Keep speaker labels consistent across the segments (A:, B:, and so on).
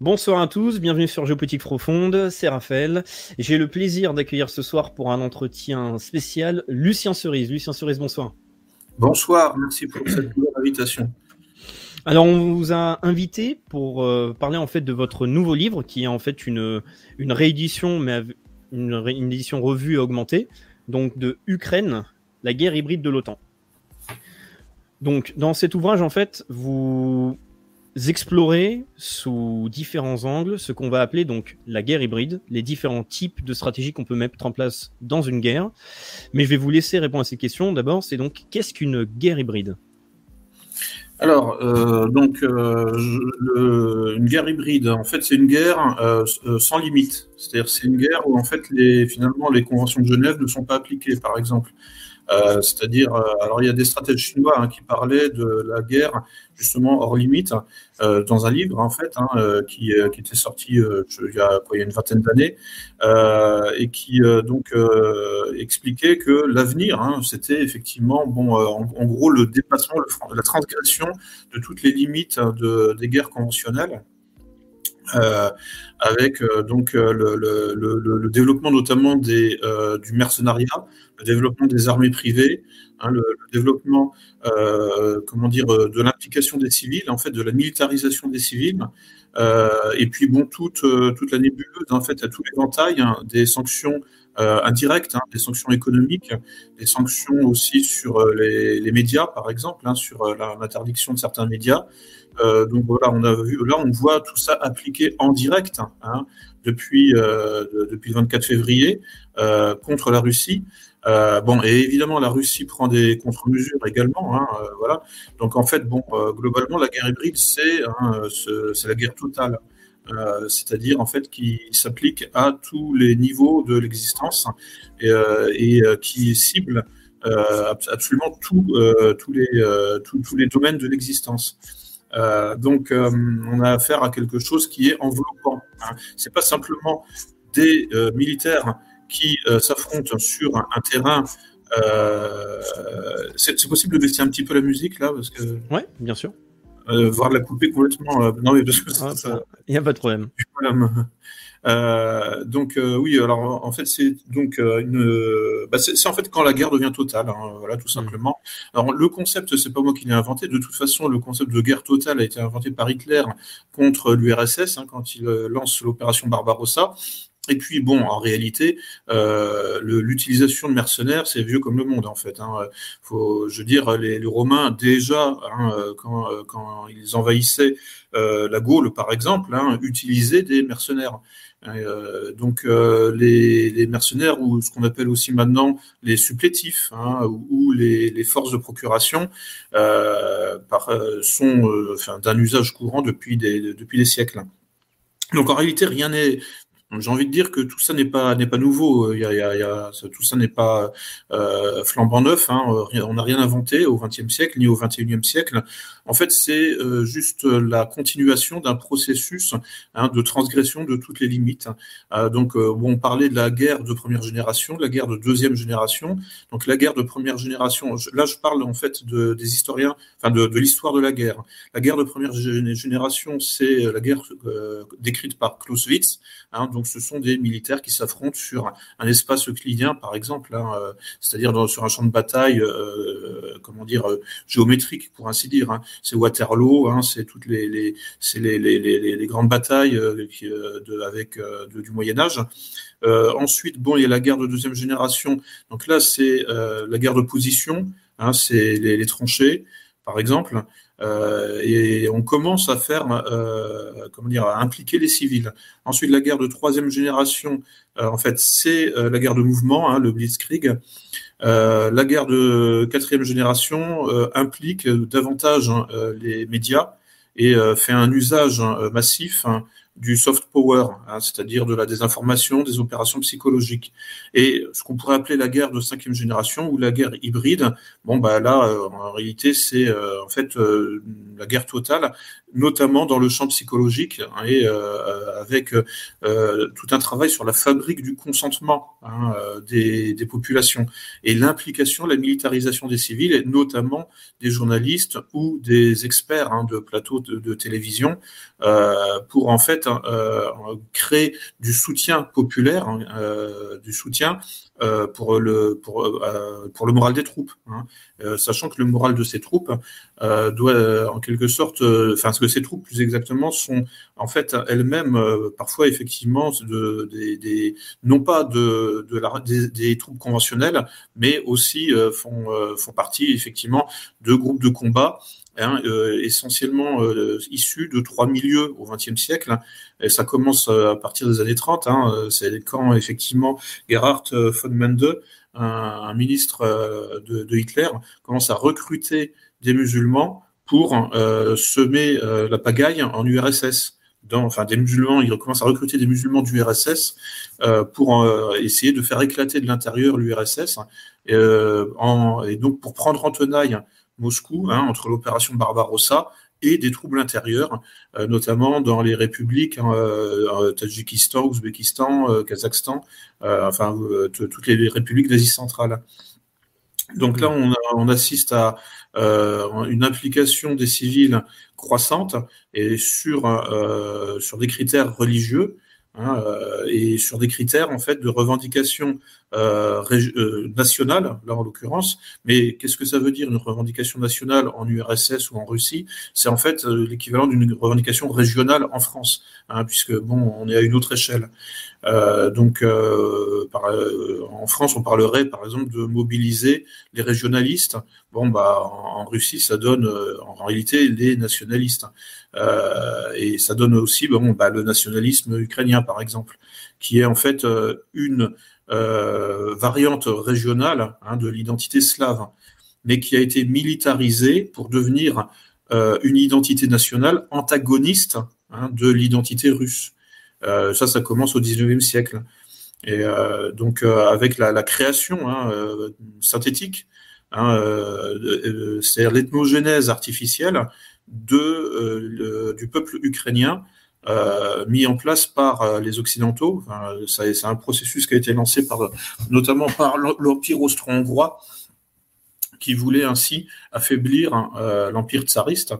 A: Bonsoir à tous, bienvenue sur Géopolitique Profonde, c'est Raphaël. J'ai le plaisir d'accueillir ce soir pour un entretien spécial Lucien Cerise. Lucien Cerise, bonsoir.
B: Bonsoir, merci pour cette invitation.
A: Alors, on vous a invité pour euh, parler en fait de votre nouveau livre, qui est en fait une, une réédition, mais une, une édition revue et augmentée, donc de Ukraine, la guerre hybride de l'OTAN. Donc, dans cet ouvrage, en fait, vous explorez sous différents angles ce qu'on va appeler donc la guerre hybride, les différents types de stratégies qu'on peut mettre en place dans une guerre. Mais je vais vous laisser répondre à ces questions. D'abord, c'est donc qu'est-ce qu'une guerre hybride?
B: Alors, euh, donc, euh, une guerre hybride, en fait, c'est une guerre euh, sans limite. C'est-à-dire, c'est une guerre où, en fait, les, finalement, les conventions de Genève ne sont pas appliquées, par exemple. Euh, c'est-à-dire, euh, alors il y a des stratèges chinois hein, qui parlaient de la guerre justement hors limite euh, dans un livre en fait hein, qui, qui, était sorti il, y a, quoi, il y a une vingtaine d'années et qui donc expliquait que l'avenir hein, c'était effectivement bon en, gros le dépassement, la transgression de toutes les limites de, des guerres conventionnelles. Euh, avec euh, donc le, le, développement notamment des, euh, du mercenariat, le développement des armées privées, hein, le, développement comment dire de l'implication des civils, en fait de la militarisation des civils, et puis bon toute toute la nébuleuse en fait à tout l'éventail hein, des sanctions indirectes, hein, des sanctions économiques, des sanctions aussi sur les, les médias par exemple, hein, sur l'interdiction de certains médias. Euh, donc voilà, on a vu, là on voit tout ça appliqué en direct hein, depuis, euh, depuis le 24 février euh, contre la Russie. bon, et évidemment, la Russie prend des contre-mesures également. Hein, voilà. Donc en fait, bon, globalement, la guerre hybride, c'est hein, c'est la guerre totale. C'est-à-dire en fait qui s'applique à tous les niveaux de l'existence et, et qui cible absolument tous les, domaines de l'existence. Euh, donc, euh, on a affaire à quelque chose qui est enveloppant. Hein. C'est pas simplement des euh, militaires qui s'affrontent sur un, terrain. c'est possible de baisser un petit peu la musique là parce que.
A: Ouais, bien sûr.
B: Voir la couper complètement. non, mais
A: ah, il n'y a pas de problème.
B: Euh, donc euh, oui, alors en fait c'est donc euh, une, bah, c'est en fait quand la guerre devient totale, hein, voilà tout simplement. Alors le concept, c'est pas moi qui l'ai inventé. De toute façon, le concept de guerre totale a été inventé par Hitler contre l'URSS hein, quand il lance l'opération Barbarossa. Et puis bon, en réalité, euh, l'utilisation de mercenaires, c'est vieux comme le monde en fait. Hein. Faut, je veux dire, les, Romains déjà, hein, quand, ils envahissaient euh, la Gaule par exemple, hein, utilisaient des mercenaires. Euh, donc les, mercenaires ou ce qu'on appelle aussi maintenant les supplétifs ou, les, forces de procuration sont d'un usage courant depuis depuis des siècles. Donc en réalité rien n'est j'ai envie de dire que tout ça n'est pas n'est pas nouveau. Il y a, il y a, tout ça n'est pas euh, flambant neuf. Hein. On n'a rien inventé au XXe siècle ni au XXIe siècle. En fait, c'est euh, juste la continuation d'un processus hein, de transgression de toutes les limites. Euh, donc, euh, on parlait de la guerre de première génération, de la guerre de deuxième génération. Donc, la guerre de première génération. Là, je parle en fait de, des historiens, enfin de, de l'histoire de la guerre. La guerre de première génération, c'est la guerre décrite par Clausewitz. Hein, donc, ce sont des militaires qui s'affrontent sur un espace euclidien, par exemple, hein, euh, c'est-à-dire sur un champ de bataille, euh, comment dire, euh, géométrique, pour ainsi dire. Hein. C'est Waterloo, hein, c'est toutes les, les, grandes batailles avec du Moyen Âge. ensuite, bon, il y a la guerre de deuxième génération. Donc là, c'est la guerre de position, c'est les, tranchées, par exemple. Euh, et on commence à faire, euh, comment dire, à impliquer les civils. Ensuite, la guerre de troisième génération, euh, en fait, c'est la guerre de mouvement, hein, le Blitzkrieg. la guerre de quatrième génération implique davantage hein, les médias et fait un usage hein, massif du soft power, hein, c'est-à-dire de la désinformation, des opérations psychologiques. Et ce qu'on pourrait appeler la guerre de cinquième génération ou la guerre hybride, bon bah là, euh, en réalité, c'est euh, en fait euh, la guerre totale, notamment dans le champ psychologique hein, et avec tout un travail sur la fabrique du consentement hein, des, des, populations et l'implication, la militarisation des civils, et notamment des journalistes ou des experts hein, de plateaux de, de télévision, pour en fait euh, créer du soutien populaire, hein, euh, du soutien euh, pour le pour pour le moral des troupes, hein. sachant que le moral de ces troupes doit en quelque sorte, enfin ce que ces troupes plus exactement sont en fait elles-mêmes parfois effectivement de, des, non pas de, de la, des, troupes conventionnelles, mais aussi font font partie effectivement de groupes de combat Hein, euh, essentiellement euh, issus de trois milieux au XXe siècle. Et ça commence euh, à partir des années 30. Hein, c'est quand effectivement Gerhard von Mende, un, ministre de, de, Hitler, commence à recruter des musulmans pour semer la pagaille en URSS. Dans, enfin, des musulmans, il commence à recruter des musulmans du RSS pour essayer de faire éclater de l'intérieur l'URSS et donc pour prendre en tenaille Moscou, hein, entre l'opération Barbarossa et des troubles intérieurs, euh, notamment dans les républiques, hein, euh, Tadjikistan, Ouzbékistan, euh, Kazakhstan, enfin toutes les républiques d'Asie centrale. Donc là, on, assiste à une implication des civils croissante et sur des critères religieux. Hein, et sur des critères en fait de revendication euh, euh, nationale, là en l'occurrence. Mais qu'est-ce que ça veut dire une revendication nationale en URSS ou en Russie? C'est en fait euh, l'équivalent d'une revendication régionale en France, hein, puisque bon, on est à une autre échelle. Euh, donc, euh, par, en France, on parlerait par exemple de mobiliser les régionalistes. Bon, bah, en, Russie, ça donne en réalité les nationalistes, et ça donne aussi bon, bah, le nationalisme ukrainien, par exemple, qui est en fait une euh, variante régionale hein, de l'identité slave, mais qui a été militarisée pour devenir euh, une identité nationale antagoniste hein, de l'identité russe. Euh, ça, ça commence au XIXe siècle. Et euh, donc, euh, avec la, création hein, synthétique, hein, c'est-à-dire l'ethnogénèse artificielle du peuple ukrainien mis en place par les Occidentaux. C'est un processus qui a été lancé par, notamment par l'Empire austro-hongrois, qui voulait ainsi affaiblir euh, l'Empire tsariste.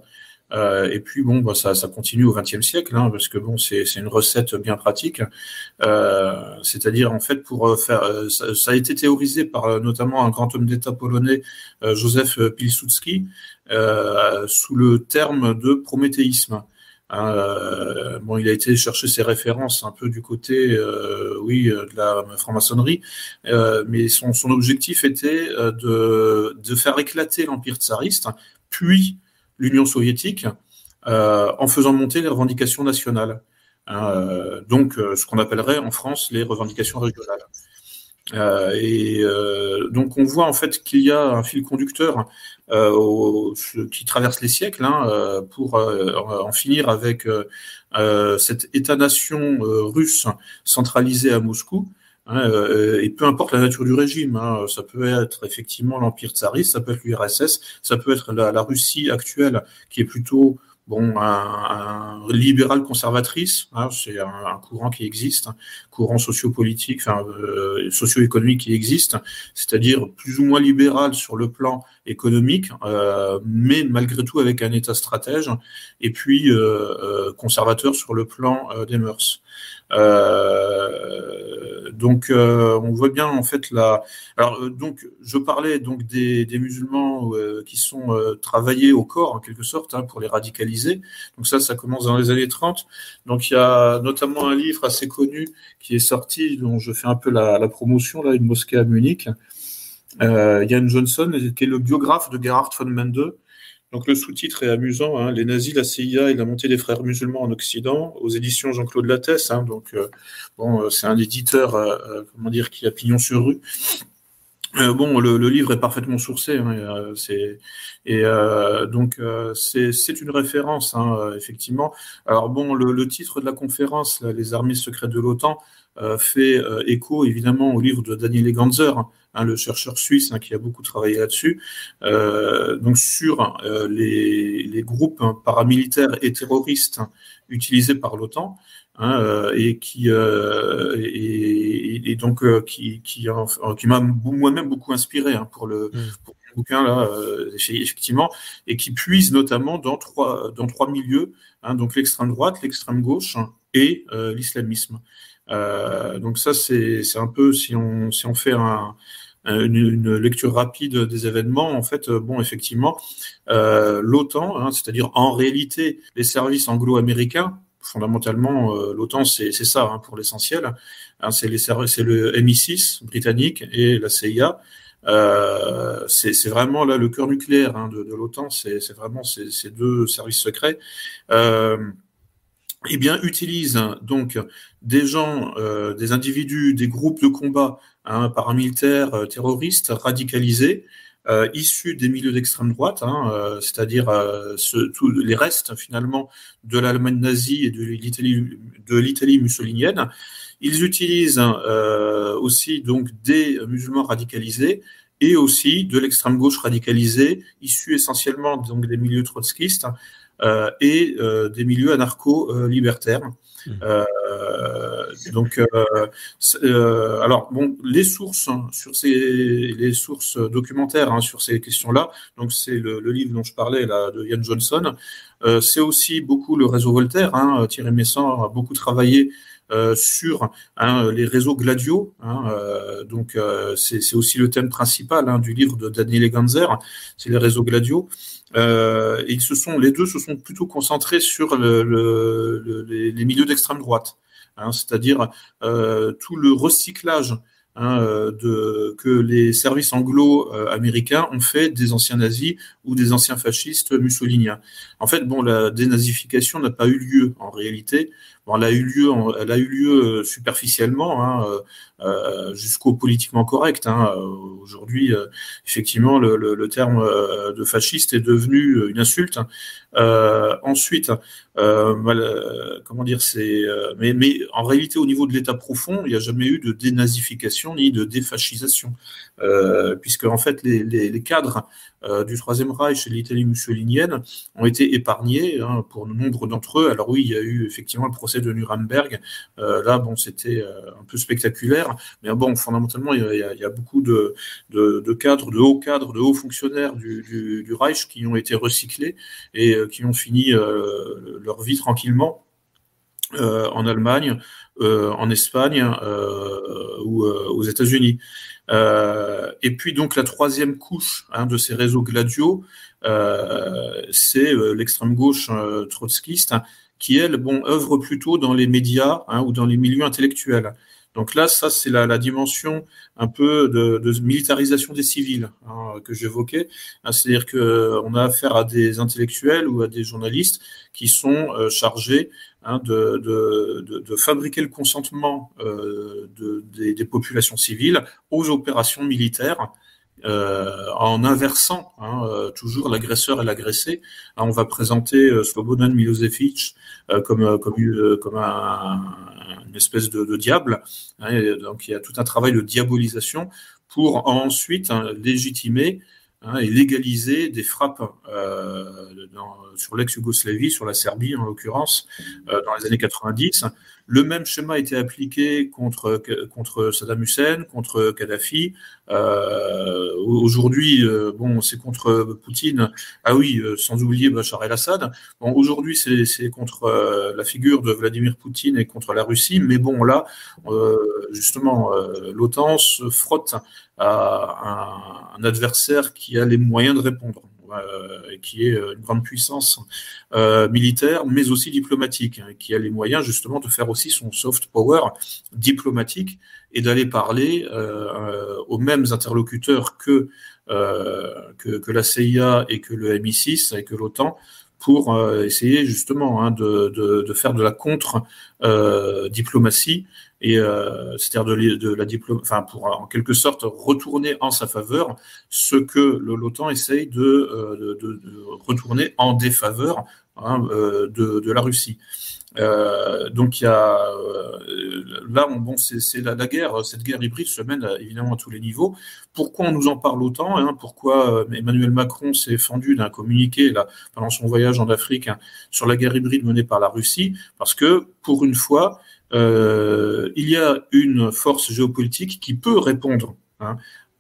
B: Euh, et puis bon, bah, ça, ça continue au XXe siècle, hein, parce que bon, c'est une recette bien pratique. Euh, C'est-à-dire en fait pour faire, ça, ça, a été théorisé par notamment un grand homme d'État polonais, Joseph Pilsudski, sous le terme de prométhéisme. Hein, euh, bon, il a été chercher ses références un peu du côté, euh, oui, euh, de la franc-maçonnerie, euh, mais son, son, objectif était euh, de, de faire éclater l'empire tsariste, puis l'Union soviétique, en faisant monter les revendications nationales. Hein, donc, ce qu'on appellerait en France les revendications régionales. Euh, et euh, donc on voit en fait qu'il y a un fil conducteur euh, qui traverse les siècles hein, euh, pour en finir avec cet État-nation russe centralisé à Moscou. Hein, et peu importe la nature du régime, hein, ça peut être effectivement l'Empire tsariste, ça peut être l'URSS, ça peut être la, Russie actuelle qui est plutôt bon, un, libéral conservatrice, hein, c'est un, courant qui existe, un courant sociopolitique, enfin euh, socio-économique qui existe, c'est-à-dire plus ou moins libéral sur le plan économique, euh, mais malgré tout avec un État stratège, et puis euh, euh conservateur sur le plan euh, des mœurs. Euh, donc, euh, on voit bien en fait la. Alors, euh, donc, je parlais donc des, des musulmans qui sont travaillés au corps en quelque sorte hein, pour les radicaliser. Donc ça, ça commence dans les années 30. Donc, il y a notamment un livre assez connu qui est sorti, dont je fais un peu la, la promotion là, une mosquée à Munich. Euh, Jan Johnson, qui est le biographe de Gerhard von Mende, donc le sous-titre est amusant, hein, les nazis, la CIA et la montée des frères musulmans en Occident, aux éditions Jean-Claude Lattès. Hein, donc euh, bon, euh, c'est un éditeur, euh, comment dire, qui a pignon sur rue. Bon, le, livre est parfaitement sourcé, hein, c'est donc c'est une référence effectivement. Alors bon, le, titre de la conférence, les armées secrètes de l'OTAN, fait écho évidemment au livre de Daniel Ganzer, hein, le chercheur suisse qui a beaucoup travaillé là-dessus, donc sur les, les, groupes paramilitaires et terroristes utilisés par l'OTAN. Hein, euh, et qui euh, et, et, donc euh, qui qui, qui m'a moi-même beaucoup inspiré hein, pour le mm. pour bouquin là effectivement et qui puise notamment dans trois dans trois milieux hein, donc l'extrême droite l'extrême gauche et l'islamisme donc ça c'est c'est un peu si on si on fait un une, une, lecture rapide des événements, en fait, bon, effectivement, euh, l'OTAN, hein, c'est-à-dire en réalité les services anglo-américains, fondamentalement, euh, l'OTAN, c'est ça hein, pour l'essentiel. Hein, c'est le MI6 britannique et la CIA. Euh, c'est vraiment là le cœur nucléaire hein, de, l'OTAN. C'est vraiment ces, deux services secrets. Euh, eh bien, utilisent donc des gens, euh, des individus, des groupes de combat hein, paramilitaires, terroristes radicalisés, euh, issus des milieux d'extrême droite, hein, euh, c'est-à-dire euh, les restes finalement de l'Allemagne nazie et de l'Italie mussolinienne. Ils utilisent aussi donc des musulmans radicalisés et aussi de l'extrême gauche radicalisée, issus essentiellement donc des milieux trotskistes et des milieux anarcho-libertaires. Euh, donc, euh, euh, alors bon, les sources hein, sur ces les sources documentaires hein, sur ces questions-là. Donc, c'est le, livre dont je parlais là de Ian Johnson. c'est aussi beaucoup le réseau Voltaire. Hein, Thierry Messan a beaucoup travaillé sur hein, les réseaux gladiaux. Hein, euh, donc euh, c'est aussi le thème principal hein, du livre de Daniel Ganzer, c'est les réseaux gladiaux. Euh, ils se sont, les deux se sont plutôt concentrés sur le, le, les, milieux d'extrême droite, hein, c'est-à-dire euh, tout le recyclage hein, de, que les services anglo-américains ont fait des anciens nazis ou des anciens fascistes mussoliniens. En fait, bon, la dénazification n'a pas eu lieu en réalité. Bon, elle a eu lieu, elle a eu lieu superficiellement. Hein, euh, jusqu'au politiquement correct. Hein. Aujourd'hui, euh, effectivement, le, le, le, terme euh, de fasciste est devenu une insulte. ensuite, comment dire, c'est, mais, mais en réalité, au niveau de l'État profond, il n'y a jamais eu de dénazification ni de défascisation, puisque en fait, les, les, les cadres du Troisième Reich et l'Italie mussolinienne ont été épargnés hein, pour nombre d'entre eux. Alors oui, il y a eu effectivement le procès de Nuremberg. là, bon, c'était un peu spectaculaire. Mais bon, fondamentalement, il y a, beaucoup de, cadres, de hauts cadres, de hauts fonctionnaires du, Reich qui ont été recyclés et euh, qui ont fini euh, leur vie tranquillement euh, en Allemagne, en Espagne ou aux États-Unis. et puis donc la troisième couche hein, de ces réseaux gladiaux, c'est l'extrême gauche trotskiste qui elle, bon, œuvre plutôt dans les médias hein, ou dans les milieux intellectuels. Donc là, ça, c'est la, dimension un peu de, militarisation des civils hein, que j'évoquais. Hein, c'est-à-dire qu'on a affaire à des intellectuels ou à des journalistes qui sont euh, chargés hein, de, fabriquer le consentement euh, des, populations civiles aux opérations militaires. Euh, en inversant hein, euh, toujours l'agresseur et l'agressé, on va présenter Slobodan Milosevic comme comme comme un, une espèce de, diable. Hein, donc il y a tout un travail de diabolisation pour ensuite hein, légitimer hein, et légaliser des frappes euh, sur l'ex-Yougoslavie, sur la Serbie en l'occurrence, euh, dans les années 90. Le même schéma a été appliqué contre, contre Saddam Hussein, contre Kadhafi. Euh, aujourd'hui, euh, bon, c'est contre Poutine. Ah oui, euh, sans oublier Bachar el-Assad. Bon, aujourd'hui, c'est contre euh, la figure de Vladimir Poutine et contre la Russie. Mais bon, là, justement, l'OTAN se frotte à un adversaire qui a les moyens de répondre. Euh, qui est euh, une grande puissance euh, militaire, mais aussi diplomatique, hein, qui a les moyens justement de faire aussi son soft power diplomatique et d'aller parler aux mêmes interlocuteurs que, que, la CIA et que le MI6 et que l'OTAN pour essayer justement hein, de, de, faire de la contre-diplomatie et euh, c'est-à-dire de, la diplôme, enfin pour en quelque sorte retourner en sa faveur ce que l'OTAN essaye de, de, retourner en défaveur hein, de, la Russie. Euh, donc il y a euh, là, bon, c'est la, la, guerre, cette guerre hybride se mène évidemment à tous les niveaux. Pourquoi on nous en parle autant hein, Pourquoi euh, Emmanuel Macron s'est fendu d'un communiqué là pendant son voyage en Afrique hein, sur la guerre hybride menée par la Russie? Parce que pour une fois, euh, il y a une force géopolitique qui peut répondre hein,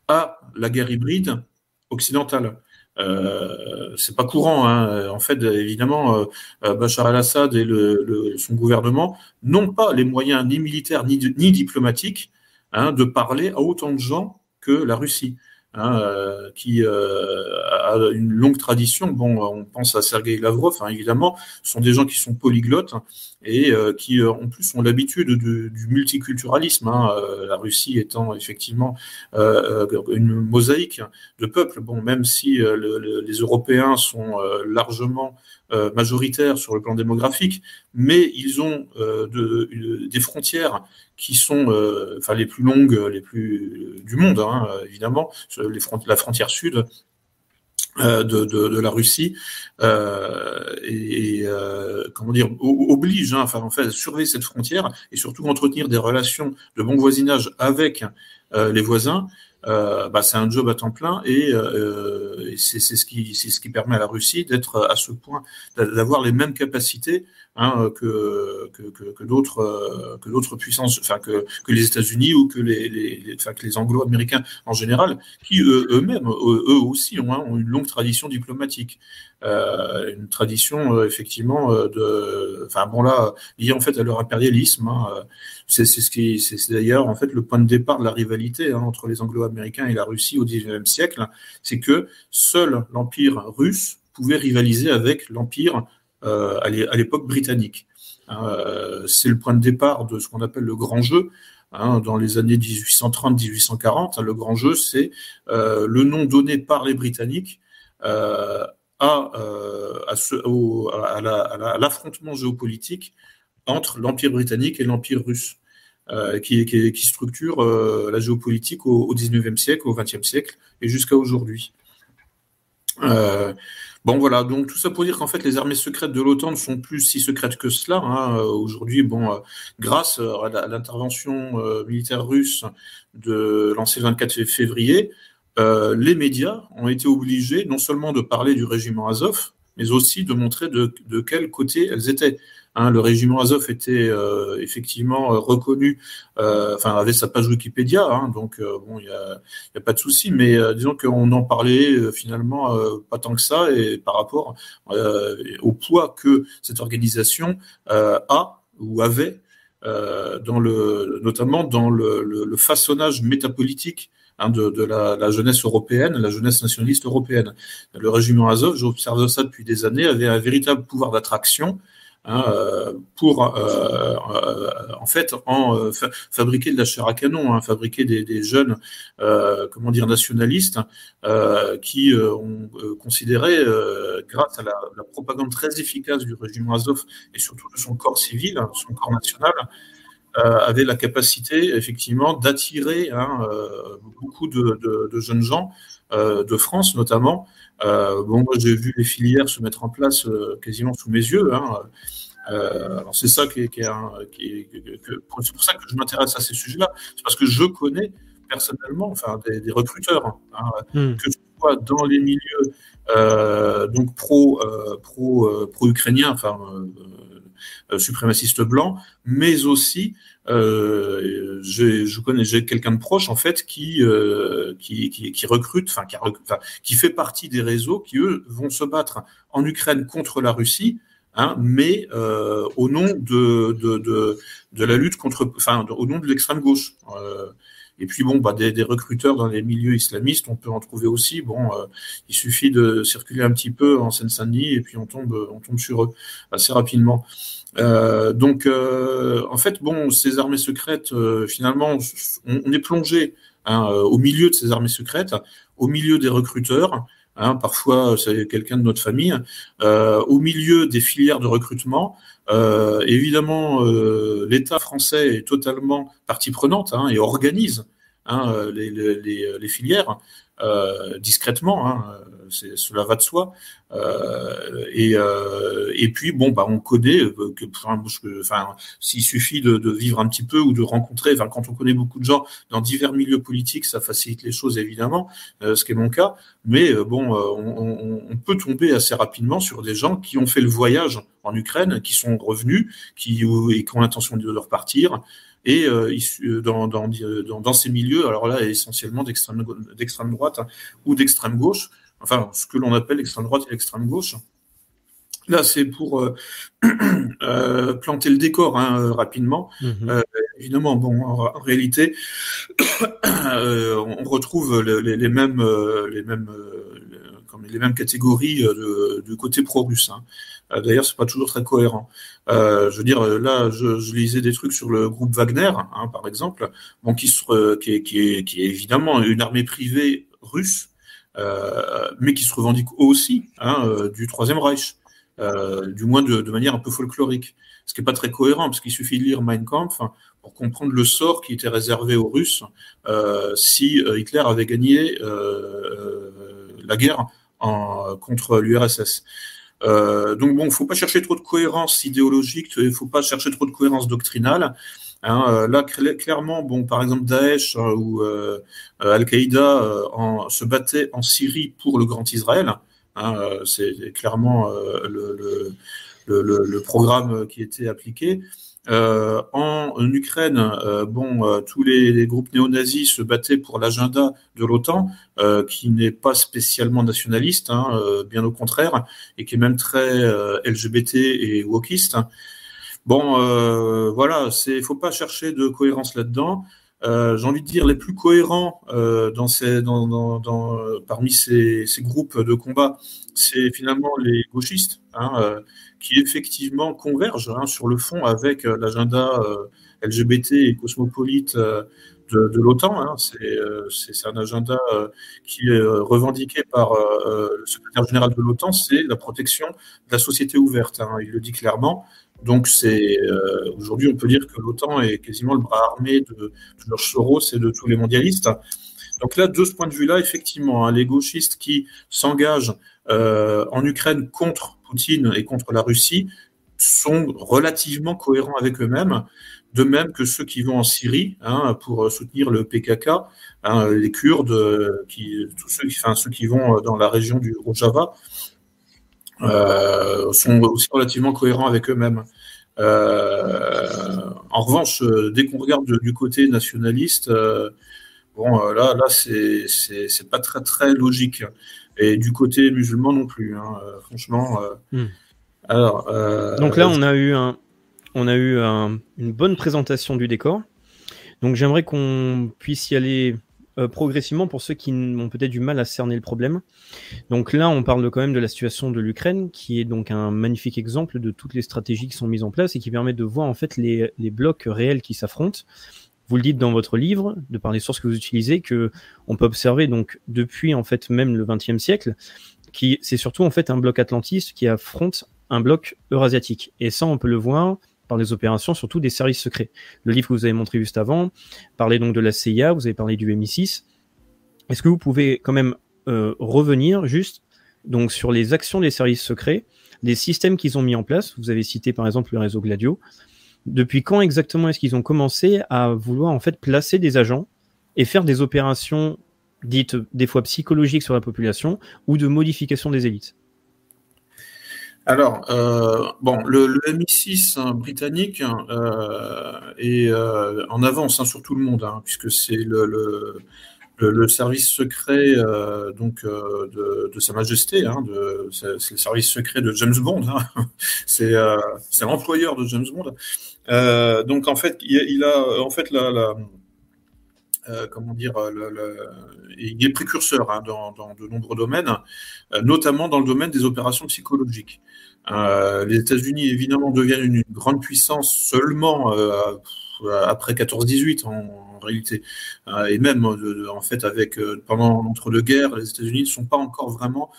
B: à la guerre hybride occidentale. Euh, c'est pas courant. Hein. En fait, évidemment, euh, Bachar al-Assad et son gouvernement n'ont pas les moyens ni militaires ni, diplomatiques hein, de parler à autant de gens que la Russie. Hein, euh, qui a une longue tradition. Bon, on pense à Sergei Lavrov, hein, évidemment, ce sont des gens qui sont polyglottes et euh, qui, en plus, ont l'habitude du, multiculturalisme. Hein, la Russie étant effectivement une mosaïque de peuples. Bon, même si les Européens sont largement majoritaires sur le plan démographique, mais ils ont de, des frontières qui sont euh, enfin les plus longues, les plus du monde, hein, évidemment, la frontière sud euh, de, de, de, la Russie euh, et, euh, comment dire oblige hein, enfin en fait à surveiller cette frontière et surtout entretenir des relations de bon voisinage avec euh, les voisins euh, bah, c'est un job à temps plein et, euh, et c'est ce qui c'est ce qui permet à la Russie d'être à ce point d'avoir les mêmes capacités hein, que, que, que, que d'autres euh, que d'autres puissances, enfin que, que les États-Unis ou que les, les, enfin, que les Anglo-Américains en général, qui eux-mêmes eux, aussi ont, hein, ont, une longue tradition diplomatique, euh, une tradition euh, effectivement euh, de, enfin bon là liée en fait à leur impérialisme. Hein, c'est ce qui, c'est d'ailleurs en fait le point de départ de la rivalité hein, entre les Anglo-Américains et la Russie au XIXe siècle, c'est que seul l'empire russe pouvait rivaliser avec l'empire euh, à l'époque britannique. Euh, c'est le point de départ de ce qu'on appelle le grand jeu. Hein, dans les années 1830-1840, le grand jeu, c'est euh, le nom donné par les Britanniques à, l'affrontement géopolitique entre l'Empire britannique et l'Empire russe, qui, qui, structure la géopolitique au, 19e siècle, au 20e siècle et jusqu'à aujourd'hui. Euh, Bon voilà, donc tout ça pour dire qu'en fait les armées secrètes de l'OTAN ne sont plus si secrètes que cela. Hein. Aujourd'hui, bon, euh, grâce euh, à l'intervention euh, militaire russe de lancée le 24 février, les médias ont été obligés non seulement de parler du régiment Azov, mais aussi de montrer de, de quel côté elles étaient. Hein, le régiment Azov était euh, effectivement euh, reconnu, euh, enfin avait sa page Wikipédia, hein, donc bon, il y a, y a, pas de souci, mais disons qu'on en parlait finalement pas tant que ça, et par rapport au poids que cette organisation a ou avait dans le, notamment dans le, le, le façonnage métapolitique Hein, de, la, jeunesse européenne, la jeunesse nationaliste européenne. Le régiment Azov, j'observe ça depuis des années, avait un véritable pouvoir d'attraction Hein, euh, pour euh, euh, en fait fabriquer de la chair à canon, hein, fabriquer des, jeunes comment dire nationalistes qui ont considéré grâce à la, la, propagande très efficace du régime Azov et surtout de son corps civil, son corps national, avait la capacité effectivement d'attirer hein, beaucoup de, de, de, jeunes gens de France notamment euh, bon, moi, j'ai vu les filières se mettre en place euh, quasiment sous mes yeux. Hein. Euh, alors c'est ça qui est, qui est, un, qui c'est pour ça que je m'intéresse à ces sujets-là. C'est parce que je connais personnellement, enfin, des, des recruteurs, hein, hmm. que ce soit dans les milieux euh, donc pro euh, pro euh, pro ukrainiens, enfin suprémacistes blancs, mais aussi euh, je connais j'ai quelqu'un de proche en fait qui, euh, recrute, qui, fait partie des réseaux qui eux vont se battre en Ukraine contre la Russie, hein, mais euh, au nom de, la lutte contre, enfin au nom de l'extrême gauche. Euh, et puis bon, bah, des, des, recruteurs dans les milieux islamistes, on peut en trouver aussi. Bon, euh, il suffit de circuler un petit peu en Seine-Saint-Denis et puis on tombe, on tombe sur eux assez rapidement. Euh, donc, euh, en fait, bon, ces armées secrètes, euh, finalement, on, est plongé hein, au milieu de ces armées secrètes, au milieu des recruteurs, Hein, parfois, c'est quelqu'un de notre famille. au milieu des filières de recrutement, évidemment, l'État français est totalement partie prenante hein, et organise hein, les, les, filières. Euh, discrètement, hein, cela va de soi. Euh, et, euh, et puis bon, bah on connaît que, enfin, s'il suffit de, de, vivre un petit peu ou de rencontrer, enfin, quand on connaît beaucoup de gens dans divers milieux politiques, ça facilite les choses évidemment, ce qui est mon cas. Mais bon, on, on, peut tomber assez rapidement sur des gens qui ont fait le voyage en Ukraine, qui sont revenus, qui, et qui ont l'intention de repartir, et euh, euh, dans, dans, dans, ces milieux, alors là, essentiellement d'extrême droite hein, ou d'extrême gauche, enfin, ce que l'on appelle l'extrême droite et l'extrême gauche. Là, c'est pour euh, euh, planter le décor hein, rapidement. Mhm. Euh, évidemment, bon, en, réalité, on retrouve les, les mêmes, les mêmes, les mêmes catégories du côté pro-russe. Hein. Euh, d'ailleurs, c'est pas toujours très cohérent. Euh, je veux dire, là, je, je, lisais des trucs sur le groupe Wagner, hein, par exemple, bon, qui, se, qui, est, qui, est, qui, est, évidemment une armée privée russe, euh, mais qui se revendique aussi hein, euh, du Troisième Reich, euh, du moins de, de, manière un peu folklorique. Ce qui n'est pas très cohérent, parce qu'il suffit de lire Mein Kampf pour comprendre le sort qui était réservé aux Russes euh, si Hitler avait gagné la guerre en, contre l'URSS. Euh, donc bon, faut pas chercher trop de cohérence idéologique, il faut pas chercher trop de cohérence doctrinale. Hein, euh, là, clairement, bon, par exemple, Daesh euh, ou euh, Al-Qaïda se battaient en Syrie pour le Grand Israël. Hein, c'est clairement le, le, le, le, programme qui était appliqué. Euh, en, Ukraine, euh, bon, euh, tous les, groupes néo-nazis se battaient pour l'agenda de l'OTAN, qui n'est pas spécialement nationaliste, hein, bien au contraire, et qui est même très LGBT et wokiste. Bon, voilà, c'est, faut pas chercher de cohérence là-dedans. J'ai envie de dire les plus cohérents dans, dans, parmi ces, groupes de combat, c'est finalement les gauchistes. Hein, qui effectivement convergent hein, sur le fond avec euh, l'agenda euh, LGBT et cosmopolite euh, de, l'OTAN. Hein. C'est un agenda qui est revendiqué par le secrétaire général de l'OTAN, c'est la protection de la société ouverte. Il le dit clairement. Donc c'est aujourd'hui on peut dire que l'OTAN est quasiment le bras armé de, George Soros et de tous les mondialistes. Donc là, de ce point de vue-là, effectivement, les gauchistes qui s'engagent en Ukraine contre Poutine et contre la Russie sont relativement cohérents avec eux-mêmes, de même que ceux qui vont en Syrie hein, pour soutenir le PKK, hein, les Kurdes, tous ceux enfin, ceux qui vont dans la région du Rojava, euh, sont aussi relativement cohérents avec eux-mêmes. Euh, en revanche, dès qu'on regarde du côté nationaliste, euh, bon, là, là, c'est c'est pas très très logique et du côté musulman non plus. Hein, euh, franchement. Euh. Hmm.
A: Alors. Euh, Donc là, on a eu un, on a eu une bonne présentation du décor. Donc j'aimerais qu'on puisse y aller progressivement pour ceux qui ont peut-être du mal à cerner le problème. Donc là, on parle quand même de la situation de l'Ukraine, qui est donc un magnifique exemple de toutes les stratégies qui sont mises en place et qui permettent de voir en fait les, les blocs réels qui s'affrontent vous le dites dans votre livre, de par les sources que vous utilisez, que on peut observer donc depuis en fait même le XXe siècle, qui c'est surtout en fait un bloc atlantiste qui affronte un bloc eurasiatique. Et ça, on peut le voir par les opérations, surtout des services secrets. Le livre que vous avez montré juste avant parlait donc de la CIA, vous avez parlé du MI6. Est-ce que vous pouvez quand même euh, revenir juste donc sur les actions des services secrets, les systèmes qu'ils ont mis en place? Vous avez cité par exemple le réseau Gladio depuis quand exactement est-ce qu'ils ont commencé à vouloir en fait placer des agents et faire des opérations dites des fois psychologiques sur la population ou de modification des élites?
B: Alors, euh, bon, le, MI6 hein, britannique euh, est euh, en avance hein, sur tout le monde, hein, puisque c'est le, service secret donc de, Sa Majesté, c'est le service secret de James Bond, c'est l'employeur de James Bond. Donc en fait, il, a en fait la, euh, comment dire, il est précurseur hein, dans, de nombreux domaines, notamment dans le domaine des opérations psychologiques. Les États-Unis évidemment deviennent une, grande puissance seulement après 14-18 en, réalité. et même en fait avec pendant l'entre-deux-guerres, les États-Unis ne sont pas encore vraiment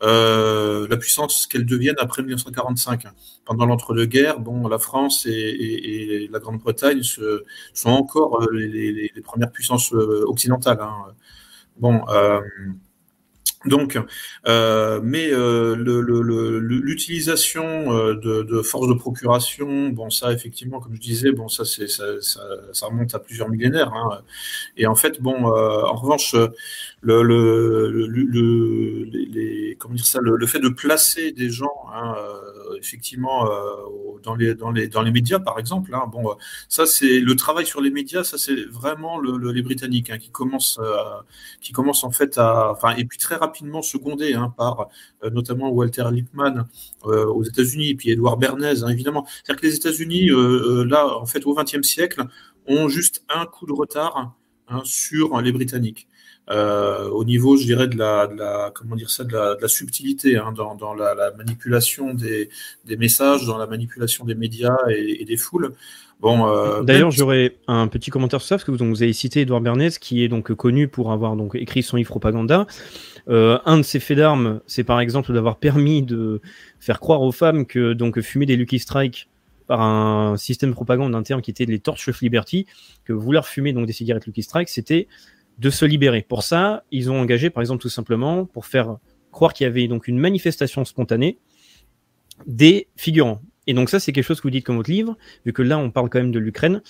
B: la puissance qu'elles deviennent après 1945. Pendant l'entre-deux-guerres, bon, la France et, la Grande-Bretagne sont encore les, premières puissances occidentales. Hein. Bon, donc, euh, mais euh, l'utilisation euh, de, de forces de procuration, bon, ça, effectivement, comme je disais, bon, ça, ça, ça, remonte à plusieurs millénaires. Hein. Et en fait, bon, en revanche, le, le, le, les, comment dire ça, le, fait de placer des gens, hein, effectivement, dans les dans les dans les médias, par exemple, hein, bon, ça, c'est le travail sur les médias, ça, c'est vraiment les Britanniques hein, qui commencent, qui commencent en fait à, enfin, et puis très rapidement secondé hein, par euh, notamment Walter Lippmann euh, aux États-Unis, puis Edouard Bernays, évidemment. C'est-à-dire que les États-Unis, euh, là, en fait, au XXe siècle, ont juste un coup de retard sur les Britanniques. Au niveau, je dirais, de la, comment dire ça, de la, subtilité dans, la, manipulation des, messages, dans la manipulation des médias et des foules.
A: Bon, euh, D'ailleurs, j'aurais un petit commentaire sur ça, parce que vous, avez cité Edouard Bernays, qui est donc connu pour avoir donc écrit son livre Propaganda. Euh, un de ses faits d'armes, c'est par exemple d'avoir permis de faire croire aux femmes que donc fumer des Lucky Strike par un système de propagande interne qui était les Torch of Liberty, que vouloir fumer donc des cigarettes Lucky Strike, c'était de se libérer. Pour ça, ils ont engagé, par exemple, tout simplement, pour faire croire qu'il y avait donc une manifestation spontanée, des figurants. Et donc ça, c'est quelque chose que vous dites comme votre livre, vu que là, on parle quand même de l'Ukraine,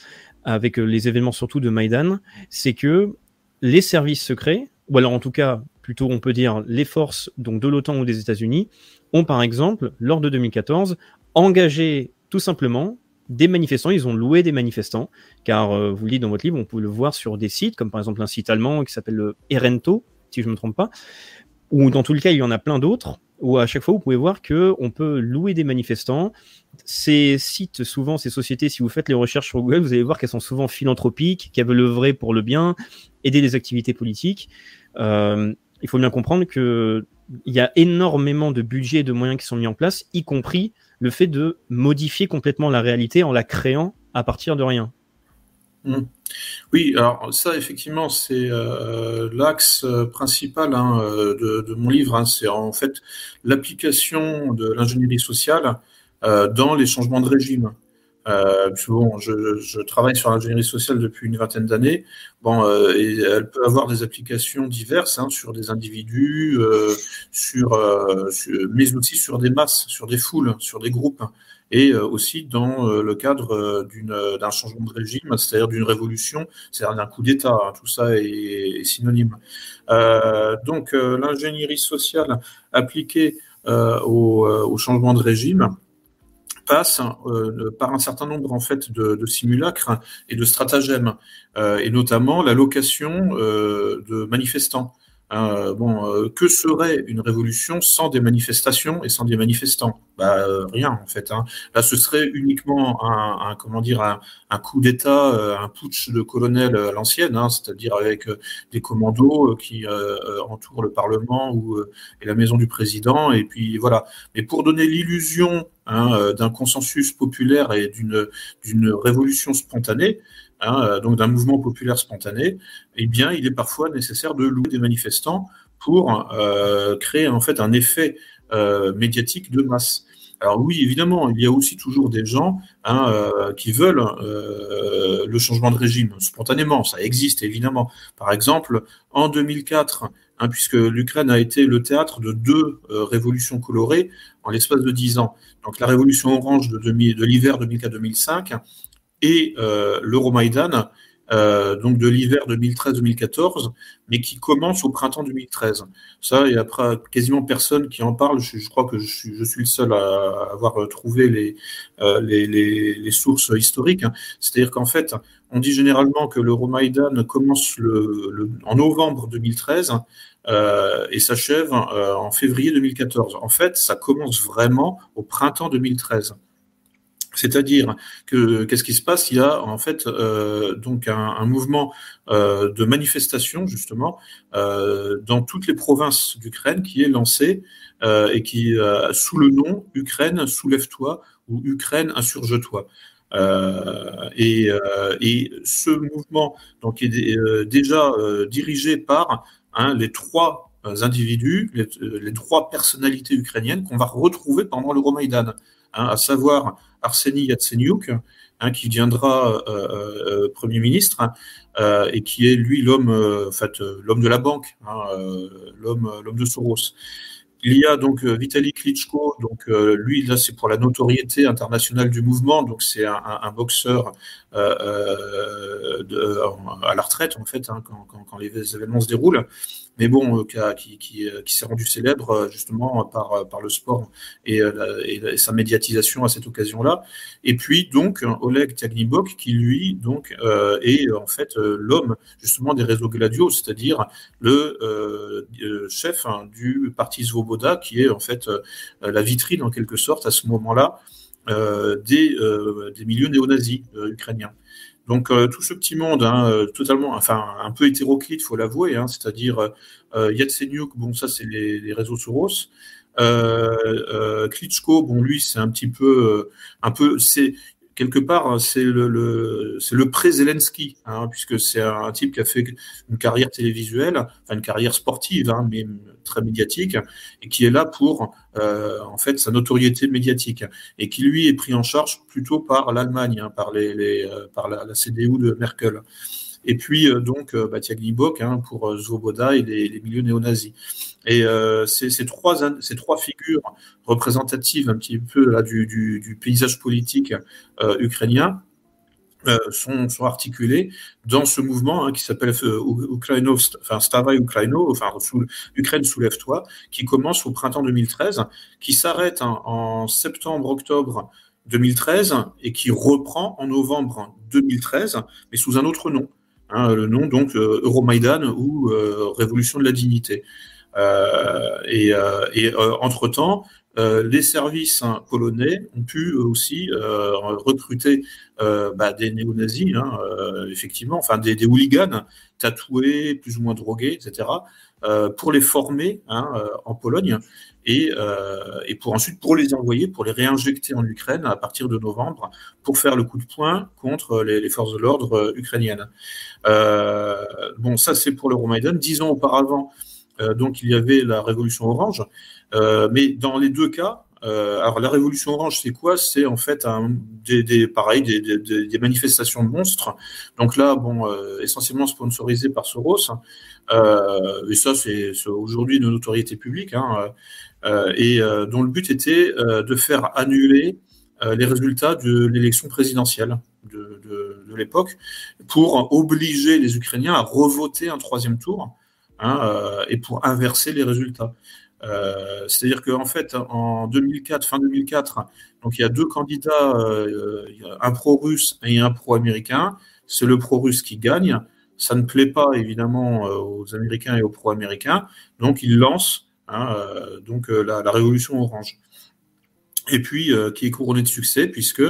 A: avec euh, les événements surtout de Maïdan, c'est que les services secrets, ou alors en tout cas, plutôt on peut dire les forces donc de l'OTAN ou des États-Unis, ont par exemple, lors de 2014, engagé tout simplement des manifestants, ils ont loué des manifestants, car euh, vous le dites dans votre livre, on peut le voir sur des sites, comme par exemple un site allemand qui s'appelle le Erento, si je ne me trompe pas, ou dans tout le cas, il y en a plein d'autres, où à chaque fois, vous pouvez voir que on peut louer des manifestants. Ces sites, souvent, ces sociétés, si vous faites les recherches sur Google, vous allez voir qu'elles sont souvent philanthropiques, qu'elles veulent œuvrer pour le bien, aider les activités politiques. Euh, il faut bien comprendre que il y a énormément de budgets et de moyens qui sont mis en place, y compris le fait de modifier complètement la réalité en la créant à partir de rien.
B: Mmh. Oui, alors ça, effectivement, c'est euh, l'axe euh, principal hein, euh, de, mon livre. Hein. c'est en fait l'application de l'ingénierie sociale dans les changements de régime. Bon, je, travaille sur l'ingénierie sociale depuis une vingtaine d'années. Bon, et elle peut avoir des applications diverses hein, sur des individus, sur, mais aussi sur des masses, sur des foules, sur des groupes et euh, aussi dans euh, le cadre euh, d'un changement de régime, c'est-à-dire d'une révolution, c'est-à-dire d'un coup d'État. Hein, tout ça est, synonyme. donc l'ingénierie sociale appliquée au, changement de régime passe par un certain nombre en fait de, simulacres et de stratagèmes, et notamment la location de manifestants. Euh, bon, euh, que serait une révolution sans des manifestations et sans des manifestants? Bah euh, rien en fait. Hein. Là, ce serait uniquement un, comment dire un, coup d'État, un putsch de colonel à l'ancienne, hein, c'est-à-dire avec des commandos qui entourent le Parlement ou et la maison du président. Et puis voilà. Mais pour donner l'illusion hein, d'un consensus populaire et d'une d'une révolution spontanée, Hein, euh, donc d'un mouvement populaire spontané, eh bien, il est parfois nécessaire de louer des manifestants pour euh, créer en fait un effet euh, médiatique de masse. Alors oui, évidemment, il y a aussi toujours des gens hein, qui veulent le changement de régime spontanément. Ça existe évidemment. Par exemple, en 2004, hein, puisque l'Ukraine a été le théâtre de deux révolutions colorées en l'espace de dix ans. Donc la révolution orange de, de l'hiver 2004-2005 et euh, l'Euromaïdan, euh, donc de l'hiver 2013-2014, mais qui commence au printemps 2013. Ça, il y a quasiment personne qui en parle. Je, crois que je suis, le seul à avoir trouvé les, euh, les, les, les, sources historiques. C'est-à-dire qu'en fait, on dit généralement que l'Euromaïdan commence le, le, en novembre 2013 euh, et s'achève euh, en février 2014. En fait, ça commence vraiment au printemps 2013. C'est-à-dire que qu'est-ce qui se passe? Il y a en fait euh, donc un, mouvement euh, de manifestation justement euh, dans toutes les provinces d'Ukraine qui est lancé et qui sous le nom Ukraine soulève-toi ou Ukraine insurge-toi. et, ce mouvement donc est déjà dirigé par hein, les trois individus, les, trois personnalités ukrainiennes qu'on va retrouver pendant l'Euromaïdan, hein, à savoir Arseny Yatsenyuk, hein, qui viendra Premier ministre, euh, et qui est lui l'homme, euh, fait, euh, de la banque, hein, l'homme, de Soros. Il y a donc Vitaly Klitschko, donc lui là c'est pour la notoriété internationale du mouvement, donc c'est un, boxeur euh, à la retraite en fait hein, quand, les événements se déroulent mais bon, euh, qui, qui, s'est rendu célèbre euh, justement par, le sport et, euh, sa médiatisation à cette occasion-là. Et puis donc Oleg Tiagnibok, qui lui donc est en fait l'homme justement des réseaux gladiaux, c'est-à-dire le chef hein, du parti Svoboda, qui est en fait la vitrine en quelque sorte à ce moment-là des milieux néo-nazis ukrainiens. Donc euh, tout ce petit monde, hein, euh, totalement, enfin un peu hétéroclite, faut l'avouer, hein, c'est-à-dire euh, Yatsenyuk, bon ça c'est les, réseaux Soros. Euh, Klitschko, bon lui c'est un petit peu, un peu, c'est quelque part, hein, c'est le, le le pré-Zelensky, hein, puisque c'est un type qui a fait une carrière télévisuelle, enfin une carrière sportive, hein, mais très médiatique, et qui est là pour, euh, en fait, sa notoriété médiatique, et qui lui est pris en charge plutôt par l'Allemagne, par les, euh, par la, CDU de Merkel. Et puis euh, donc euh, bah, hein, pour euh, Zvoboda et les, milieux néo-nazis. Et euh, ces, trois, ces trois figures représentatives un petit peu là, du, du, du paysage politique euh, ukrainien euh, sont, sont, articulées dans ce mouvement hein, qui s'appelle Ukraino, enfin Stavaj Ukraino, enfin Ukraine soulève-toi, qui commence au printemps 2013, qui s'arrête hein, en septembre-octobre 2013 et qui reprend en novembre 2013, mais sous un autre nom. Hein, le nom donc euh, Euromaïdan ou euh, Révolution de la dignité. Euh, et, et entre-temps, les services hein, polonais ont pu aussi recruter bah, des néo-nazis, hein, effectivement, enfin des, des, hooligans tatoués, plus ou moins drogués, etc., pour les former hein, en Pologne et, euh, et, pour ensuite pour les envoyer, pour les réinjecter en Ukraine à partir de novembre, pour faire le coup de poing contre les, forces de l'ordre euh, ukrainiennes. Euh, bon, ça c'est pour l'Euromaidan. Dix ans auparavant, euh, donc il y avait la révolution orange, euh, mais dans les deux cas, euh, alors la révolution orange, c'est quoi? C'est en fait des, pareil, des, manifestations de monstres. Donc là, bon, euh, essentiellement sponsorisé par Soros. Euh, et ça, c'est aujourd'hui une notoriété publique. Hein, et dont le but était de faire annuler les résultats de l'élection présidentielle de, de, de l'époque pour obliger les Ukrainiens à revoter un troisième tour hein, et pour inverser les résultats. Euh, C'est-à-dire qu'en fait, en 2004, fin 2004, donc il y a deux candidats, euh, un pro-russe et un pro-américain. C'est le pro-russe qui gagne. Ça ne plaît pas évidemment aux Américains et aux pro-américains. Donc ils lancent hein, euh, donc euh, la, révolution orange. Et puis euh, qui est couronné de succès puisque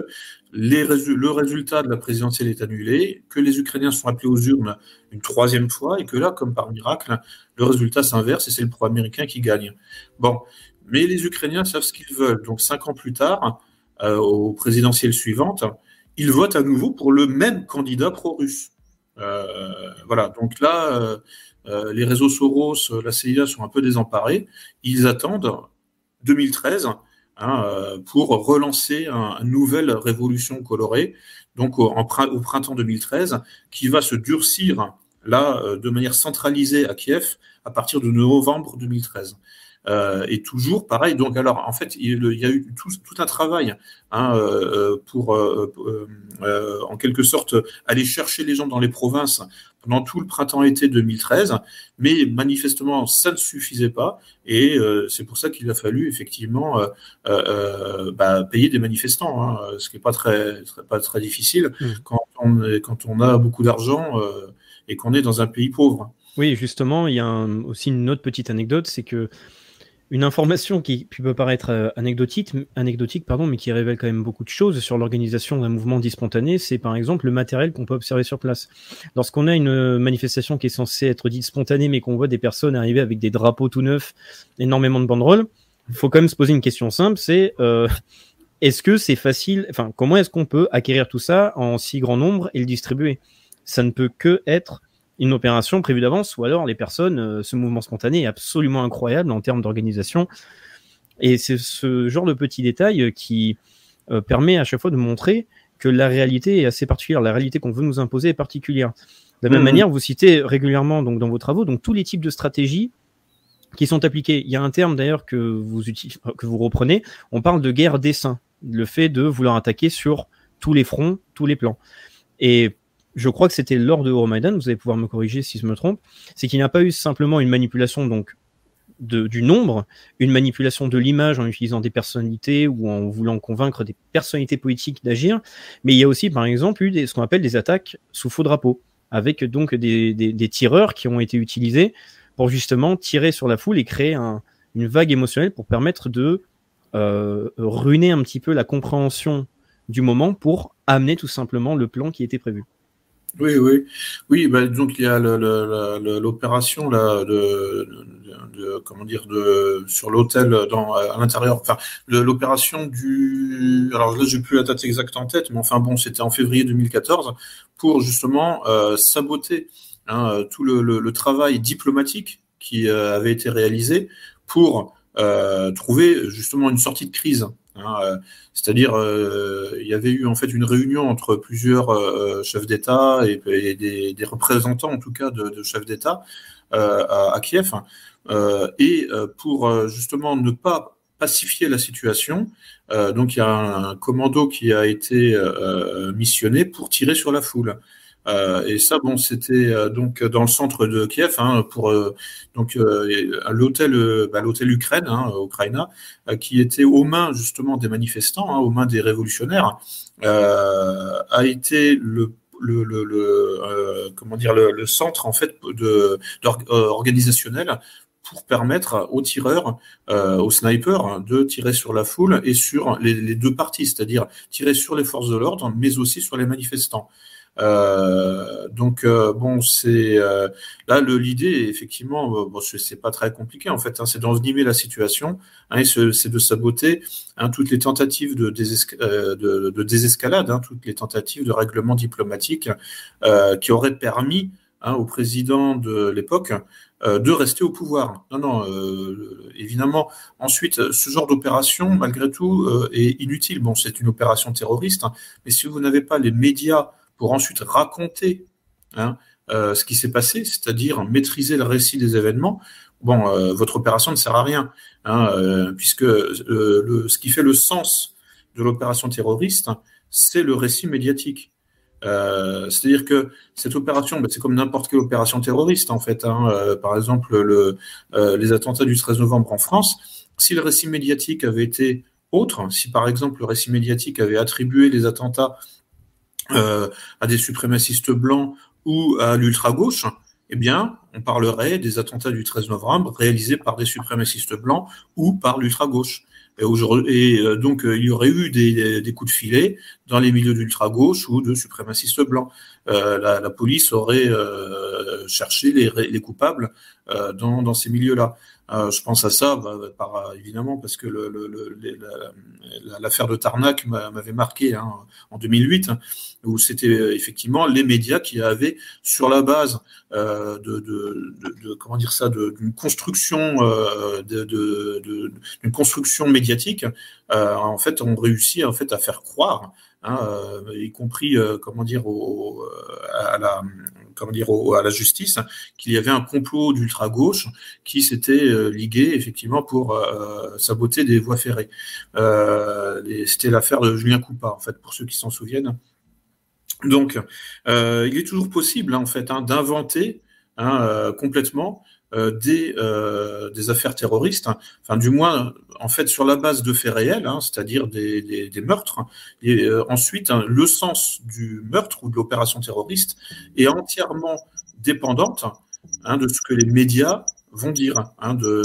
B: le résultat de la présidentielle est annulé, que les Ukrainiens sont appelés aux urnes une troisième fois et que là, comme par miracle, le résultat s'inverse et c'est le pro-américain qui gagne. Bon, mais les Ukrainiens savent ce qu'ils veulent. Donc cinq ans plus tard, euh, aux présidentielles ils votent à nouveau pour le même candidat pro-russe. Euh, voilà, donc là, euh, les réseaux Soros, euh, la CIA sont un peu désemparés. Ils attendent 2013 hein, euh, pour relancer un, une nouvelle révolution colorée, donc au, printemps 2013, qui va se durcir là de manière centralisée à Kiev à partir de novembre 2013. Euh, et toujours pareil. Donc, alors, en fait, il, il y a eu tout, tout un travail hein, euh, pour, euh, euh, en quelque sorte, aller chercher les gens dans les provinces pendant tout le printemps-été 2013, mais manifestement, ça ne suffisait pas, et euh, c'est pour ça qu'il a fallu effectivement bah, payer des manifestants, hein, ce qui n'est pas très, très, pas très difficile mmh. quand, on, quand on a beaucoup d'argent et qu'on est dans un pays pauvre.
A: Oui, justement, il y a aussi une autre petite anecdote, c'est que une information qui peut paraître euh, anecdotique, pardon, mais qui révèle quand même beaucoup de choses sur l'organisation d'un mouvement dit spontané, c'est par exemple le matériel qu'on peut observer sur place. Lorsqu'on a une manifestation qui est censée être dite spontanée, mais qu'on voit des personnes arriver avec des drapeaux tout neufs, énormément de banderoles, il faut quand même se poser une question simple, c'est euh, est-ce que c'est facile Enfin, comment est-ce qu'on peut acquérir tout ça en si grand nombre et le distribuer? Ça ne peut que être une opération prévue d'avance, ou alors les personnes, euh, ce mouvement spontané est absolument incroyable en termes d'organisation. Et c'est ce genre de petit détail qui euh, permet à chaque fois de montrer que la réalité est assez particulière. La réalité qu'on veut nous imposer est particulière. De la même mmh. manière, vous citez régulièrement donc dans vos travaux donc tous les types de stratégies qui sont appliquées. Il y a un terme d'ailleurs que vous que vous reprenez. On parle de guerre dessin, le fait de vouloir attaquer sur tous les fronts, tous les plans. Et je crois que c'était lors de Euromaidan, vous allez pouvoir me corriger si je me trompe, c'est qu'il n'y a pas eu simplement une manipulation donc du nombre, une manipulation de l'image en utilisant des personnalités ou en voulant convaincre des personnalités politiques d'agir, mais il y a aussi par exemple eu des, ce qu'on appelle des attaques sous faux drapeau, avec donc des, tireurs qui ont été utilisés pour justement tirer sur la foule et créer une vague émotionnelle pour permettre de euh, ruiner un petit peu la compréhension du moment pour amener tout simplement le plan qui était prévu.
B: Oui, oui, oui. Bah, donc il y a l'opération là comment dire sur l'hôtel dans à l'intérieur. Enfin, l'opération du. Alors là, j'ai plus la date exacte en tête, mais enfin bon, c'était en février 2014 pour justement euh, saboter hein, tout le, le, travail diplomatique qui euh, avait été réalisé pour euh, trouver justement une sortie de crise Hein, euh, c'est-à-dire, euh, il y avait eu en fait une réunion entre plusieurs euh, chefs d'État et, des, représentants, en tout cas, de, chefs d'État à, Kiev, et pour justement ne pas pacifier la situation, donc il y a un commando qui a été missionné pour tirer sur la foule. Euh, et ça, bon, c'était euh, donc dans le centre de Kiev, hein, pour euh, donc l'hôtel, bah, l'hôtel Ukraine, hein, Ukraina, qui était aux mains justement des manifestants, hein, aux mains des révolutionnaires, a été le comment dire le, centre en fait de, organisationnel pour permettre aux tireurs, aux snipers, de tirer sur la foule et sur les, les deux parties, c'est-à-dire tirer sur les forces de l'ordre, mais aussi sur les manifestants. Euh, donc euh, bon, c'est euh, là l'idée effectivement, bon, c'est pas très compliqué en fait, hein, c'est d'envenimer la situation, hein, c'est de saboter hein, toutes les tentatives de, de, désescalade, hein, toutes les tentatives de règlement diplomatique qui auraient permis au président de l'époque de rester au pouvoir. Non, non, évidemment. Ensuite, ce genre d'opération, malgré tout, est inutile. Bon, c'est une opération terroriste, mais si vous n'avez pas les médias pour ensuite raconter hein, euh, ce qui s'est passé, c'est-à-dire maîtriser le récit des événements, bon, euh, votre opération ne sert à rien, hein, euh, puisque ce qui fait le sens de l'opération terroriste, c'est le récit médiatique. C'est-à-dire que cette opération, ben, c'est comme n'importe quelle opération terroriste en fait. Hein, par exemple, le, les attentats du 13 novembre en France, si le récit médiatique avait été autre, si par exemple le récit médiatique avait attribué les attentats à des suprémacistes blancs ou à l'ultra-gauche, eh bien, on parlerait des attentats du 13 novembre réalisés par des suprémacistes blancs ou par l'ultra-gauche. Et, euh, donc, euh, il y aurait eu des, coups de filet dans les milieux d'ultra-gauche ou de suprémacistes blancs. Euh, la, police aurait euh, cherché les, les coupables euh, dans, ces milieux-là. Euh, je pense à ça, bah, par, évidemment, parce que l'affaire de Tarnac m'avait marqué hein, en 2008, où c'était effectivement les médias qui avaient, sur la base euh, de, de, de, comment dire ça, d'une construction, euh, d'une construction médiatique, euh, en fait, ont réussi en fait à faire croire Hein, euh, y compris euh, comment dire au, à la comment dire à la justice qu'il y avait un complot d'ultra gauche qui s'était euh, ligué effectivement pour saboter des voies ferrées. C'était l'affaire de Julien Coupa en fait pour ceux qui s'en souviennent. Donc, il est toujours possible en fait hein, d'inventer hein, complètement euh, des, euh, des affaires terroristes, hein. enfin du moins en fait sur la base de faits réels, hein, c'est-à-dire des, des, des, meurtres. Et euh, ensuite, hein, le sens du meurtre ou de l'opération terroriste est entièrement dépendante de ce que les médias vont dire,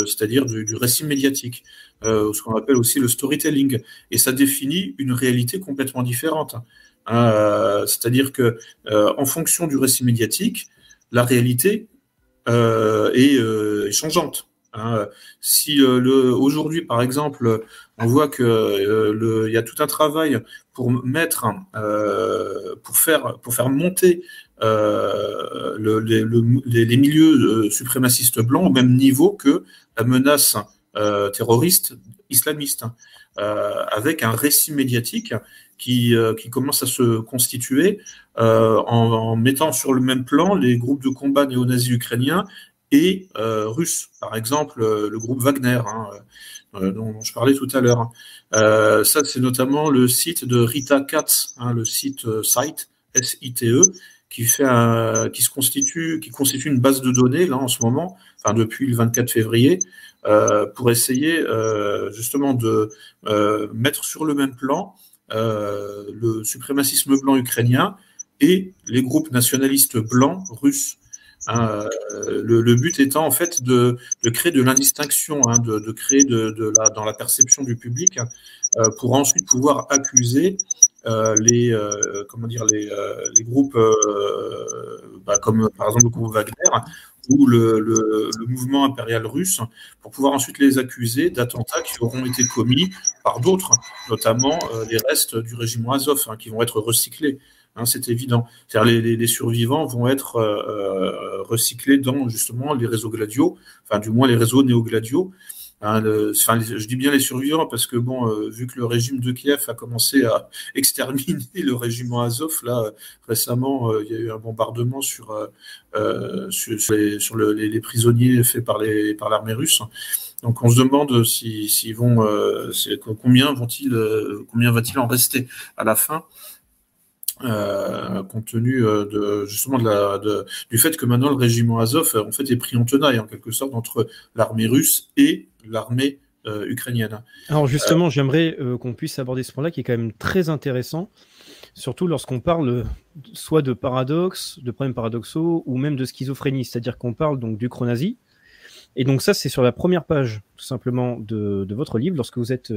B: c'est-à-dire du, du, récit médiatique, ce qu'on appelle aussi le storytelling. Et ça définit une réalité complètement différente. c'est-à-dire que en fonction du récit médiatique, la réalité euh, et, euh, changeante. Hein. Si le aujourd'hui, par exemple, on voit que il y a tout un travail pour mettre, pour faire, pour faire monter le, les, les, milieux suprémacistes blancs au même niveau que la menace terroriste islamiste, avec un récit médiatique qui, qui commence à se constituer euh, en, mettant sur le même plan les groupes de combat néo-nazis ukrainiens et euh, russes. Par exemple, euh, le groupe Wagner, hein, dont, je parlais tout à l'heure. ça, c'est notamment le site de Rita Katz, hein, le site site S-I-T-E, qui fait qui se constitue, qui constitue une base de données là en ce moment, enfin depuis le 24 février, euh, pour essayer euh, justement de euh, mettre sur le même plan le suprémacisme blanc ukrainien et les groupes nationalistes blancs russes. Hein, euh, le, but étant en fait de, créer de l'indistinction, hein, de, créer de, dans la perception du public, euh, pour ensuite pouvoir accuser euh, les comment dire les, les groupes bah, comme par exemple le groupe Wagner ou le, le, mouvement impérial russe pour pouvoir ensuite les accuser d'attentats qui auront été commis par d'autres, notamment les restes du régime Azov, hein, qui vont être recyclés. Hein, c'est évident. Les, les, les, survivants vont être euh, euh, recyclés dans justement les réseaux gladiaux, enfin du moins les réseaux néo-gladiaux. Hein, enfin, je dis bien les survivants parce que bon, euh, vu que le régime de Kiev a commencé à exterminer le régiment Azov, là récemment, il y a eu un bombardement sur les, sur le, les, prisonniers faits par les par l'armée russe. Donc on se demande s'ils si, vont, combien vont-ils, combien va-t-il en rester à la fin? Euh, compte tenu euh, de justement de la, de, du fait que maintenant le régiment Azov en fait est pris en tenaille en quelque sorte entre l'armée russe et l'armée euh, ukrainienne.
A: Alors justement, j'aimerais qu'on puisse aborder ce point-là qui est quand même très intéressant, surtout lorsqu'on parle soit de paradoxes, de problèmes paradoxaux ou même de schizophrénie, c'est-à-dire qu'on parle donc du chronazi. Et donc ça, c'est sur la première page tout simplement de, de votre livre. Lorsque vous êtes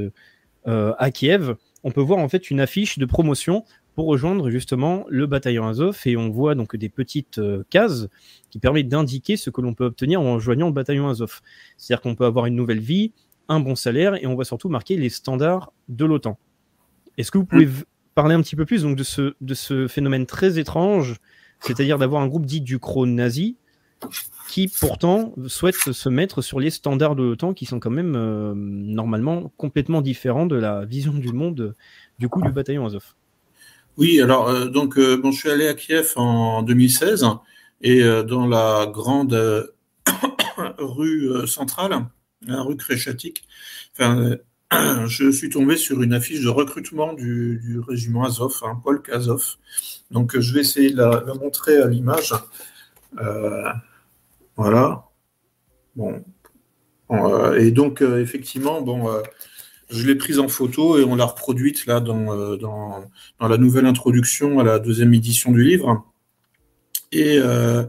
A: à Kiev, on peut voir en fait une affiche de promotion pour rejoindre justement le bataillon Azov et on voit donc des petites euh, cases qui permettent d'indiquer ce que l'on peut obtenir en rejoignant le bataillon Azov. C'est-à-dire qu'on peut avoir une nouvelle vie, un bon salaire et on voit surtout marquer les standards de l'OTAN. Est-ce que vous pouvez parler un petit peu plus donc de ce, de ce phénomène très étrange, c'est-à-dire d'avoir un groupe dit du cro nazi qui pourtant souhaite se mettre sur les standards de l'OTAN qui sont quand même euh, normalement complètement différents de la vision du monde du coup du bataillon Azov?
B: Oui, alors euh, donc euh, bon, je suis allé à Kiev en 2016 et euh, dans la grande rue centrale, la rue Kreshatik, je suis tombé sur une affiche de recrutement du, régiment Azov, hein, Paul Azov. Donc je vais essayer de la, montrer à l'image. voilà. Bon. et donc effectivement, bon je l'ai prise en photo et on l'a reproduite là dans, euh, dans, dans, la nouvelle introduction à la deuxième édition du livre. Et euh,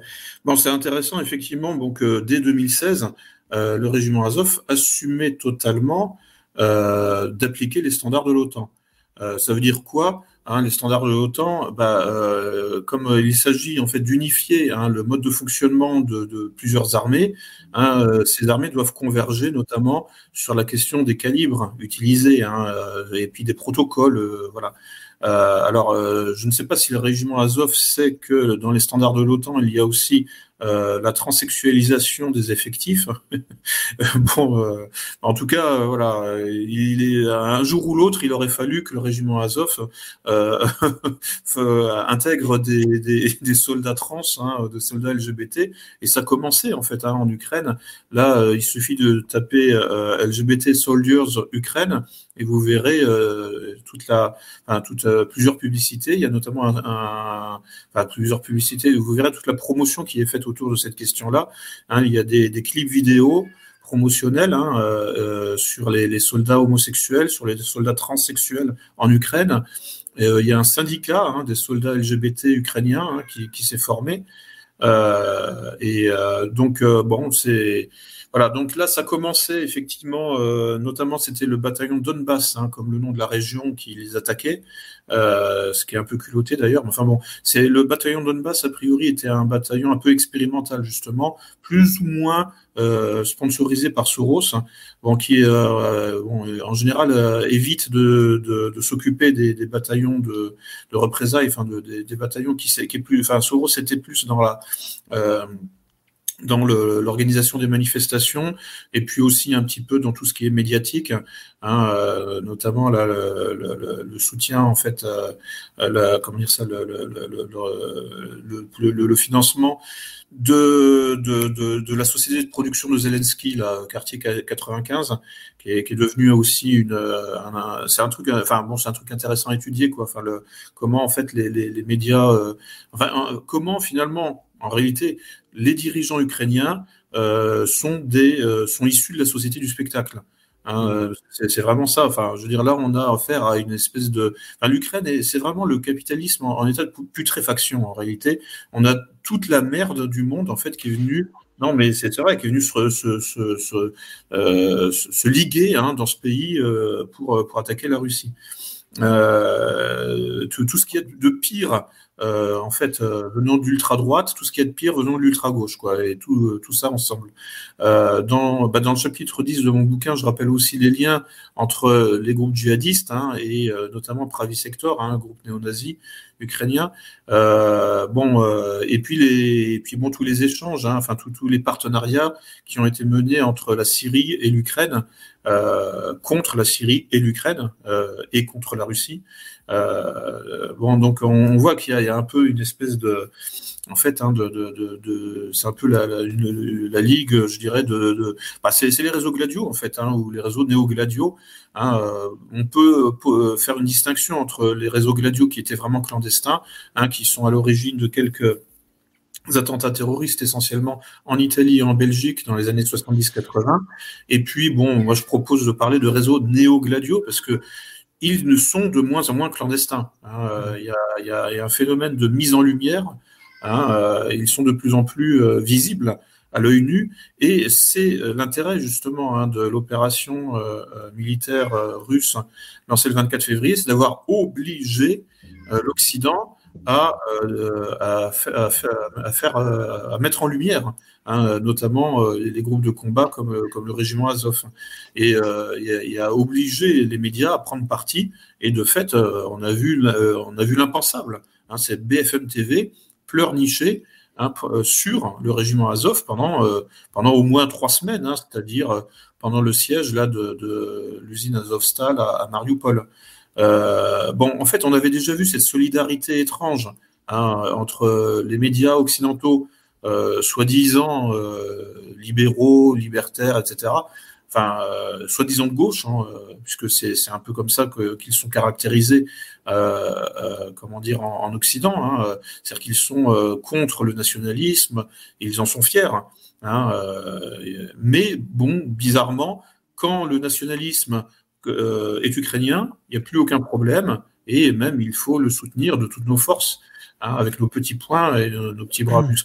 B: bon, c'est intéressant effectivement donc dès 2016, euh, le régiment Azov assumait totalement d'appliquer les standards de l'OTAN. Ça veut dire quoi? Hein, les standards de l'OTAN, bah, euh, comme il s'agit en fait d'unifier hein, le mode de fonctionnement de, plusieurs armées, hein, euh, ces armées doivent converger notamment sur la question des calibres utilisés euh, et puis des protocoles, euh, voilà. Euh, alors, je ne sais pas si le régiment Azov sait que dans les standards de l'OTAN, il y a aussi euh, la transsexualisation des effectifs. bon, euh, en tout cas, euh, voilà, il est un jour ou l'autre, il aurait fallu que le régiment Azov intègre des, des, des, soldats trans, hein, des soldats LGBT, et ça commençait en fait hein, en Ukraine. Là, il suffit de taper LGBT Soldiers Ukraine et vous verrez toute la, enfin, toute, plusieurs publicités. Il y a notamment un, un plusieurs publicités. Vous verrez toute la promotion qui est faite autour de cette question-là. Hein, il y a des, clips vidéo promotionnels hein, euh, euh, sur les, soldats homosexuels, sur les soldats transsexuels en Ukraine. Euh, il y a un syndicat hein, des soldats LGBT ukrainiens qui, s'est formé. et donc, bon, c'est. Voilà, donc là, ça commençait effectivement, notamment c'était le bataillon Donbass, comme le nom de la région qui les attaquait. Euh, ce qui est un peu culotté d'ailleurs. Enfin bon, c'est le bataillon Donbass a priori était un bataillon un peu expérimental justement, plus ou moins euh, sponsorisé par Soros, hein, bon, qui euh, bon, en général euh, évite de, de, de s'occuper des, des, bataillons de, de représailles, enfin de, des, des, bataillons qui, qui est plus, enfin Soros était plus dans la euh, dans l'organisation des manifestations et puis aussi un petit peu dans tout ce qui est médiatique, hein, euh, notamment la, le, le, le, soutien en fait, euh, la, comment dire ça, le, le financement de, de, de, de, la société de production de Zelensky, la quartier 95, qui est, qui est devenu aussi une, c'est un truc, enfin bon, c'est un truc intéressant à étudier quoi. Enfin le, comment en fait les, les, les médias, euh, enfin comment finalement en réalité, les dirigeants ukrainiens euh, sont, des, euh, sont issus de la société du spectacle. Hein, mmh. euh, c'est vraiment ça. Enfin, je veux dire, là, on a affaire à une espèce de. Enfin, L'Ukraine, c'est vraiment le capitalisme en, état de putréfaction. En réalité, on a toute la merde du monde en fait qui est venue. Non, mais c'est vrai, qui est venue se, se, se, euh, se liguer hein, dans ce pays pour, pour attaquer la Russie. Euh, tout, tout, ce qui est de pire euh, en fait, euh, venant de l'ultra droite, tout ce qui est de pire venant de l'ultra gauche, quoi, et tout, euh, tout ça ensemble. Euh, dans, bah, dans le chapitre 10 de mon bouquin, je rappelle aussi les liens entre les groupes djihadistes hein, et notamment Pravi Sector, hein, un groupe néo-nazi ukrainien. bon, et puis les, puis bon, tous les échanges, hein, enfin tous les partenariats qui ont été menés entre la Syrie et l'Ukraine, contre la Syrie et l'Ukraine et contre la Russie. Euh, bon, donc on voit qu'il y, a un peu une espèce de, en fait, hein, c'est un peu la, la, ligue, je dirais, de, bah, c'est, les réseaux gladiaux en fait, hein, ou les réseaux néo-gladiaux. Euh, on peut, peut, faire une distinction entre les réseaux gladiaux qui étaient vraiment clandestins, hein, qui sont à l'origine de quelques attentats terroristes essentiellement en Italie et en Belgique dans les années 70-80. Et puis, bon, moi je propose de parler de réseaux néo-gladiaux parce que ils ne sont de moins en moins clandestins. Hein. Euh, il y, a, un phénomène de mise en lumière. Hein, euh, ils sont de plus en plus euh, visibles à l'œil nu, et c'est l'intérêt justement de l'opération euh, militaire russe lancée le 24 février, c'est d'avoir obligé l'Occident à, à, à, faire, à mettre en lumière Hein, notamment euh, les groupes de combat comme, euh, comme le régiment Azov. Et euh, a, obligé les médias à prendre parti. Et de fait, on a vu, on a vu l'impensable. Hein, c'est BFM TV pleurnicher hein, sur le régiment Azov pendant, pendant au moins trois semaines, hein, c'est-à-dire pendant le siège là de, de l'usine Azovstal à Mariupol. Euh, bon, en fait, on avait déjà vu cette solidarité étrange hein, entre les médias occidentaux euh, soi-disant euh, libéraux, libertaires, etc. Enfin, soi-disant de gauche, hein, puisque c'est un peu comme ça qu'ils sont caractérisés, comment dire, en, en Occident. Hein, C'est-à-dire qu'ils sont contre le nationalisme, et ils en sont fiers. Mais bon, bizarrement, quand le nationalisme est ukrainien, il n'y a plus aucun problème, et même il faut le soutenir de toutes nos forces, hein, avec nos petits points et nos, petits bras mmh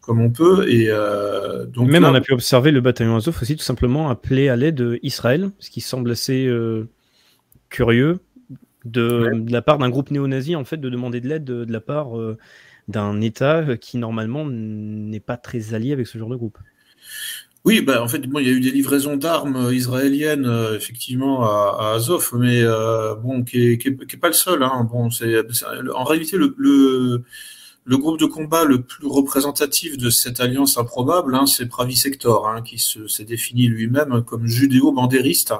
B: comme on peut. Et euh, donc
A: même on a pu observer le bataillon Azov aussi tout simplement appeler à l'aide Israël, ce qui semble assez euh, curieux de, ouais. de, la part d'un groupe néo-nazi en fait de demander de l'aide de, de, la part euh, d'un État qui normalement n'est pas très allié avec ce genre de groupe.
B: Oui, bah, en fait, bon, il y a eu des livraisons d'armes israéliennes, euh, effectivement, à, à, Azov, mais euh, bon, qui est, qui, est, pas le seul. Hein. Bon, c'est en réalité le, le, le groupe de combat le plus représentatif de cette alliance improbable, hein, c'est Pravi Sector, hein, qui s'est défini lui-même comme judéo-bandériste.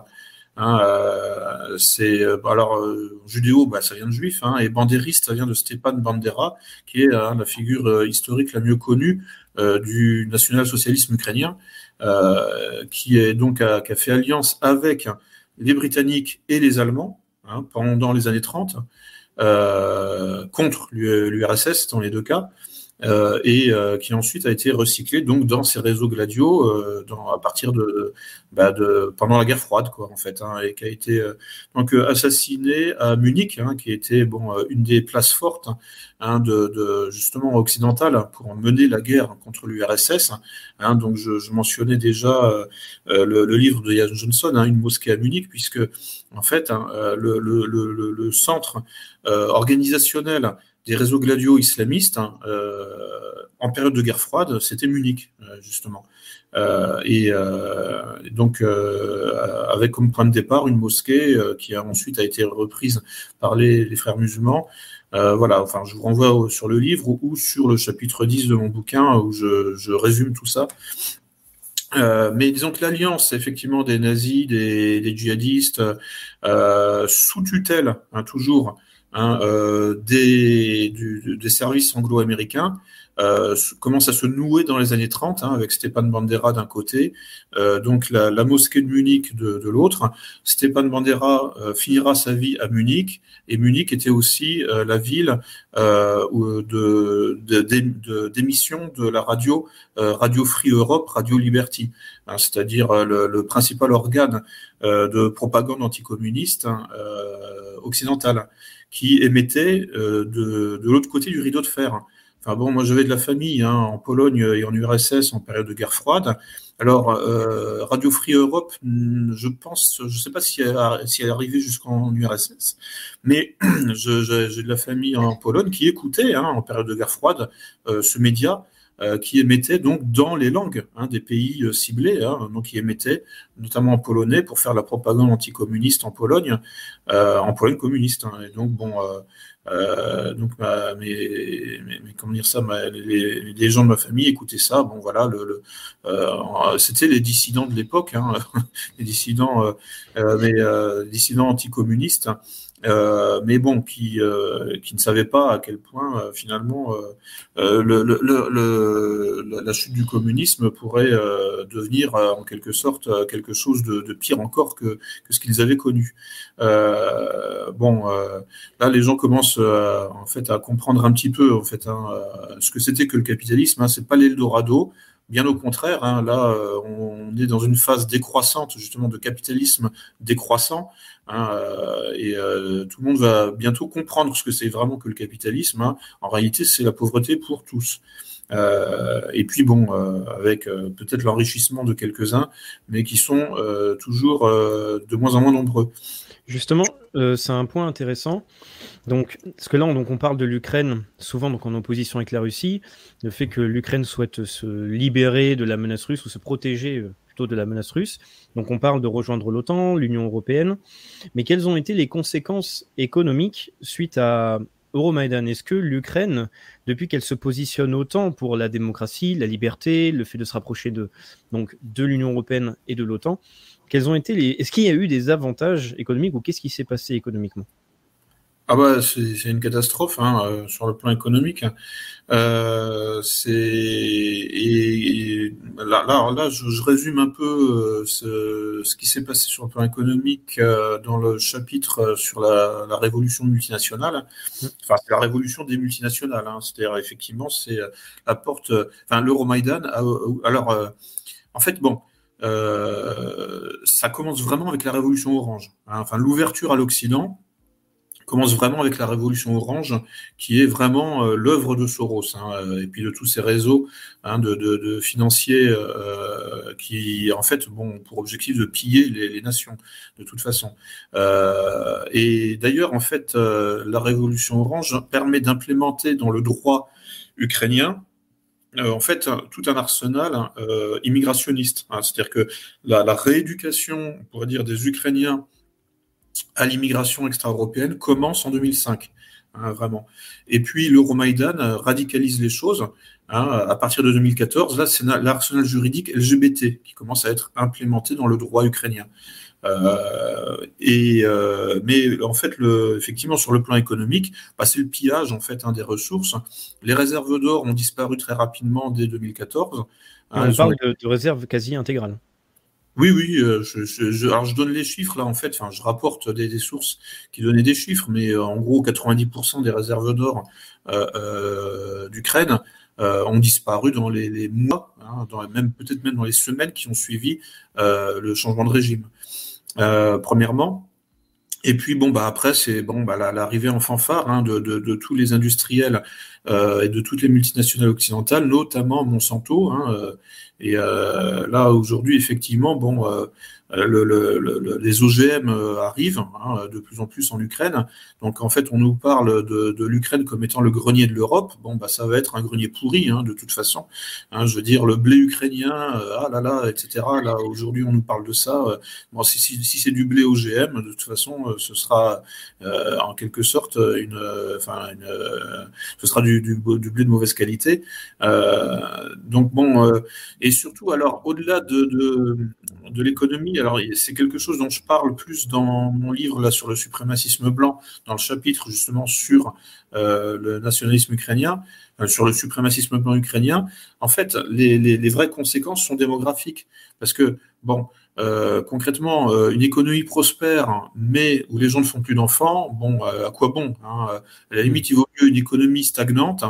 B: Hein, euh, c'est euh, alors euh, judéo, bah, ça vient de juif, hein, et bandériste, ça vient de Stepan Bandera, qui est hein, la figure euh, historique la mieux connue euh, du national-socialisme ukrainien, euh, qui est donc a fait alliance avec les Britanniques et les Allemands hein, pendant les années 30 euh, contre l'URSS dans les deux cas. Euh, et euh, qui ensuite a été recyclé donc dans ces réseaux Gladio euh, dans, à partir de, bah, de pendant la guerre froide quoi en fait hein, et qui a été donc assassiné à Munich hein, qui était bon une des places fortes hein, de, de, justement occidentale pour mener la guerre contre l'URSS hein, donc je, je, mentionnais déjà le, le, livre de Jan Johnson une mosquée à Munich puisque en fait le, le, le, centre organisationnel des réseaux gladiaux islamistes hein, euh, en période de guerre froide, c'était Munich, euh, justement. Euh, et, donc, avec comme point de départ une mosquée qui a ensuite a été reprise par les, frères musulmans. voilà, enfin, je vous renvoie sur le livre ou, sur le chapitre 10 de mon bouquin où je, résume tout ça. mais disons que l'alliance, effectivement, des nazis, des, djihadistes, sous tutelle, hein, toujours, hein, euh, des, du, des services anglo-américains euh, commence à se nouer dans les années 30 hein, avec Stepan Bandera d'un côté, euh, donc la, la, mosquée de Munich de, de l'autre. Stepan Bandera euh, finira sa vie à Munich et Munich était aussi euh, la ville euh, de, d'émission de, de, la radio Radio Free Europe, Radio Liberty, hein, c'est-à-dire le, le, principal organe de propagande anticommuniste hein, occidentale qui émettait euh, de, de l'autre côté du rideau de fer. Enfin bon, moi j'avais de la famille hein, en Pologne et en URSS en période de guerre froide. Alors euh, Radio Free Europe, je pense, je ne sais pas si elle, si elle est arrivée jusqu'en URSS, mais j'ai de la famille en Pologne qui écoutait hein, en période de guerre froide euh, ce média euh, qui émettait donc dans les langues hein, des pays euh, ciblés, hein, donc qui émettait notamment en polonais pour faire la propagande anticommuniste en Pologne, euh, en Pologne communiste. Hein. et donc bon, donc mais, comment dire ça, les, les, gens de ma famille écoutaient ça. Bon voilà, le, c'était les dissidents de l'époque, les dissidents, mais dissidents anticommunistes. Euh, mais bon, qui, euh, qui ne savait pas à quel point euh, finalement le, le, le, la chute du communisme pourrait devenir en quelque sorte quelque chose de, de pire encore que, que ce qu'ils avaient connu. bon, là les gens commencent en fait à comprendre un petit peu en fait hein, ce que c'était que le capitalisme. Hein, c'est pas l'Eldorado. Bien au contraire, hein, là, on est dans une phase décroissante, justement, de capitalisme décroissant, Hein, euh, et euh, tout le monde va bientôt comprendre ce que c'est vraiment que le capitalisme. Hein. En réalité, c'est la pauvreté pour tous. Euh, et puis bon, avec peut-être l'enrichissement de quelques-uns, mais qui sont toujours de moins en moins nombreux.
A: Justement, c'est un point intéressant. Donc, parce que là, on, donc, on parle de l'Ukraine, souvent donc en opposition avec la Russie, le fait que l'Ukraine souhaite se libérer de la menace russe ou se protéger plutôt de la menace russe. Donc on parle de rejoindre l'OTAN, l'Union européenne. Mais quelles ont été les conséquences économiques suite à Euromaidan? Est-ce que l'Ukraine, depuis qu'elle se positionne autant pour la démocratie, la liberté, le fait de se rapprocher de, donc, de l'Union européenne et de l'OTAN, quels ont été les... Est-ce qu'il y a eu des avantages économiques ou qu'est-ce qui s'est passé économiquement?
B: Ah bah c'est une catastrophe hein, euh, sur le plan économique. Euh, c'est et, là, là, là je, je, résume un peu euh, ce, ce qui s'est passé sur le plan économique euh, dans le chapitre sur la, la révolution multinationale. Enfin, c'est la révolution des multinationales. Hein, C'est-à-dire effectivement, c'est la porte. Enfin, l'Euromaïdan. Alors, en fait, bon. Ça commence vraiment avec la révolution orange. Hein, enfin, l'ouverture à l'Occident, commence vraiment avec la révolution orange, qui est vraiment euh, l'œuvre de Soros, hein, euh, et puis de tous ces réseaux hein, de, financiers euh, qui, en fait, bon, pour objectif de piller les, les nations, de toute façon. Euh, et d'ailleurs, en fait, euh, la révolution orange permet d'implémenter dans le droit ukrainien en fait tout un arsenal hein, immigrationniste. Hein, C'est-à-dire que la, rééducation, on pourrait dire, des Ukrainiens à l'immigration extra-européenne commence en 2005. Hein, vraiment. Et puis l'Euromaïdan euh, radicalise les choses. À partir de 2014, là, c'est l'arsenal juridique LGBT qui commence à être implémenté dans le droit ukrainien. Euh, et euh, mais en fait, le, effectivement, sur le plan économique, bah, c'est le pillage en fait hein, des ressources. Les réserves d'or ont disparu très rapidement dès 2014.
A: On parle de, de réserves quasi intégrales.
B: Oui, oui, euh, je, je, alors je donne les chiffres là en fait, enfin je rapporte des, des sources qui donnaient des chiffres, mais en gros 90% des réserves d'or euh, euh, d'Ukraine ont disparu dans les, mois, hein, dans, même peut-être même dans les semaines qui ont suivi le changement de régime. Premièrement. Et puis bon bah après c'est bon bah l'arrivée en fanfare hein, de, de, de, tous les industriels euh, et de toutes les multinationales occidentales, notamment Monsanto. Hein, euh, et euh, là aujourd'hui effectivement bon euh, le, le, les OGM euh, arrivent hein, de plus en plus en Ukraine. Donc en fait, on nous parle de, de l'Ukraine comme étant le grenier de l'Europe. Bon, bah ça va être un grenier pourri hein, de toute façon. Hein, je veux dire, le blé ukrainien, euh, ah là là, etc. Là aujourd'hui, on nous parle de ça. Bon, si, si, si c'est du blé OGM, de toute façon, ce sera en quelque sorte une, enfin, ce sera du, du, du, blé de mauvaise qualité. donc bon, et surtout alors au-delà de, de, de l'économie alors c'est quelque chose dont je parle plus dans mon livre là sur le suprémacisme blanc, dans le chapitre justement sur euh, le nationalisme ukrainien, euh, sur le suprémacisme blanc ukrainien. En fait, les, vraies conséquences sont démographiques, parce que bon, euh, concrètement, une économie prospère, mais où les gens ne font plus d'enfants, bon, à quoi bon hein À la limite, il vaut mieux une économie stagnante.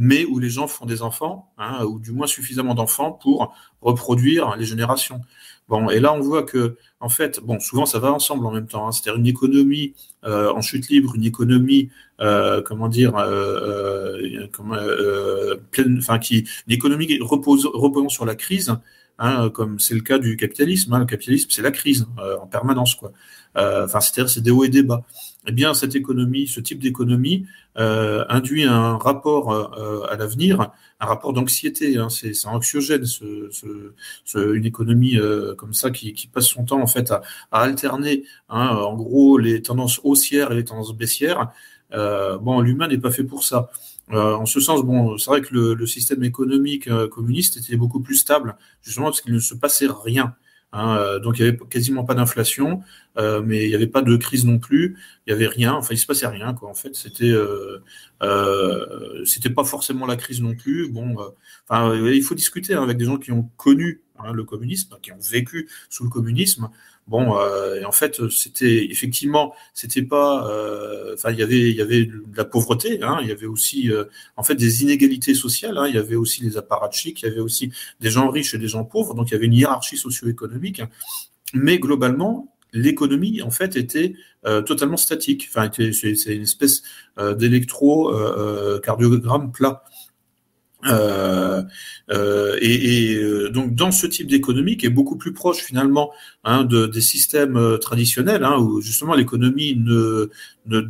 B: mais où les gens font des enfants, hein, ou du moins suffisamment d'enfants pour reproduire les générations. Bon, et là, on voit que, en fait, bon, souvent ça va ensemble en même temps. Hein. C'est-à-dire une économie euh, en chute libre, une économie, euh, comment dire, euh, euh pleine, enfin, qui, une économie repose, reposant sur la crise, hein, comme c'est le cas du capitalisme. Hein. Le capitalisme, c'est la crise en permanence, quoi. Enfin, c'est-à-dire c'est des hauts et des bas eh bien, cette économie, ce type d'économie, euh, induit un rapport euh, à l'avenir, un rapport d'anxiété. Hein, c'est anxiogène, ce, ce, une économie euh, comme ça qui, qui, passe son temps en fait à, à alterner, hein, en gros, les tendances haussières et les tendances baissières. Euh, bon, l'humain n'est pas fait pour ça. Euh, en ce sens, bon, c'est vrai que le, le système économique communiste était beaucoup plus stable, justement parce qu'il ne se passait rien. Hein, euh, donc il y avait quasiment pas d'inflation, euh, mais il n'y avait pas de crise non plus. Il y avait rien. Enfin, il se passait rien. Quoi. En fait, c'était euh, euh c'était pas forcément la crise non plus. Bon, enfin, il faut discuter hein, avec des gens qui ont connu hein, le communisme, qui ont vécu sous le communisme. Bon, euh, en fait, c'était effectivement, c'était pas, euh, enfin, il y avait, il y avait de la pauvreté, hein, il y avait aussi, euh, en fait, des inégalités sociales. Hein, il y avait aussi les apparatchiks, il y avait aussi des gens riches et des gens pauvres. Donc, il y avait une hiérarchie socio-économique. Mais globalement, l'économie, en fait, était totalement statique. Enfin, c'est une espèce d'électrocardiogramme plat. Euh, euh, et, euh, donc dans ce type d'économie qui est beaucoup plus proche finalement hein, de, des systèmes euh, traditionnels, hein, où justement l'économie ne, ne,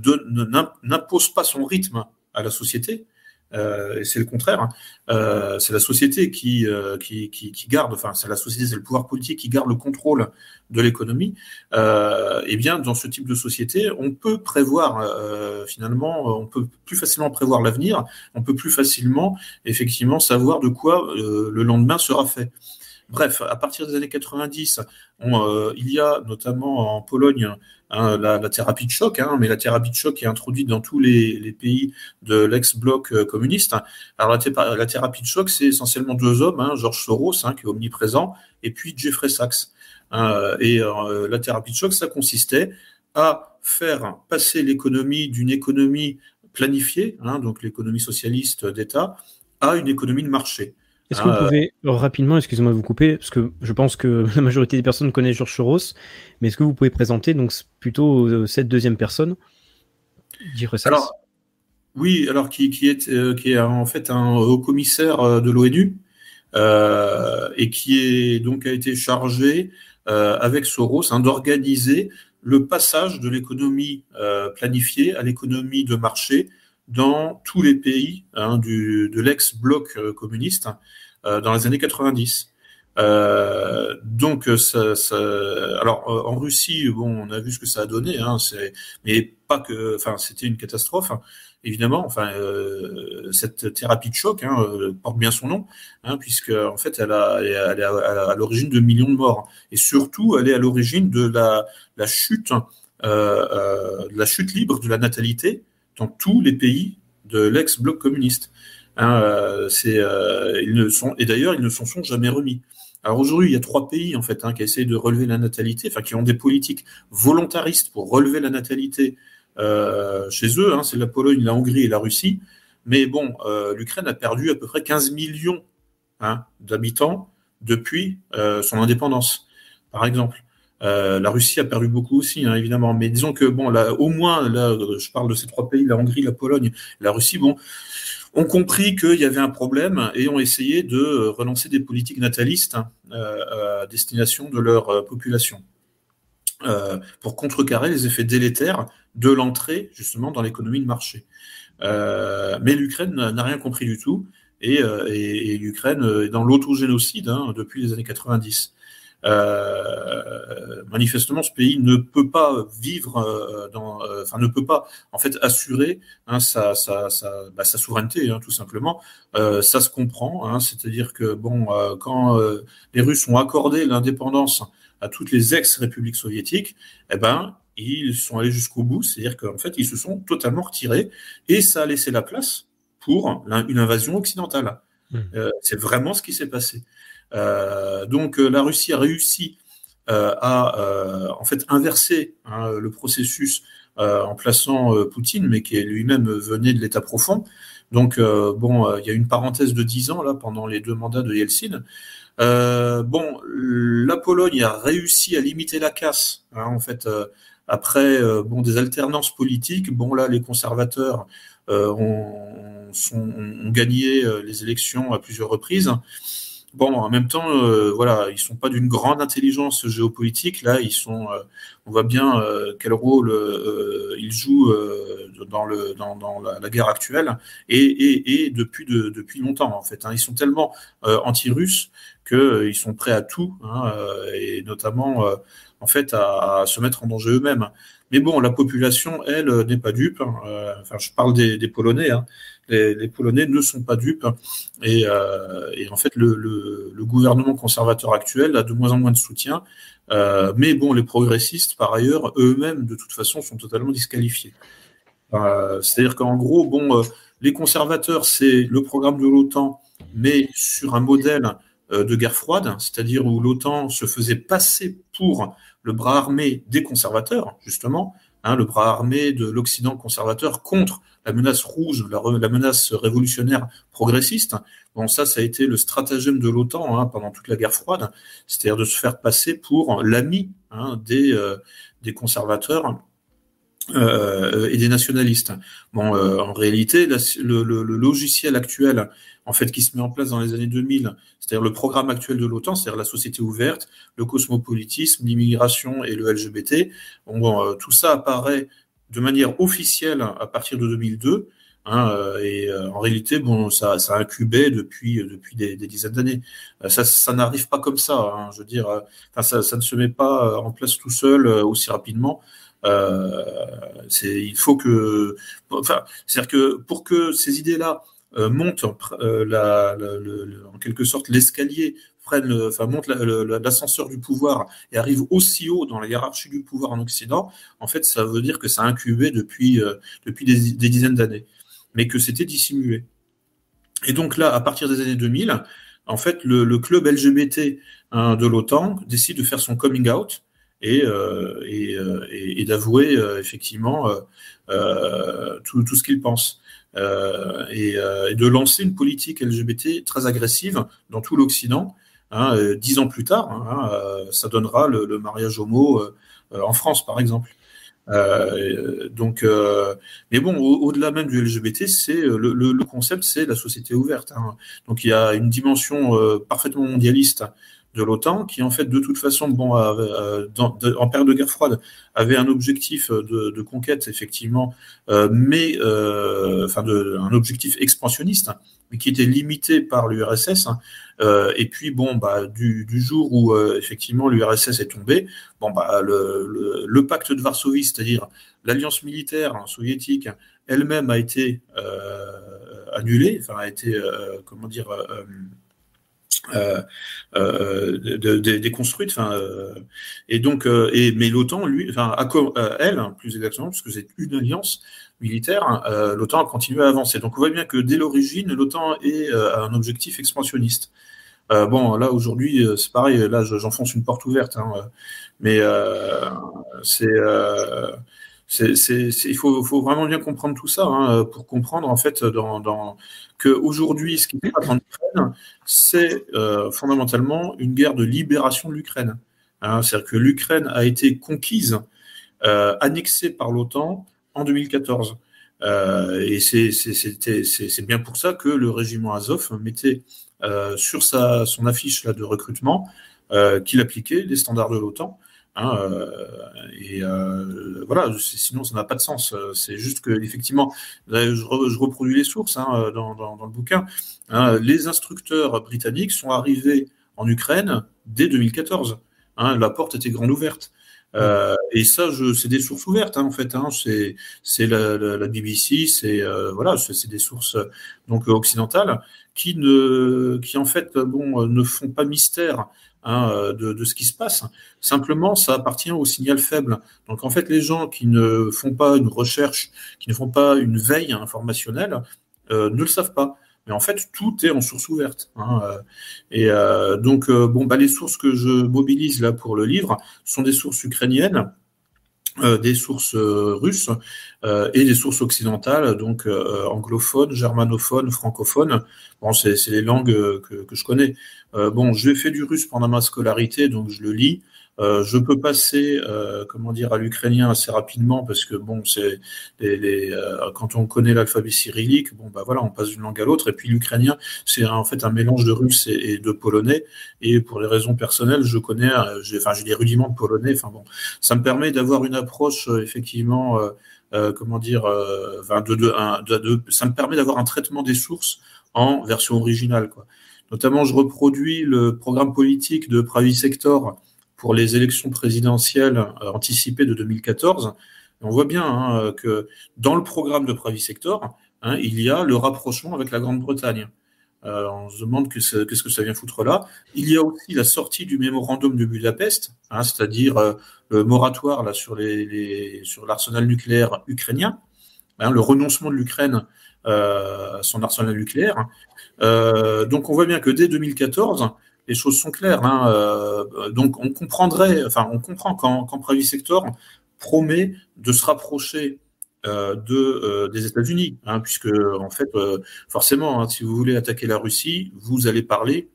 B: n'impose pas son rythme à la société, euh, c'est le contraire. Hein. Euh, c'est la société qui, euh, qui, qui, qui, garde, enfin, c'est la société, c'est le pouvoir politique qui garde le contrôle de l'économie. Euh, et bien, dans ce type de société, on peut prévoir euh, finalement, on peut plus facilement prévoir l'avenir. On peut plus facilement, effectivement, savoir de quoi le lendemain sera fait. Bref, à partir des années 90, on, il y a notamment en Pologne Hein, la, thérapie de choc, hein, mais la thérapie de choc est introduite dans tous les, pays de l'ex-bloc euh, communiste. Alors la, thérapie de choc, c'est essentiellement deux hommes, hein, Georges Soros, hein, qui est omniprésent, et puis Jeffrey Sachs. Et euh, la thérapie de choc, ça consistait à faire passer l'économie d'une économie planifiée, donc l'économie socialiste d'État, à une économie de marché.
A: Est-ce que vous ah, pouvez rapidement, excusez-moi de vous couper, parce que je pense que la majorité des personnes connaissent Georges Soros, mais est-ce que vous pouvez présenter donc plutôt euh, cette deuxième personne,
B: Alors, oui, alors qui, qui est euh, qui est en fait un haut commissaire euh, de l'ONU euh, et qui est donc a été chargé euh, avec Soros hein, d'organiser le passage de l'économie planifiée à l'économie de marché dans tous les pays hein, du, de l'ex-bloc communiste euh, dans les années 90. Euh, donc, ça, ça, alors en Russie, bon, on a vu ce que ça a donné, hein, mais pas que, enfin, c'était une catastrophe, évidemment. Enfin, euh, cette thérapie de choc hein, euh, porte bien son nom, hein, puisque en fait, elle, a, elle est à, l'origine de millions de morts, et surtout, elle est à l'origine de la, la chute, euh, de la chute libre de la natalité dans tous les pays de l'ex-bloc communiste. Hein, euh, euh, ils ne sont, et d'ailleurs, ils ne s'en sont jamais remis. Alors aujourd'hui, il y a trois pays en fait hein, qui essayent de relever la natalité, enfin qui ont des politiques volontaristes pour relever la natalité euh, chez eux. Hein, c'est la Pologne, la Hongrie et la Russie. Mais bon, l'Ukraine a perdu à peu près 15 millions d'habitants depuis son indépendance, par exemple. La Russie a perdu beaucoup aussi, hein, évidemment. Mais disons que, bon, au moins, je parle de ces trois pays, la Hongrie, la Pologne, la Russie, bon, ont compris qu'il y avait un problème et ont essayé de relancer des politiques natalistes hein, à destination de leur population. Euh, pour contrecarrer les effets délétères de l'entrée justement dans l'économie de marché. Euh, mais l'Ukraine n'a rien compris du tout euh, et l'Ukraine est dans l'autogénocide hein, depuis les années 90. Euh, manifestement, ce pays ne peut pas vivre, euh, dans, enfin ne peut pas en fait assurer hein, sa, sa, sa, bah, sa, souveraineté, hein, tout simplement. Euh, ça se comprend, hein, c'est-à-dire que bon, quand les Russes ont accordé l'indépendance à toutes les ex-républiques soviétiques, eh ben, ils sont allés jusqu'au bout, c'est-à-dire qu'en fait, ils se sont totalement retirés et ça a laissé la place pour une invasion occidentale. Mmh. Euh, c'est vraiment ce qui s'est passé. Euh, donc, euh, la Russie a réussi euh, à en fait inverser hein, le processus en plaçant Poutine, mais qui lui-même venait de l'État profond. Donc, bon, il y a une parenthèse de dix ans là pendant les deux mandats de Yeltsin. Euh, bon, la Pologne a réussi à limiter la casse. Hein, en fait, euh, après euh, bon des alternances politiques, bon là les conservateurs ont, sont, ont, gagné les élections à plusieurs reprises. Bon, en même temps, euh, voilà, ils sont pas d'une grande intelligence géopolitique. Là, ils sont, euh, on voit bien euh, quel rôle ils jouent dans le dans, dans la, guerre actuelle et, et, et depuis de, depuis longtemps en fait. Hein. Ils sont tellement anti-russes qu'ils sont prêts à tout, hein, et notamment en fait à, se mettre en danger eux-mêmes. Mais bon, la population, elle, n'est pas dupe. Hein. enfin, je parle des, Polonais. Les, Polonais ne sont pas dupes. Et, euh, et en fait, le, gouvernement conservateur actuel a de moins en moins de soutien. Euh, mais bon, les progressistes, par ailleurs, eux-mêmes, de toute façon, sont totalement disqualifiés. Euh, C'est-à-dire qu'en gros, bon, les conservateurs, c'est le programme de l'OTAN, mais sur un modèle de guerre froide, c'est-à-dire où l'OTAN se faisait passer pour le bras armé des conservateurs, justement, hein, le bras armé de l'Occident conservateur contre la menace rouge, la, menace révolutionnaire progressiste. Bon, ça, ça a été le stratagème de l'OTAN hein, pendant toute la guerre froide, c'est-à-dire de se faire passer pour l'ami hein, des, euh, des conservateurs euh, et des nationalistes. Bon, euh, en réalité, la, le, logiciel actuel, en fait, qui se met en place dans les années 2000, c'est-à-dire le programme actuel de l'OTAN, c'est-à-dire la société ouverte, le cosmopolitisme, l'immigration et le LGBT, bon, tout ça apparaît de manière officielle à partir de 2002. Hein, euh, et euh, en réalité, bon, ça, ça a incubé depuis depuis des, dizaines d'années. Euh, ça, ça n'arrive pas comme ça. Hein, je veux dire, ça, ne se met pas en place tout seul aussi rapidement. Euh, il faut que, enfin, c'est-à-dire que pour que ces idées-là euh, montent euh, en quelque sorte l'escalier prennent enfin, monte l'ascenseur du pouvoir et arrive aussi haut dans la hiérarchie du pouvoir en Occident, en fait, ça veut dire que ça a incubé depuis, euh, depuis des, dizaines d'années, mais que c'était dissimulé. Et donc là, à partir des années 2000, en fait, le, club LGBT hein, de l'OTAN décide de faire son coming out et, euh, euh, et, et d'avouer effectivement tout, tout, ce qu'il pense. Et, de lancer une politique LGBT très agressive dans tout l'Occident, Hein, euh, dix ans plus tard, hein, euh, ça donnera le, mariage homo euh, en France, par exemple. Euh, donc, euh, mais bon, au-delà même du LGBT, c'est le, concept, c'est la société ouverte. Hein. Donc, il y a une dimension euh, parfaitement mondialiste de l'OTAN qui, en fait, de toute façon, bon, en période de guerre froide, avait un objectif de, de conquête, effectivement, mais enfin, de, un objectif expansionniste mais qui était limité par l'URSS. Hein. Euh, et puis bon, bah, du, jour où euh, effectivement l'URSS est tombé, bon bah le, pacte de Varsovie, c'est-à-dire l'alliance militaire hein, soviétique, elle-même a été euh, annulée, enfin a été euh, comment dire euh, euh, euh, de, de, déconstruite. Euh, et donc, euh, et mais l'OTAN, lui, à, elle, plus exactement, parce que c'est une alliance militaire, hein, l'OTAN a continué à avancer. Donc, on voit bien que dès l'origine, l'OTAN est un objectif expansionniste. bon, là aujourd'hui, c'est pareil. Là, j'enfonce une porte ouverte, hein, mais c'est il faut, vraiment bien comprendre tout ça hein, pour comprendre en fait dans, dans que aujourd'hui, ce qui se passe en Ukraine, c'est euh, fondamentalement une guerre de libération de l'Ukraine. Hein. C'est-à-dire que l'Ukraine a été conquise, euh, annexée par l'OTAN en 2014. Euh, et c'est bien pour ça que le régiment Azov mettait sur sa, son affiche là, de recrutement qu'il appliquait les standards de l'OTAN Hein, euh, et euh, voilà, sinon ça n'a pas de sens. C'est juste que effectivement, je, reproduis les sources hein, dans, le bouquin. Hein, les instructeurs britanniques sont arrivés en Ukraine dès 2014. la porte était grande ouverte. Euh, et ça, c'est des sources ouvertes en fait. c'est la, BBC, c'est voilà, des sources donc occidentales qui ne, qui en fait, bon, ne font pas mystère Hein, euh, de, ce qui se passe. Simplement, ça appartient au signal faible. Donc, en fait, les gens qui ne font pas une recherche, qui ne font pas une veille informationnelle, euh, ne le savent pas. Mais en fait, tout est en source ouverte. Hein, euh. et donc, bon, bah, les sources que je mobilise là pour le livre sont des sources ukrainiennes des sources euh, russes euh, et des sources occidentales, donc anglophones, germanophones, francophones. Bon, c'est les langues que, que, je connais. bon, j'ai fait du russe pendant ma scolarité, donc je le lis. Euh, je peux passer, euh, comment dire, à l'ukrainien assez rapidement parce que bon, c'est les, euh, quand on connaît l'alphabet cyrillique, bon bah voilà, on passe d'une langue à l'autre. Et puis l'ukrainien, c'est en fait un mélange de russe et, de polonais. Et pour les raisons personnelles, je connais, j'ai, enfin j'ai des rudiments de polonais. Enfin bon, ça me permet d'avoir une approche effectivement, comment dire, enfin de, de, de, ça me permet d'avoir un traitement des sources en version originale, quoi. Notamment, je reproduis le programme politique de Pravi Sector pour les élections présidentielles euh, anticipées de 2014. on voit bien hein, que dans le programme de Pravi Sector, hein, il y a le rapprochement avec la Grande-Bretagne. Euh, on se demande qu'est-ce que ça vient foutre là. Il y a aussi la sortie du mémorandum de Budapest, hein, c'est-à-dire euh, le moratoire là, sur l'arsenal nucléaire ukrainien, le renoncement de l'Ukraine à son arsenal nucléaire. donc on voit bien que dès 2014, les choses sont claires. Hein, euh, donc on comprendrait, enfin on comprend quand, quand Sector promet de se rapprocher euh, de, euh, des États-Unis, hein, puisque en fait, forcément, hein, si vous voulez attaquer la Russie, vous allez parler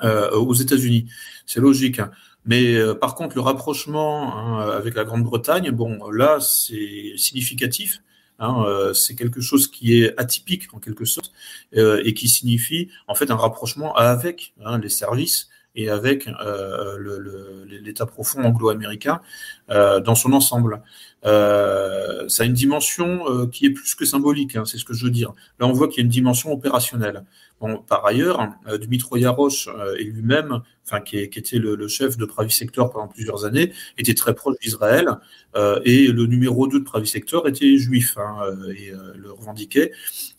B: aux États-Unis. C'est logique. Mais par contre, le rapprochement avec la Grande-Bretagne, bon, là, c'est significatif Hein, euh, c'est quelque chose qui est atypique en quelque sorte euh, et qui signifie en fait un rapprochement avec hein, les services et avec euh, l'État profond anglo-américain dans son ensemble. ça a une dimension qui est plus que symbolique, hein, c'est ce que je veux dire. Là, on voit qu'il y a une dimension opérationnelle. Par ailleurs, euh, Dmitro Yarosh euh, et lui-même, enfin qui, était le, chef de Pravi Sector pendant plusieurs années, était très proche d'Israël euh, et le numéro 2 de Pravi Sector était juif hein, et le revendiquait.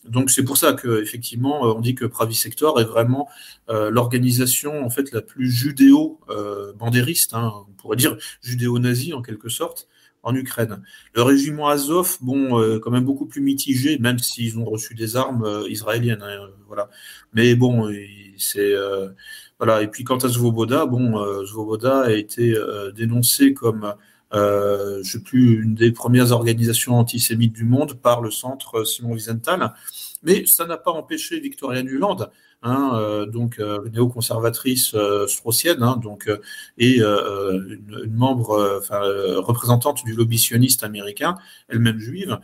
B: Donc c'est pour ça que effectivement on dit que Pravi Sector est vraiment l'organisation en fait la plus judéo-bandériste, hein, on pourrait dire judéo-nazi en quelque sorte, en Ukraine. Le régiment Azov, bon, euh, quand même beaucoup plus mitigé, même s'ils ont reçu des armes euh, israéliennes, hein, voilà. Mais bon, c'est euh, voilà. Et puis quant à Svoboda, bon, Svoboda a été dénoncé comme je sais plus, une des premières organisations antisémites du monde par le centre Simon Wiesenthal. Mais ça n'a pas empêché Victoria Nuland Hein, euh, donc euh, néoconservatrice euh, straussienne, hein, donc et une, membre, enfin représentante du lobby américain, elle-même juive,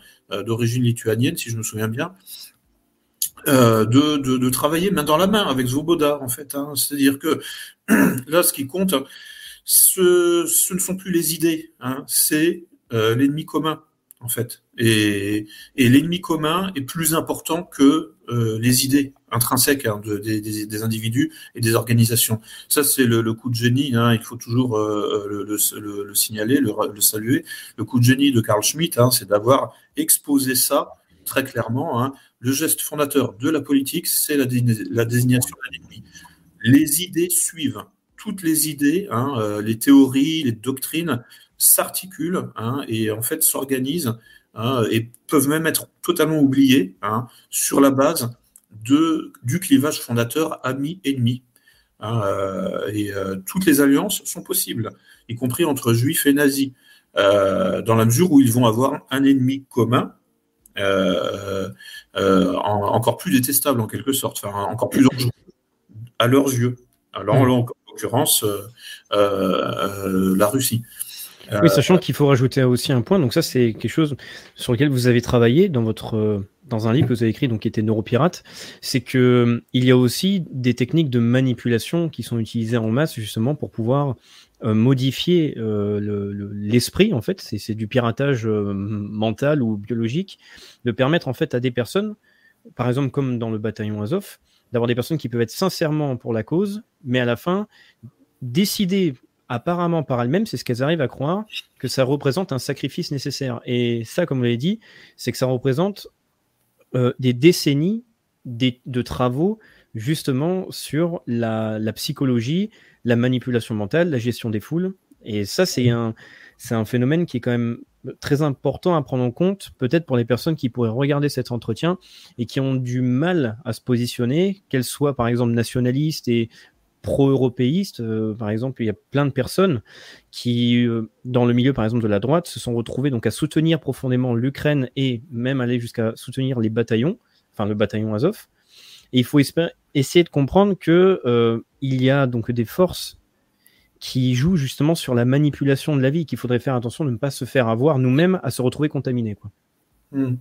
B: d'origine lituanienne, si je me souviens bien. De, de, travailler main dans la main avec Svoboda, en fait. Hein. C'est-à-dire que là, ce qui compte, ce, ce ne sont plus les idées, hein, c'est l'ennemi commun en fait. Et, l'ennemi commun est plus important que euh, les idées intrinsèques hein, des, individus et des organisations. Ça, c'est le, coup de génie. Hein, il faut toujours euh, le, signaler, le, saluer. Le coup de génie de Carl Schmitt, hein, c'est d'avoir exposé ça très clairement. Le geste fondateur de la politique, c'est la, désignation d'un ennemi. Les idées suivent. Toutes les idées, euh, les théories, les doctrines s'articulent et en fait s'organisent et peuvent même être totalement oubliés hein, sur la base de, du clivage fondateur ami-ennemi. Euh, et euh, toutes les alliances sont possibles, y compris entre juifs et nazis. dans la mesure où ils vont avoir un ennemi commun euh, euh, encore plus détestable en quelque sorte, enfin, encore plus dangereux à leurs yeux. Alors, hmm. en l'occurrence, euh, la Russie.
A: Oui, sachant qu'il faut rajouter aussi un point, donc ça c'est quelque chose sur lequel vous avez travaillé dans votre dans un livre que vous avez écrit, donc qui était Neuropirate, c'est que il y a aussi des techniques de manipulation qui sont utilisées en masse justement pour pouvoir euh, modifier euh, l'esprit, en fait, c'est du piratage euh, mental ou biologique, de permettre en fait à des personnes, par exemple comme dans le bataillon Azov, d'avoir des personnes qui peuvent être sincèrement pour la cause, mais à la fin décider apparemment par elles-mêmes, c'est ce qu'elles arrivent à croire, que ça représente un sacrifice nécessaire. Et ça, comme vous l'avez dit, c'est que ça représente des décennies de travaux justement sur la, la, psychologie, la manipulation mentale, la gestion des foules. Et ça, c'est un, c'est un phénomène qui est quand même très important à prendre en compte, peut-être pour les personnes qui pourraient regarder cet entretien et qui ont du mal à se positionner, qu'elles soient par exemple nationalistes et pro-européistes. Euh, par exemple, il y a plein de personnes qui, euh, dans le milieu par exemple de la droite, se sont retrouvées donc à soutenir profondément l'Ukraine et même aller jusqu'à soutenir les bataillons, enfin le bataillon Azov. Et il faut essayer de comprendre que euh, il y a donc des forces qui jouent justement sur la manipulation de la vie, qu'il faudrait faire attention de ne pas se faire avoir nous-mêmes à se retrouver contaminés.
B: Hmm.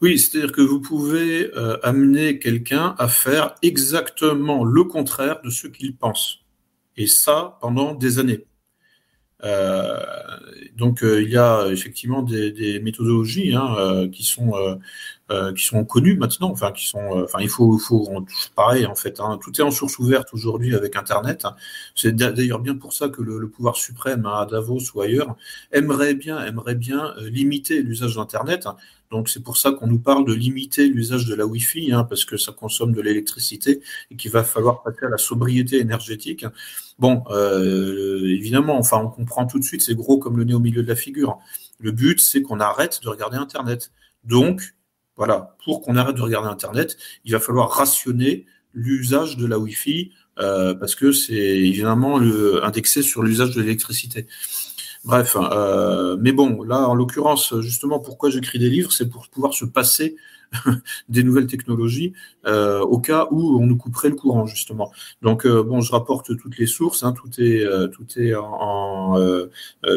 B: Oui, c'est-à-dire que vous pouvez euh, amener quelqu'un à faire exactement le contraire de ce qu'il pense. Et ça pendant des années. Euh, donc il y a effectivement des, méthodologies hein, qui sont euh, qui sont connus maintenant, enfin qui sont, euh, enfin il faut, faut pareil en fait, hein, tout est en source ouverte aujourd'hui avec Internet. C'est d'ailleurs bien pour ça que le, pouvoir suprême à Davos ou ailleurs aimerait bien, aimerait bien euh, limiter l'usage d'Internet. Donc c'est pour ça qu'on nous parle de limiter l'usage de la Wi-Fi, hein, parce que ça consomme de l'électricité et qu'il va falloir passer à la sobriété énergétique. Bon, euh, évidemment, enfin on comprend tout de suite, c'est gros comme le nez au milieu de la figure. Le but, c'est qu'on arrête de regarder Internet. Donc, voilà, pour qu'on arrête de regarder Internet, il va falloir rationner l'usage de la Wi-Fi euh, parce que c'est évidemment le, indexé sur l'usage de l'électricité. Bref, euh, mais bon, là, en l'occurrence, justement, pourquoi j'écris des livres, c'est pour pouvoir se passer des nouvelles technologies euh, au cas où on nous couperait le courant, justement. Donc, bon, je rapporte toutes les sources, hein, tout est, tout est en,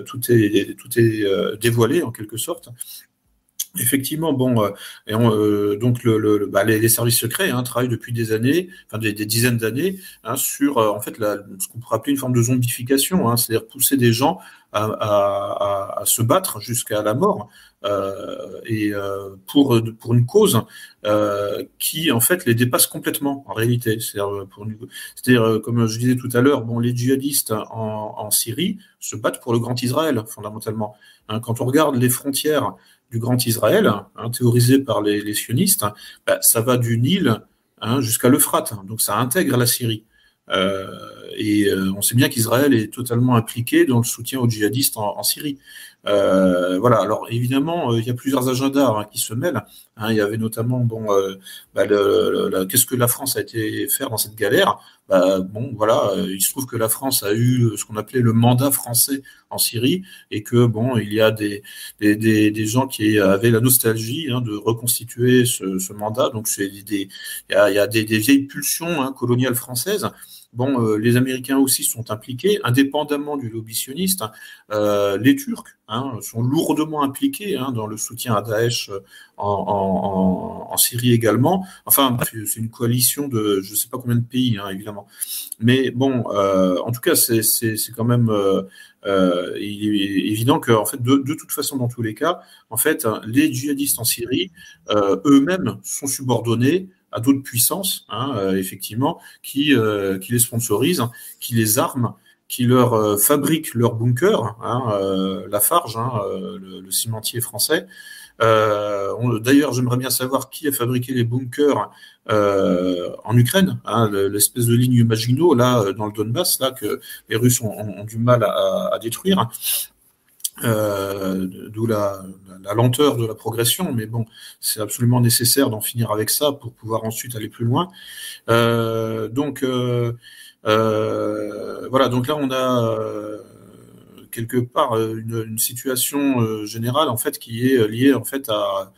B: tout est, tout est dévoilé en quelque sorte. Effectivement, bon, euh, euh, donc bah, les, services secrets hein, travaillent depuis des années, enfin des, dizaines d'années, hein, sur euh, en fait ce qu'on pourrait appeler une forme de zombification, hein, c'est-à-dire pousser des gens à, se battre jusqu'à la mort et pour une cause qui en fait les dépasse complètement en réalité. C'est-à-dire, comme je disais tout à l'heure, les djihadistes en, Syrie se battent pour le grand Israël fondamentalement. quand on regarde les frontières du Grand Israël, hein, théorisé par les, sionistes, bah, ça va du Nil hein, jusqu'à l'Euphrate, donc ça intègre la Syrie. Euh, et euh, on sait bien qu'Israël est totalement impliqué dans le soutien aux djihadistes en Syrie. Euh, voilà. Alors évidemment, euh, il y a plusieurs agendas hein, qui se mêlent. Hein. il y avait notamment bon, euh, bah, qu'est-ce que la France a été faire dans cette galère? Bah, Bon, voilà, il se trouve que la France a eu ce qu'on appelait le mandat français en Syrie et que bon, il y a des des, des, gens qui avaient la nostalgie hein, de reconstituer ce, mandat. Donc c'est des il y a, des, des vieilles pulsions coloniales françaises Bon, euh, les Américains aussi sont impliqués, indépendamment du lobby sioniste. Euh, les Turcs hein, sont lourdement impliqués hein, dans le soutien à Daesh euh, en, Syrie également. Enfin, c'est une coalition de je ne sais pas combien de pays, hein, évidemment. Mais bon, en tout cas, c'est quand même évident que, fait, de, de, toute façon, dans tous les cas, en fait, les djihadistes en Syrie eux-mêmes sont subordonnés à d'autres puissances, hein, euh, effectivement, qui, euh, qui les sponsorisent, qui les arment, qui leur euh, fabriquent leurs bunkers, hein, la Farge, hein, le, cimentier français. D'ailleurs, j'aimerais bien savoir qui a fabriqué les bunkers en Ukraine, hein, l'espèce de ligne Maginot là dans le Donbass, là que les Russes ont, du mal à, à détruire. Euh, d'où la, la, lenteur de la progression, mais bon, c'est absolument nécessaire d'en finir avec ça pour pouvoir ensuite aller plus loin. Euh, donc euh, voilà, donc là on a quelque part une, situation générale en fait qui est liée en fait à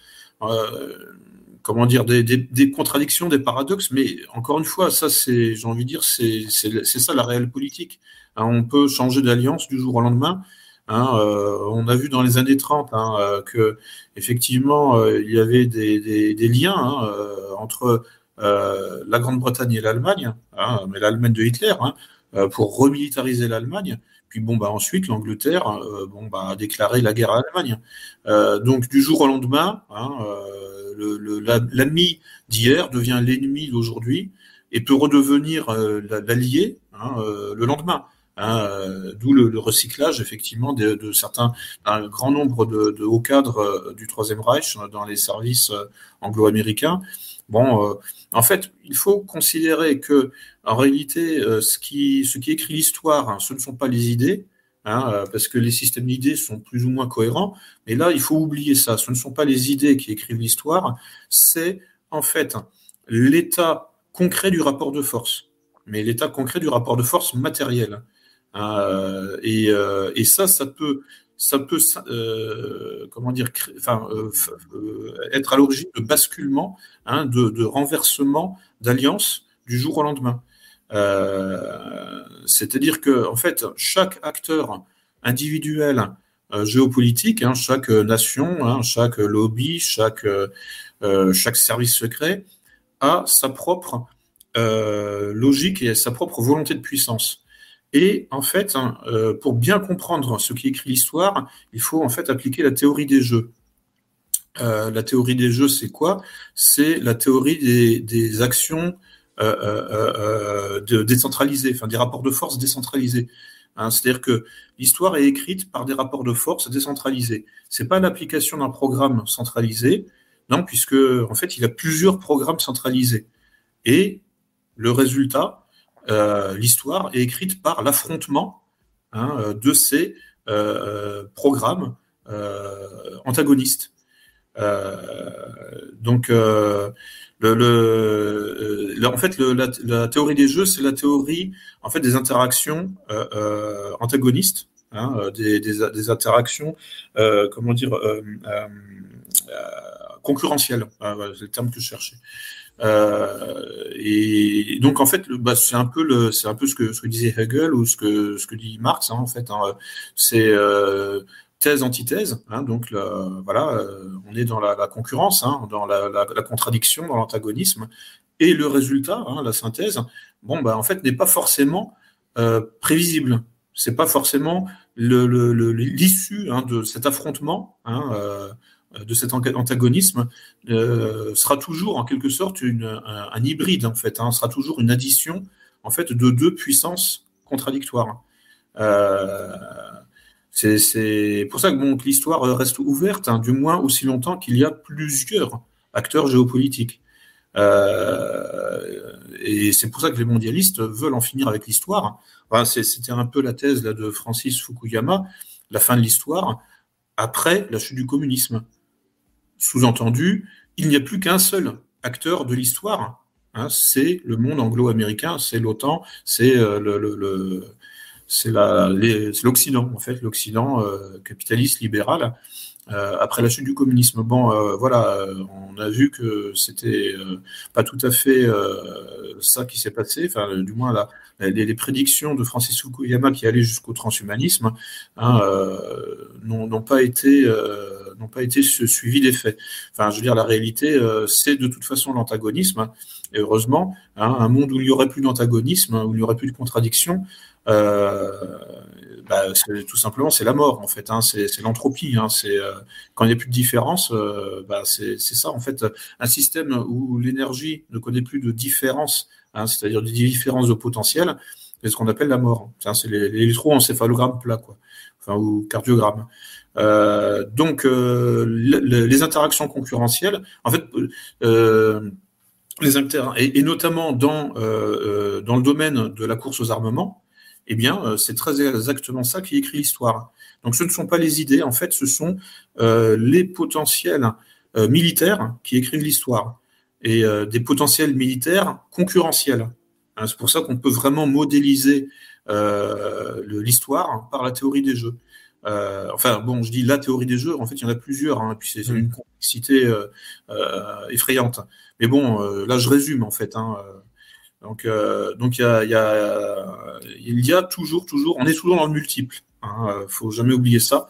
B: comment dire des, contradictions, des paradoxes. Mais encore une fois, ça c'est, j'ai envie de dire, c'est ça la réelle politique. Hein, on peut changer d'alliance du jour au lendemain. Hein, on a vu dans les années 30 hein, que effectivement il y avait des, liens entre la Grande-Bretagne et l'Allemagne, mais l'Allemagne de Hitler, pour remilitariser l'Allemagne. Puis bon, bah ensuite, l'Angleterre euh, bon, bah, a déclaré la guerre à l'Allemagne. Euh, donc du jour au lendemain, hein, euh, l'ami d'hier devient l'ennemi d'aujourd'hui et peut redevenir l'allié hein, le lendemain. Hein, D'où le, recyclage effectivement de, certains, un grand nombre de, hauts cadres du Troisième Reich dans les services anglo-américains. Bon, en fait, il faut considérer que en réalité, euh, ce, qui, écrit l'histoire, hein, ce ne sont pas les idées, hein, euh, parce que les systèmes d'idées sont plus ou moins cohérents. Mais là, il faut oublier ça. Ce ne sont pas les idées qui écrivent l'histoire, c'est en fait l'état concret du rapport de force, mais l'état concret du rapport de force matériel. Hein, euh, et, ça, ça peut, ça peut, comment dire, enfin, être à l'origine de basculement, hein, de, de renversement d'alliance du jour au lendemain. Euh, c'est-à-dire que, en fait, chaque acteur individuel euh, géopolitique, hein, chaque nation, hein, chaque lobby, euh, chaque service secret a sa propre logique et sa propre volonté de puissance. Et en fait, hein, pour bien comprendre ce qui écrit l'histoire, il faut en fait appliquer la théorie des jeux. la théorie des jeux, c'est quoi? C'est la théorie des, actions euh, euh, euh, de décentralisés, enfin des rapports de force décentralisés. Hein, C'est-à-dire que l'histoire est écrite par des rapports de force décentralisés. C'est pas l'application d'un programme centralisé, non, puisque en fait il a plusieurs programmes centralisés. Et le résultat, euh, l'histoire est écrite par l'affrontement hein, de ces euh, programmes euh, antagonistes. donc en fait, la, théorie des jeux, c'est la théorie en fait des interactions euh, euh, antagonistes, hein, euh, des, interactions, euh, comment dire, euh, euh, concurrentielles. c'est le terme que je cherchais. Et donc en fait, bah, c'est un peu le, c'est un peu ce que, disait Hegel ou ce que ce que dit Marx hein, en fait. Hein, c'est thèse antithèse hein, donc voilà euh, on est dans la, concurrence dans la, contradiction dans l'antagonisme. Et le résultat la synthèse bon bah en fait n'est pas forcément euh, prévisible. C'est pas forcément l'issue de cet affrontement euh, de cet antagonisme sera toujours en quelque sorte un, hybride en fait sera toujours une addition en fait de deux puissances contradictoires c'est pour ça que, l'histoire reste ouverte, hein, du moins aussi longtemps qu'il y a plusieurs acteurs géopolitiques. Euh, et c'est pour ça que les mondialistes veulent en finir avec l'histoire. C'était un peu la thèse de Francis Fukuyama, la fin de l'histoire, après la chute du communisme. Sous-entendu, il n'y a plus qu'un seul acteur de l'histoire, hein, c'est le monde anglo-américain, c'est l'OTAN, c'est euh, l'Occident, en fait, l'Occident euh, capitaliste, libéral, euh, après la chute du communisme. Bon, voilà, on a vu que c'était pas tout à fait ça qui s'est passé, enfin, du moins les, prédictions de Francis Fukuyama qui allaient jusqu'au transhumanisme hein, n'ont pas été n'ont pas été suivies des faits. Enfin, je veux dire, la réalité, c'est de toute façon l'antagonisme. et heureusement, hein, un monde où il n'y aurait plus d'antagonisme, où il n'y aurait plus de contradiction, euh, bah, tout simplement c'est la mort en fait. Hein, c'est l'entropie. Hein, euh, quand il n'y a plus de différence, euh, bah, c'est ça en fait. Un système où l'énergie ne connaît plus de différence, hein, c'est-à-dire de différence de potentiel, c'est ce qu'on appelle la mort. C'est l'électroencéphalogramme plat, quoi, enfin ou cardiogramme. Euh, donc les interactions concurrentielles, en fait, les inter et, notamment dans dans le domaine de la course aux armements, eh bien, euh, c'est très exactement ça qui écrit l'histoire. Donc, ce ne sont pas les idées, en fait, ce sont euh, les potentiels euh, militaires qui écrivent l'histoire et des potentiels militaires concurrentiels. Hein, c'est pour ça qu'on peut vraiment modéliser l'histoire par la théorie des jeux. Enfin, bon, je dis la théorie des jeux, en fait, il y en a plusieurs, hein, puis c'est mm. une complexité effrayante. Mais bon, là, je résume, en fait. Hein, donc, donc il y a, y, a, il y a toujours, toujours, on est toujours dans le multiple. Hein, faut jamais oublier ça.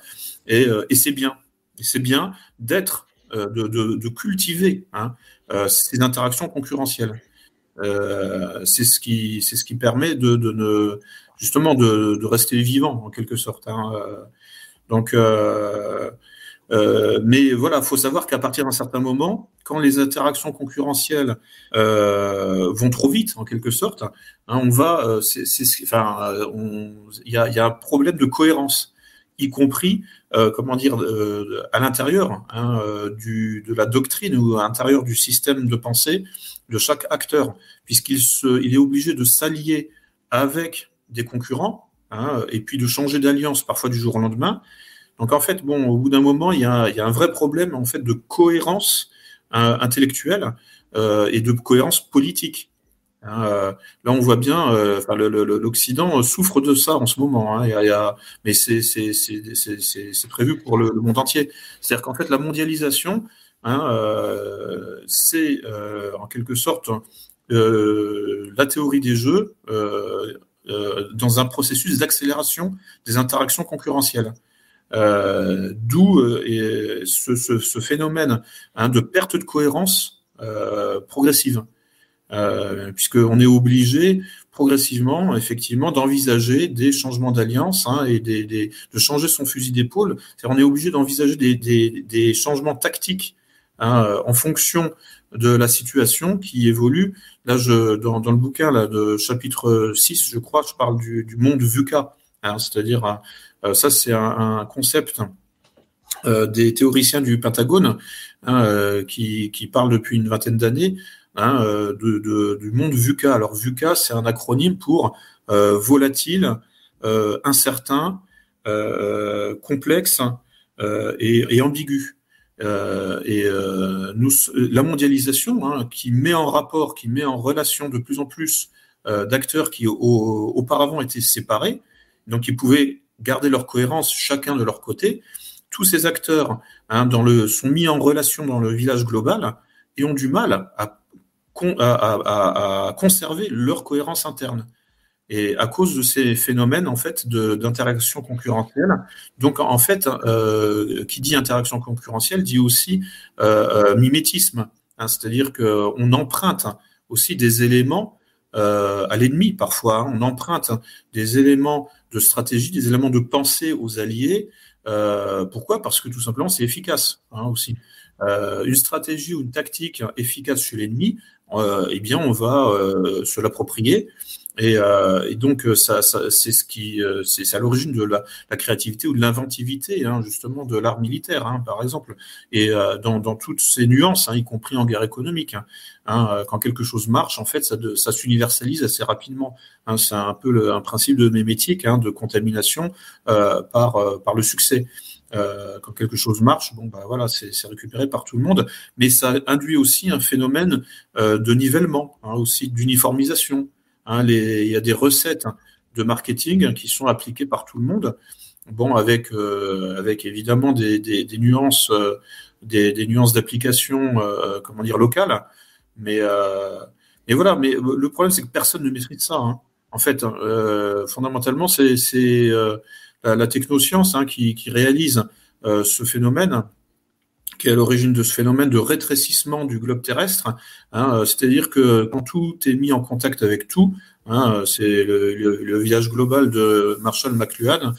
B: Et, et c'est bien. Et c'est bien d'être, de, de, de, cultiver hein, ces interactions concurrentielles. Euh, c'est ce qui c'est ce qui permet de, de ne, justement de, de, rester vivant en quelque sorte. Hein. Euh, donc, euh, euh, mais voilà, faut savoir qu'à partir d'un certain moment, quand les interactions concurrentielles euh, vont trop vite, en quelque sorte, hein, on va, c'est, enfin, il y a, y a un problème de cohérence y compris, euh, comment dire, euh, à l'intérieur hein, du, de la doctrine ou à l'intérieur du système de pensée de chaque acteur, puisqu'il se, il est obligé de s'allier avec des concurrents, hein, et puis de changer d'alliance parfois du jour au lendemain. Donc en fait, bon, au bout d'un moment, il y, a, un vrai problème en fait de cohérence hein, intellectuelle euh, et de cohérence politique. Hein, euh, là, on voit bien, euh, l'Occident souffre de ça en ce moment. Hein, mais c'est prévu pour le, monde entier. C'est-à-dire qu'en fait, la mondialisation, euh, c'est euh, en quelque sorte euh, la théorie des jeux dans un processus d'accélération des interactions concurrentielles. Euh, D'où euh, ce, phénomène hein, de perte de cohérence euh, progressive, puisqu'on est obligé progressivement, effectivement, d'envisager des changements d'alliance hein, et de changer son fusil d'épaule. On est obligé d'envisager des, changements tactiques Hein, euh, en fonction de la situation qui évolue. Là, je, dans, le bouquin là, de chapitre 6, je crois, je parle du, monde VUCA, hein, c'est-à-dire, euh, ça c'est un, concept euh, des théoriciens du Pentagone hein, euh, qui, qui parlent depuis une vingtaine d'années hein, de, du monde VUCA. Alors VUCA, c'est un acronyme pour volatile, incertain, complexe et ambigu. Euh, et euh, la mondialisation, hein, qui met en rapport, qui met en relation de plus en plus euh, d'acteurs qui auparavant étaient séparés, donc ils pouvaient garder leur cohérence chacun de leur côté. Tous ces acteurs hein, sont mis en relation dans le village global et ont du mal à conserver leur cohérence interne. Et à cause de ces phénomènes en fait d'interaction concurrentielle, donc en fait, euh, qui dit interaction concurrentielle dit aussi euh, euh mimétisme, hein, c'est-à-dire qu'on emprunte aussi des éléments euh, à l'ennemi parfois, hein. on emprunte des éléments de stratégie, des éléments de pensée aux alliés. Euh, pourquoi? Parce que tout simplement c'est efficace hein, aussi. Euh, une stratégie ou une tactique efficace chez l'ennemi, eh bien on va se l'approprier et, euh, et, donc euh, ça, ça c'est ce qui, euh, c'est à l'origine de la, la, créativité ou de l'inventivité, hein, justement de l'art militaire, hein, par exemple, et euh, dans, dans, toutes ces nuances, hein, y compris en guerre économique. Hein, hein quand quelque chose marche, en fait, ça, ça s'universalise assez rapidement. Hein, c'est un peu le, un principe de mémétique, de contamination euh, par par le succès. Euh, quand quelque chose marche, bon bah voilà, c'est récupéré par tout le monde, mais ça induit aussi un phénomène euh, de nivellement, hein, aussi d'uniformisation. Hein, il y a des recettes de marketing qui sont appliquées par tout le monde. Bon, avec, euh, avec évidemment des, des, nuances, euh, des, nuances d'application, euh, comment dire, locales. Mais, euh, mais voilà. Mais le problème, c'est que personne ne maîtrise ça. Hein. En fait, fondamentalement, c'est la, la, technoscience hein, qui, réalise ce phénomène qui est à l'origine de ce phénomène de rétrécissement du globe terrestre. Hein, euh, C'est-à-dire que quand tout est mis en contact avec tout, hein, c'est le, le, le, village global de Marshall McLuhan.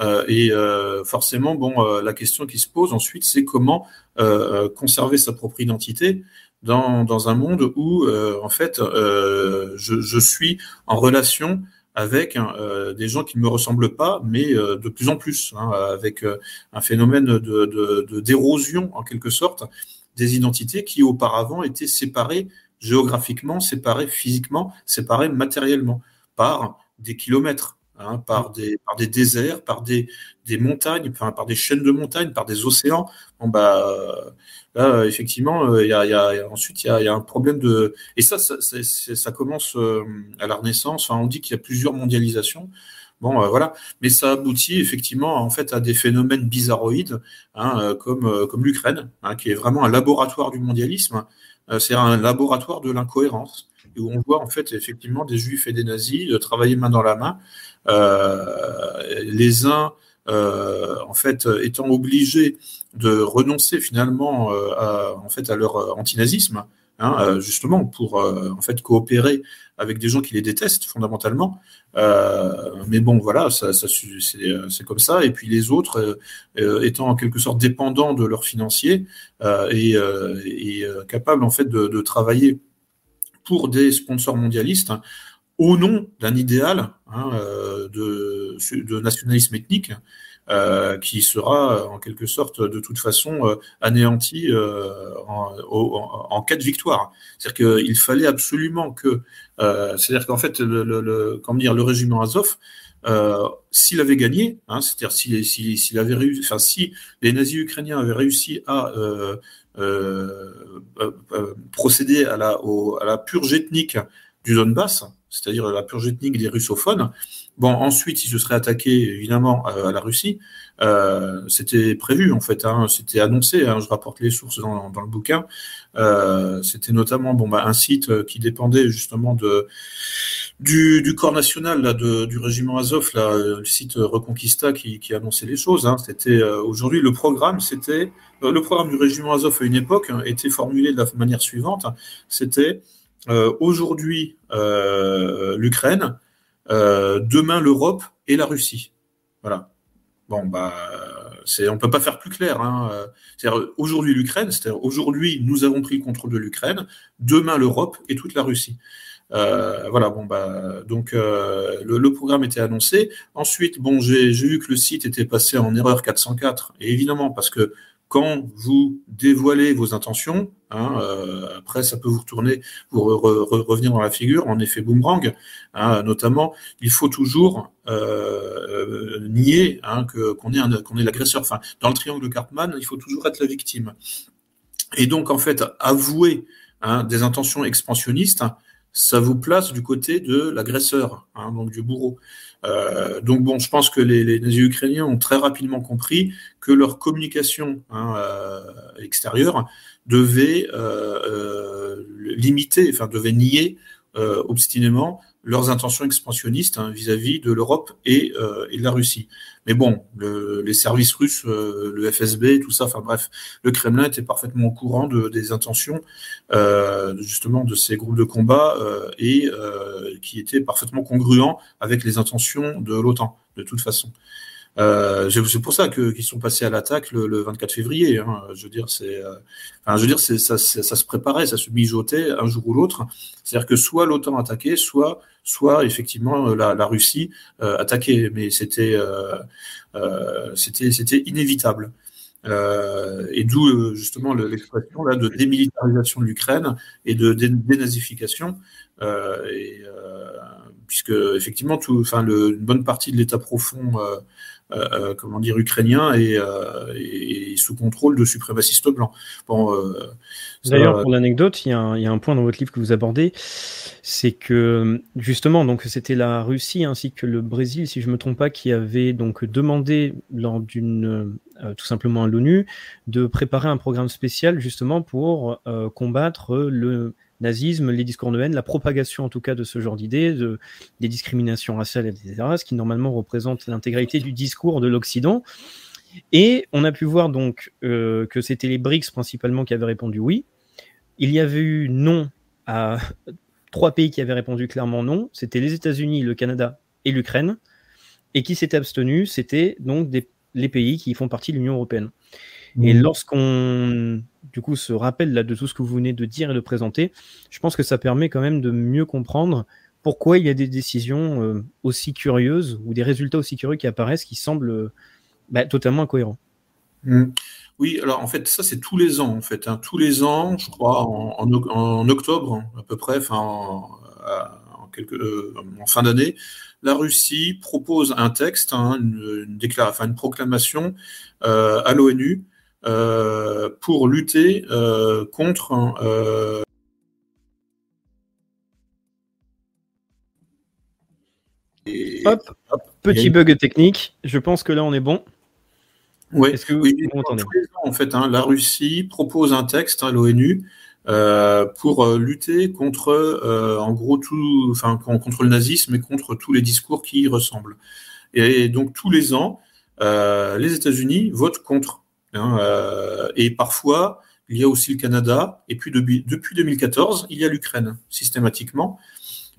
B: Euh, et euh, forcément, bon, euh, la question qui se pose ensuite, c'est comment euh, conserver sa propre identité dans, dans un monde où, en fait, je, je, suis en relation avec euh, des gens qui ne me ressemblent pas, mais euh, de plus en plus, hein, avec euh, un phénomène de, d'érosion en quelque sorte des identités qui auparavant étaient séparées géographiquement, séparées physiquement, séparées matériellement par des kilomètres. Hein, par, des, par des déserts, par des, des montagnes, enfin, par des chaînes de montagnes, par des océans. Bon, bah, là, effectivement, il y a, y a, ensuite, il y a, y a, un problème de. Et ça, ça, ça commence à la Renaissance. Enfin, on dit qu'il y a plusieurs mondialisations. Bon, euh, voilà. Mais ça aboutit effectivement en fait à des phénomènes bizarroïdes, hein, euh, comme, euh, comme l'Ukraine, hein, qui est vraiment un laboratoire du mondialisme. c'est un laboratoire de l'incohérence, où on voit en fait effectivement des juifs et des nazis travailler main dans la main, les uns en fait étant obligés de renoncer finalement à, en fait à leur antinazisme, hein, justement pour en fait coopérer avec des gens qui les détestent fondamentalement. Euh, mais bon, voilà, ça, c'est comme ça. Et puis les autres, euh, étant en quelque sorte dépendants de leurs financiers euh, et, capables en fait de, travailler pour des sponsors mondialistes au nom d'un idéal hein, de, de, nationalisme ethnique euh, qui sera euh, en quelque sorte de toute façon euh, anéanti en, cas de victoire. C'est-à-dire qu'il fallait absolument que, c'est-à-dire qu'en fait, le, comment dire, le régiment Azov, euh, s'il avait gagné, hein, c'est-à-dire s'il si, si, avait réussi, enfin si les nazis ukrainiens avaient réussi à euh, euh, procéder à la, au, à la purge ethnique du Donbass, c'est-à-dire la purge ethnique des russophones, Bon, ensuite, il se serait attaqué évidemment à, la Russie. Euh, c'était prévu en fait, hein, c'était annoncé. Hein, je rapporte les sources dans, le bouquin. Euh, c'était notamment bon, bah, un site qui dépendait justement du, corps national là, du régiment Azov, le site Reconquista qui, annonçait les choses. Hein. C'était euh, aujourd'hui le programme, c'était euh, le programme du régiment Azov à une époque hein, était formulé de la manière suivante. C'était euh, aujourd'hui l'Ukraine euh, demain l'Europe et la Russie. Voilà. Bon, bah, c'est, on peut pas faire plus clair. Hein. Aujourd'hui l'Ukraine, c'est-à-dire aujourd'hui nous avons pris le contrôle de l'Ukraine, demain l'Europe et toute la Russie. Euh, voilà, bon bah donc euh, le, le, programme était annoncé. Ensuite, bon, j'ai, j'ai vu que le site était passé en erreur 404, et évidemment parce que quand vous dévoilez vos intentions, hein, euh, après ça peut vous retourner, vous revenir dans la figure, en effet boomerang, hein, notamment, il faut toujours euh, nier hein, qu'on est est l'agresseur. Dans le triangle de Cartman, il faut toujours être la victime. Et donc en fait, avouer des intentions expansionnistes, ça vous place du côté de l'agresseur, donc du bourreau. Euh, donc bon, je pense que les, ukrainiens ont très rapidement compris que leur communication hein, euh, extérieure devait euh, limiter, enfin devait nier obstinément leurs intentions expansionnistes hein, vis-à-vis de l'Europe et, euh, et, de la Russie. Mais bon, le, les services russes, euh, le FSB, tout ça, enfin bref, le Kremlin était parfaitement au courant de, des intentions euh, justement de ces groupes de combat euh, et qui étaient parfaitement congruents avec les intentions de l'OTAN, de toute façon. Euh, c'est pour ça qu'ils sont passés à l'attaque le, le, 24 février. Hein. Je veux dire, c'est, euh, enfin, je veux dire, ça, ça, se préparait, ça se mijotait un jour ou l'autre. C'est-à-dire que soit l'OTAN attaquait, soit, soit effectivement la, la Russie euh, attaquait. Mais c'était, euh, euh, c'était, c'était inévitable. et d'où justement l'expression là de démilitarisation de l'Ukraine et de dénazification. et, puisque effectivement, tout, enfin, le, une bonne partie de l'État profond euh, euh, comment dire, ukrainien et, euh, et, sous contrôle de suprémacistes blancs.
A: D'ailleurs, pour l'anecdote, il, y a un point dans votre livre que vous abordez, c'est que justement, donc c'était la Russie ainsi que le Brésil, si je me trompe pas, qui avait donc demandé d'une euh, tout simplement à l'ONU de préparer un programme spécial justement pour euh, combattre le nazisme, les discours de haine, la propagation en tout cas de ce genre d'idées, de, des discriminations raciales, etc., ce qui normalement représente l'intégralité du discours de l'Occident. Et on a pu voir donc euh, que c'était les BRICS principalement qui avaient répondu oui. Il y avait eu non à trois pays qui avaient répondu clairement non. C'était les États-Unis, le Canada et l'Ukraine. Et qui s'étaient abstenus, c'était donc les pays qui font partie de l'Union européenne. Et mmh. lorsqu'on du coup se rappelle là de tout ce que vous venez de dire et de présenter, je pense que ça permet quand même de mieux comprendre pourquoi il y a des décisions euh, aussi curieuses ou des résultats aussi curieux qui apparaissent qui semblent euh, bah, totalement incohérents.
B: Mmh. Oui, alors en fait, ça c'est tous les ans, en fait. Hein. Tous les ans, je crois, en, en, octobre à peu près, enfin en, en, quelques, euh, en fin d'année, la Russie propose un texte, hein, une, une proclamation euh, à l'ONU euh, pour lutter contre
A: hop, petit bug technique. Je pense que là on est bon.
B: Ouais. Est-ce que vous, oui, en fait, hein, la Russie propose un texte à l'ONU euh, pour euh, lutter contre, euh, en gros, tout, enfin, contre le nazisme et contre tous les discours qui y ressemblent. Et, donc tous les ans, les États-Unis votent contre. Hein, et parfois, il y a aussi le Canada. Et puis depuis, depuis 2014, il y a l'Ukraine systématiquement.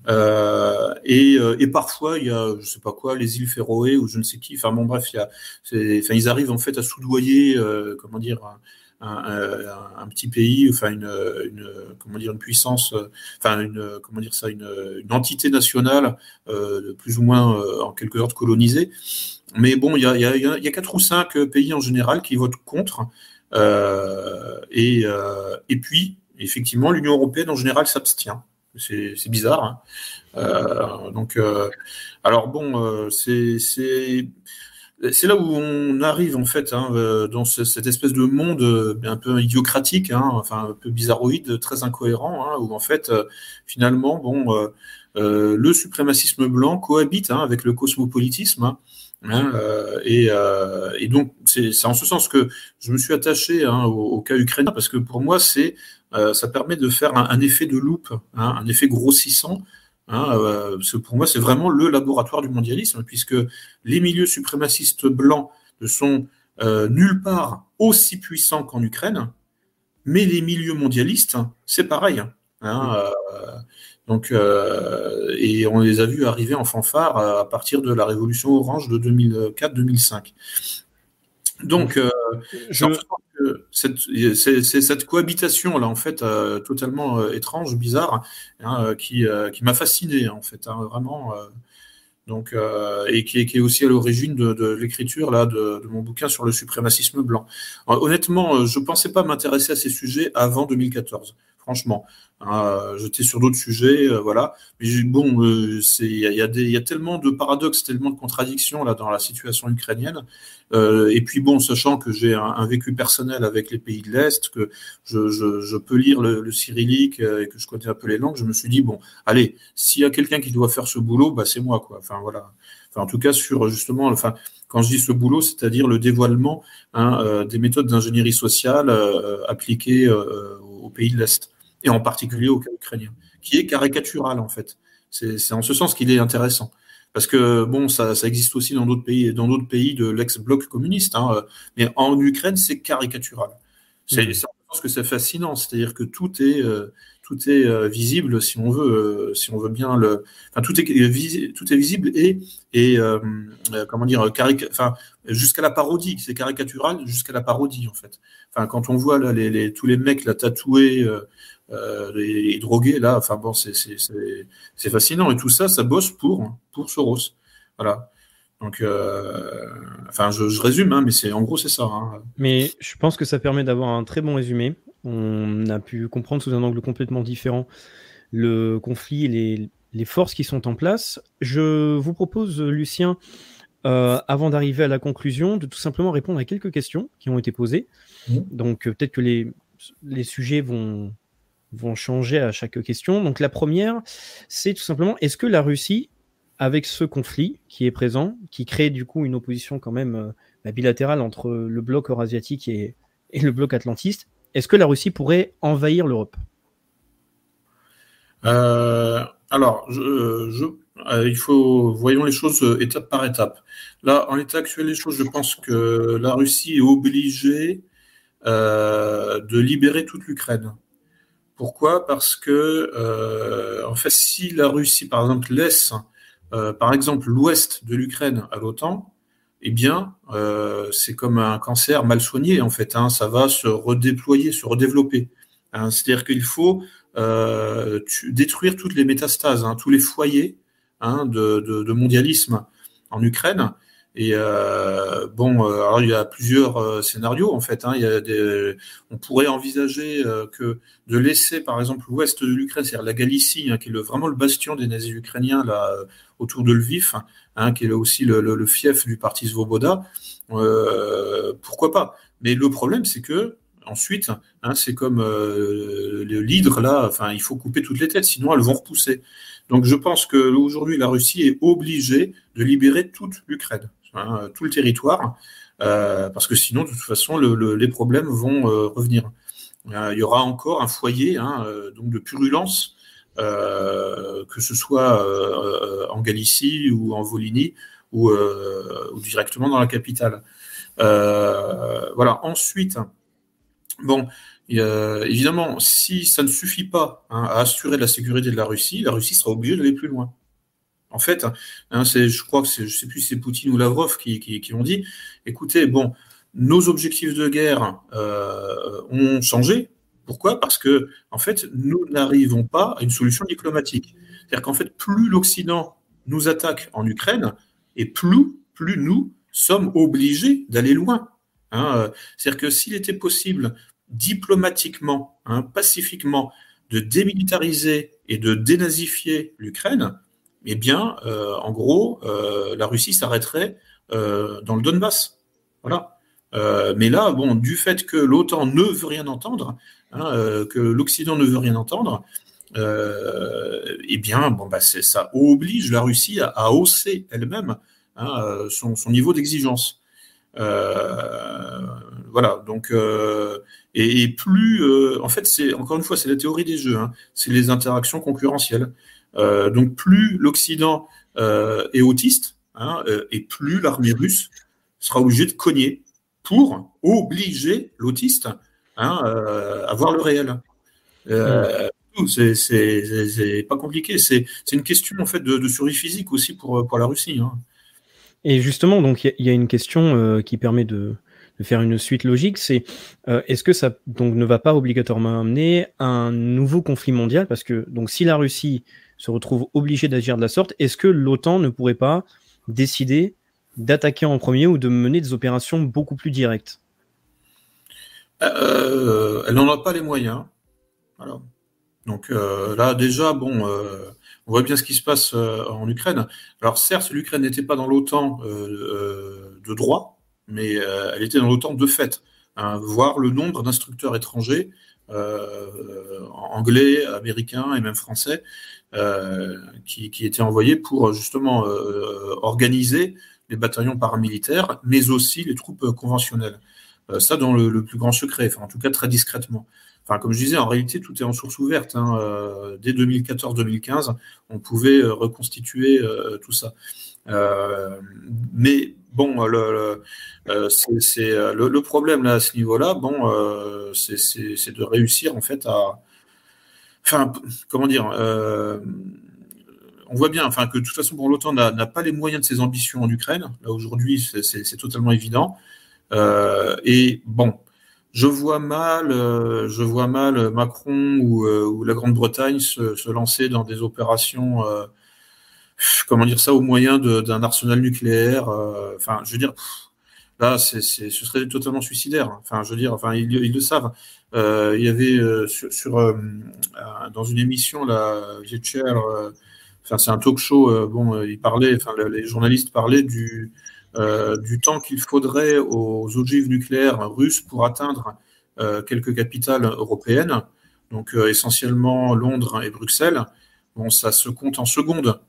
B: Euh, et, et, parfois, il y a, je sais pas quoi, les îles Féroé ou je ne sais qui. Enfin bon, bref, il y a, enfin, ils arrivent en fait à soudoyer, euh, comment dire, un, petit pays, enfin une, une, comment dire une puissance, enfin une comment dire ça, une, une entité nationale euh, plus ou moins euh, en quelque sorte colonisée. Mais bon, il y a, y, a, y a quatre ou cinq pays en général qui votent contre. Euh, et, euh, et puis, effectivement, l'Union européenne en général s'abstient. C'est bizarre. Hein. Euh, donc, alors bon, c'est c'est là où on arrive en fait hein, euh, dans cette espèce de monde euh, un peu idiocratique, hein, enfin un peu bizarroïde, très incohérent, hein, où en fait euh, finalement le suprémacisme blanc cohabite avec le cosmopolitisme. Et, donc c'est en ce sens que je me suis attaché au, cas ukrainien parce que pour moi c'est ça permet de faire un effet de loupe, un effet grossissant Hein, euh, pour moi, c'est vraiment le laboratoire du mondialisme, puisque les milieux suprémacistes blancs ne sont euh, nulle part aussi puissants qu'en Ukraine, mais les milieux mondialistes, c'est pareil. Hein, euh, donc, et on les a vus arriver en fanfare à partir de la révolution orange de 2004-2005. Donc, je c'est cette cohabitation là en fait euh, totalement euh, étrange, bizarre, hein, euh, qui, m'a fasciné en fait, hein, vraiment. donc, et qui, est aussi à l'origine de, l'écriture là de, de, mon bouquin sur le suprémacisme blanc. honnêtement, je pensais pas m'intéresser à ces sujets avant 2014 franchement. Hein, J'étais sur d'autres sujets, euh, voilà. Mais bon, euh, il y, a tellement de paradoxes, tellement de contradictions là dans la situation ukrainienne. Euh, et puis bon, sachant que j'ai un, vécu personnel avec les pays de l'Est, que je, peux lire le, cyrillique euh, et que je connais un peu les langues, je me suis dit bon, allez, s'il y a quelqu'un qui doit faire ce boulot, bah c'est moi quoi. Enfin voilà. Enfin en tout cas sur justement, enfin quand je dis ce boulot, c'est-à-dire le dévoilement hein, euh, des méthodes d'ingénierie sociale appliquées aux pays de l'Est et en particulier au cas ukrainien, qui est caricatural en fait. C'est en ce sens qu'il est intéressant. Parce que bon, ça, ça existe aussi dans d'autres pays, dans d'autres pays de l'ex-bloc communiste, hein, mais en Ukraine, c'est caricatural. C'est mmh. en sens que c'est fascinant, c'est-à-dire que tout est euh, tout est euh, visible si on veut, euh, si on veut bien le, enfin tout est visible, tout est visible et et comment dire, caric... enfin jusqu'à la parodie, c'est caricatural jusqu'à la parodie en fait. Enfin quand on voit là les, les tous les mecs là tatoués euh, les, drogués là. Enfin bon, c'est fascinant et tout ça, ça bosse pour pour Soros. Voilà. Donc, euh, enfin, je, je résume, hein, mais c'est en gros c'est ça. Hein.
A: Mais je pense que ça permet d'avoir un très bon résumé. On a pu comprendre sous un angle complètement différent le conflit et les, les forces qui sont en place. Je vous propose, Lucien, euh, avant d'arriver à la conclusion, de tout simplement répondre à quelques questions qui ont été posées. Mmh. Donc, euh, peut-être que les, les sujets vont, vont changer à chaque question. Donc la première, c'est tout simplement, est-ce que la Russie, avec ce conflit qui est présent, qui crée du coup une opposition quand même euh, bah, bilatérale entre le bloc eurasiatique et, le bloc atlantiste, est-ce que la Russie pourrait envahir l'Europe?
B: Euh, Alors, euh, voyons les choses étape par étape. Là, en l'état actuel des choses, je pense que la Russie est obligée de libérer toute l'Ukraine. Pourquoi? Parce que, euh, en fait, si la Russie, par exemple, laisse, euh, par exemple, l'ouest de l'Ukraine à l'OTAN, eh bien, euh, c'est comme un cancer mal soigné, en fait. Hein, ça va se redéployer, se redévelopper. Hein, C'est-à-dire qu'il faut détruire toutes les métastases, hein, tous les foyers hein, de, mondialisme en Ukraine. Et euh, bon, euh, alors il y a plusieurs euh, scénarios en fait. Hein. on pourrait envisager que de laisser par exemple l'ouest de l'Ukraine, c'est-à-dire la Galicie, hein, qui est vraiment le bastion des nazis ukrainiens là autour de Lviv, hein, qui est aussi le, fief du parti Svoboda. pourquoi pas? Mais le problème, c'est que ensuite, c'est comme l'hydre là. Enfin, il faut couper toutes les têtes, sinon elles vont repousser. Donc, je pense que aujourd'hui, la Russie est obligée de libérer toute l'Ukraine. Hein, tout le territoire, euh, parce que sinon, de toute façon, les problèmes vont euh, revenir. Euh, il y aura encore un foyer hein, de purulence, que ce soit en Galicie ou en Volhynie ou, directement dans la capitale. voilà. Ensuite, bon, évidemment, si ça ne suffit pas hein, à assurer la sécurité de la Russie, la Russie sera obligée d'aller plus loin. En fait, hein, je crois que je sais plus si c'est Poutine ou Lavrov qui, ont dit, écoutez, bon, nos objectifs de guerre euh, ont changé. Pourquoi? Parce que, en fait, nous n'arrivons pas à une solution diplomatique. C'est-à-dire qu'en fait, plus l'Occident nous attaque en Ukraine, et plus, plus nous sommes obligés d'aller loin. Hein, c'est-à-dire que s'il était possible diplomatiquement, hein, pacifiquement, de démilitariser et de dénazifier l'Ukraine, eh bien, euh, en gros, euh, la Russie s'arrêterait euh, dans le Donbass. Voilà. mais là, bon, du fait que l'OTAN ne veut rien entendre, hein, que l'Occident ne veut rien entendre, eh bien, bon, bah, ça oblige la Russie à, hausser elle-même hein, son, niveau d'exigence. voilà, donc, et, plus, en fait, c'est encore une fois, c'est la théorie des jeux, hein. c'est les interactions concurrentielles. Euh, donc plus l'Occident euh, est autiste, hein, euh, et plus l'armée russe sera obligée de cogner pour obliger l'autiste hein, à voir le réel. C'est pas compliqué. C'est une question en fait de, survie physique aussi pour, pour la Russie. Hein.
A: Et justement, donc il y, a une question qui permet de, faire une suite logique. C'est est-ce que ça donc ne va pas obligatoirement amener un nouveau conflit mondial? Parce que donc si la Russie se retrouve obligé d'agir de la sorte, est-ce que l'OTAN ne pourrait pas décider d'attaquer en premier ou de mener des opérations beaucoup plus directes?
B: Euh, Elle n'en a pas les moyens. Donc euh, là, déjà, bon, euh, on voit bien ce qui se passe en Ukraine. Alors certes, l'Ukraine n'était pas dans l'OTAN de droit, mais elle était dans l'OTAN de fait. Hein, voir le nombre d'instructeurs étrangers, anglais, américains et même français, euh, qui, qui étaient envoyés pour justement euh, organiser les bataillons paramilitaires, mais aussi les troupes conventionnelles. Euh, ça dans le, plus grand secret, enfin en tout cas très discrètement. Enfin, comme je disais, en réalité, tout est en source ouverte. Hein. dès 2014-2015, on pouvait reconstituer tout ça. mais bon, le, c'est, le, le, problème là à ce niveau-là, bon, c'est, de réussir en fait à, enfin, comment dire, euh, on voit bien, enfin, que de toute façon, pour l'OTAN n'a pas les moyens de ses ambitions en Ukraine. Là aujourd'hui, c'est totalement évident. Euh, et bon, je vois mal, euh, je vois mal Macron ou, la Grande-Bretagne se, lancer dans des opérations, comment dire ça, au moyen d'un arsenal nucléaire. Enfin, je veux dire. Là, c'est, ce serait totalement suicidaire. Enfin, je veux dire, enfin, ils, le savent. Euh, il y avait euh, sur, sur euh, dans une émission là, enfin, c'est un talk show. bon, il parlait, enfin, les journalistes parlaient du du temps qu'il faudrait aux ogives nucléaires russes pour atteindre quelques capitales européennes, donc essentiellement Londres et Bruxelles. Bon, ça se compte en secondes.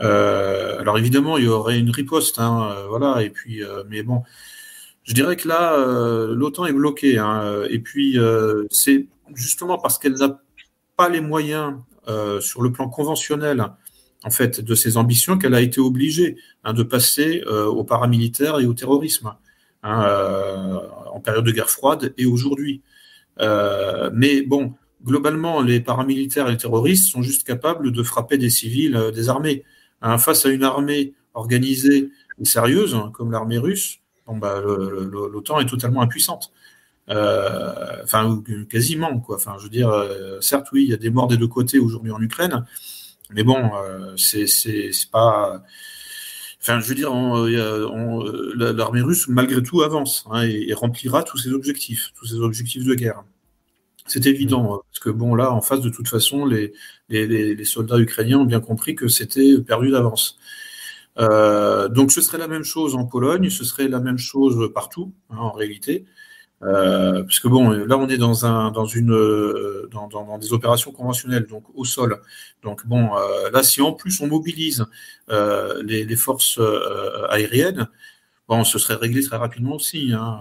B: Euh, alors évidemment, il y aurait une riposte, hein, voilà. Et puis, euh, mais bon, je dirais que là, euh, l'OTAN est bloqué. Hein, et puis, c'est justement parce qu'elle n'a pas les moyens sur le plan conventionnel, en fait, de ses ambitions, qu'elle a été obligée hein, de passer au paramilitaire et au terrorisme en période de guerre froide et aujourd'hui. mais bon, globalement, les paramilitaires et les terroristes sont juste capables de frapper des civils, des armées. Face à une armée organisée et sérieuse, hein, comme l'armée russe, bah, l'OTAN est totalement impuissante. Euh, enfin, quasiment, quoi. Enfin, je veux dire, euh, certes, oui, il y a des morts des deux côtés aujourd'hui en Ukraine, mais bon, euh, c'est pas. Enfin, je veux dire, l'armée russe, malgré tout, avance hein, et, remplira tous ses objectifs, tous ses objectifs de guerre. C'est évident, mm. parce que bon, là, en face, de toute façon, les, les, soldats ukrainiens ont bien compris que c'était perdu d'avance. Euh, donc, ce serait la même chose en Pologne, ce serait la même chose partout, hein, en réalité. Euh, puisque bon, là on est dans un dans une euh, dans, dans, des opérations conventionnelles, donc au sol. Donc bon, euh, là si en plus on mobilise euh, les, les, forces aériennes, bon, ce serait réglé très rapidement aussi. Hein,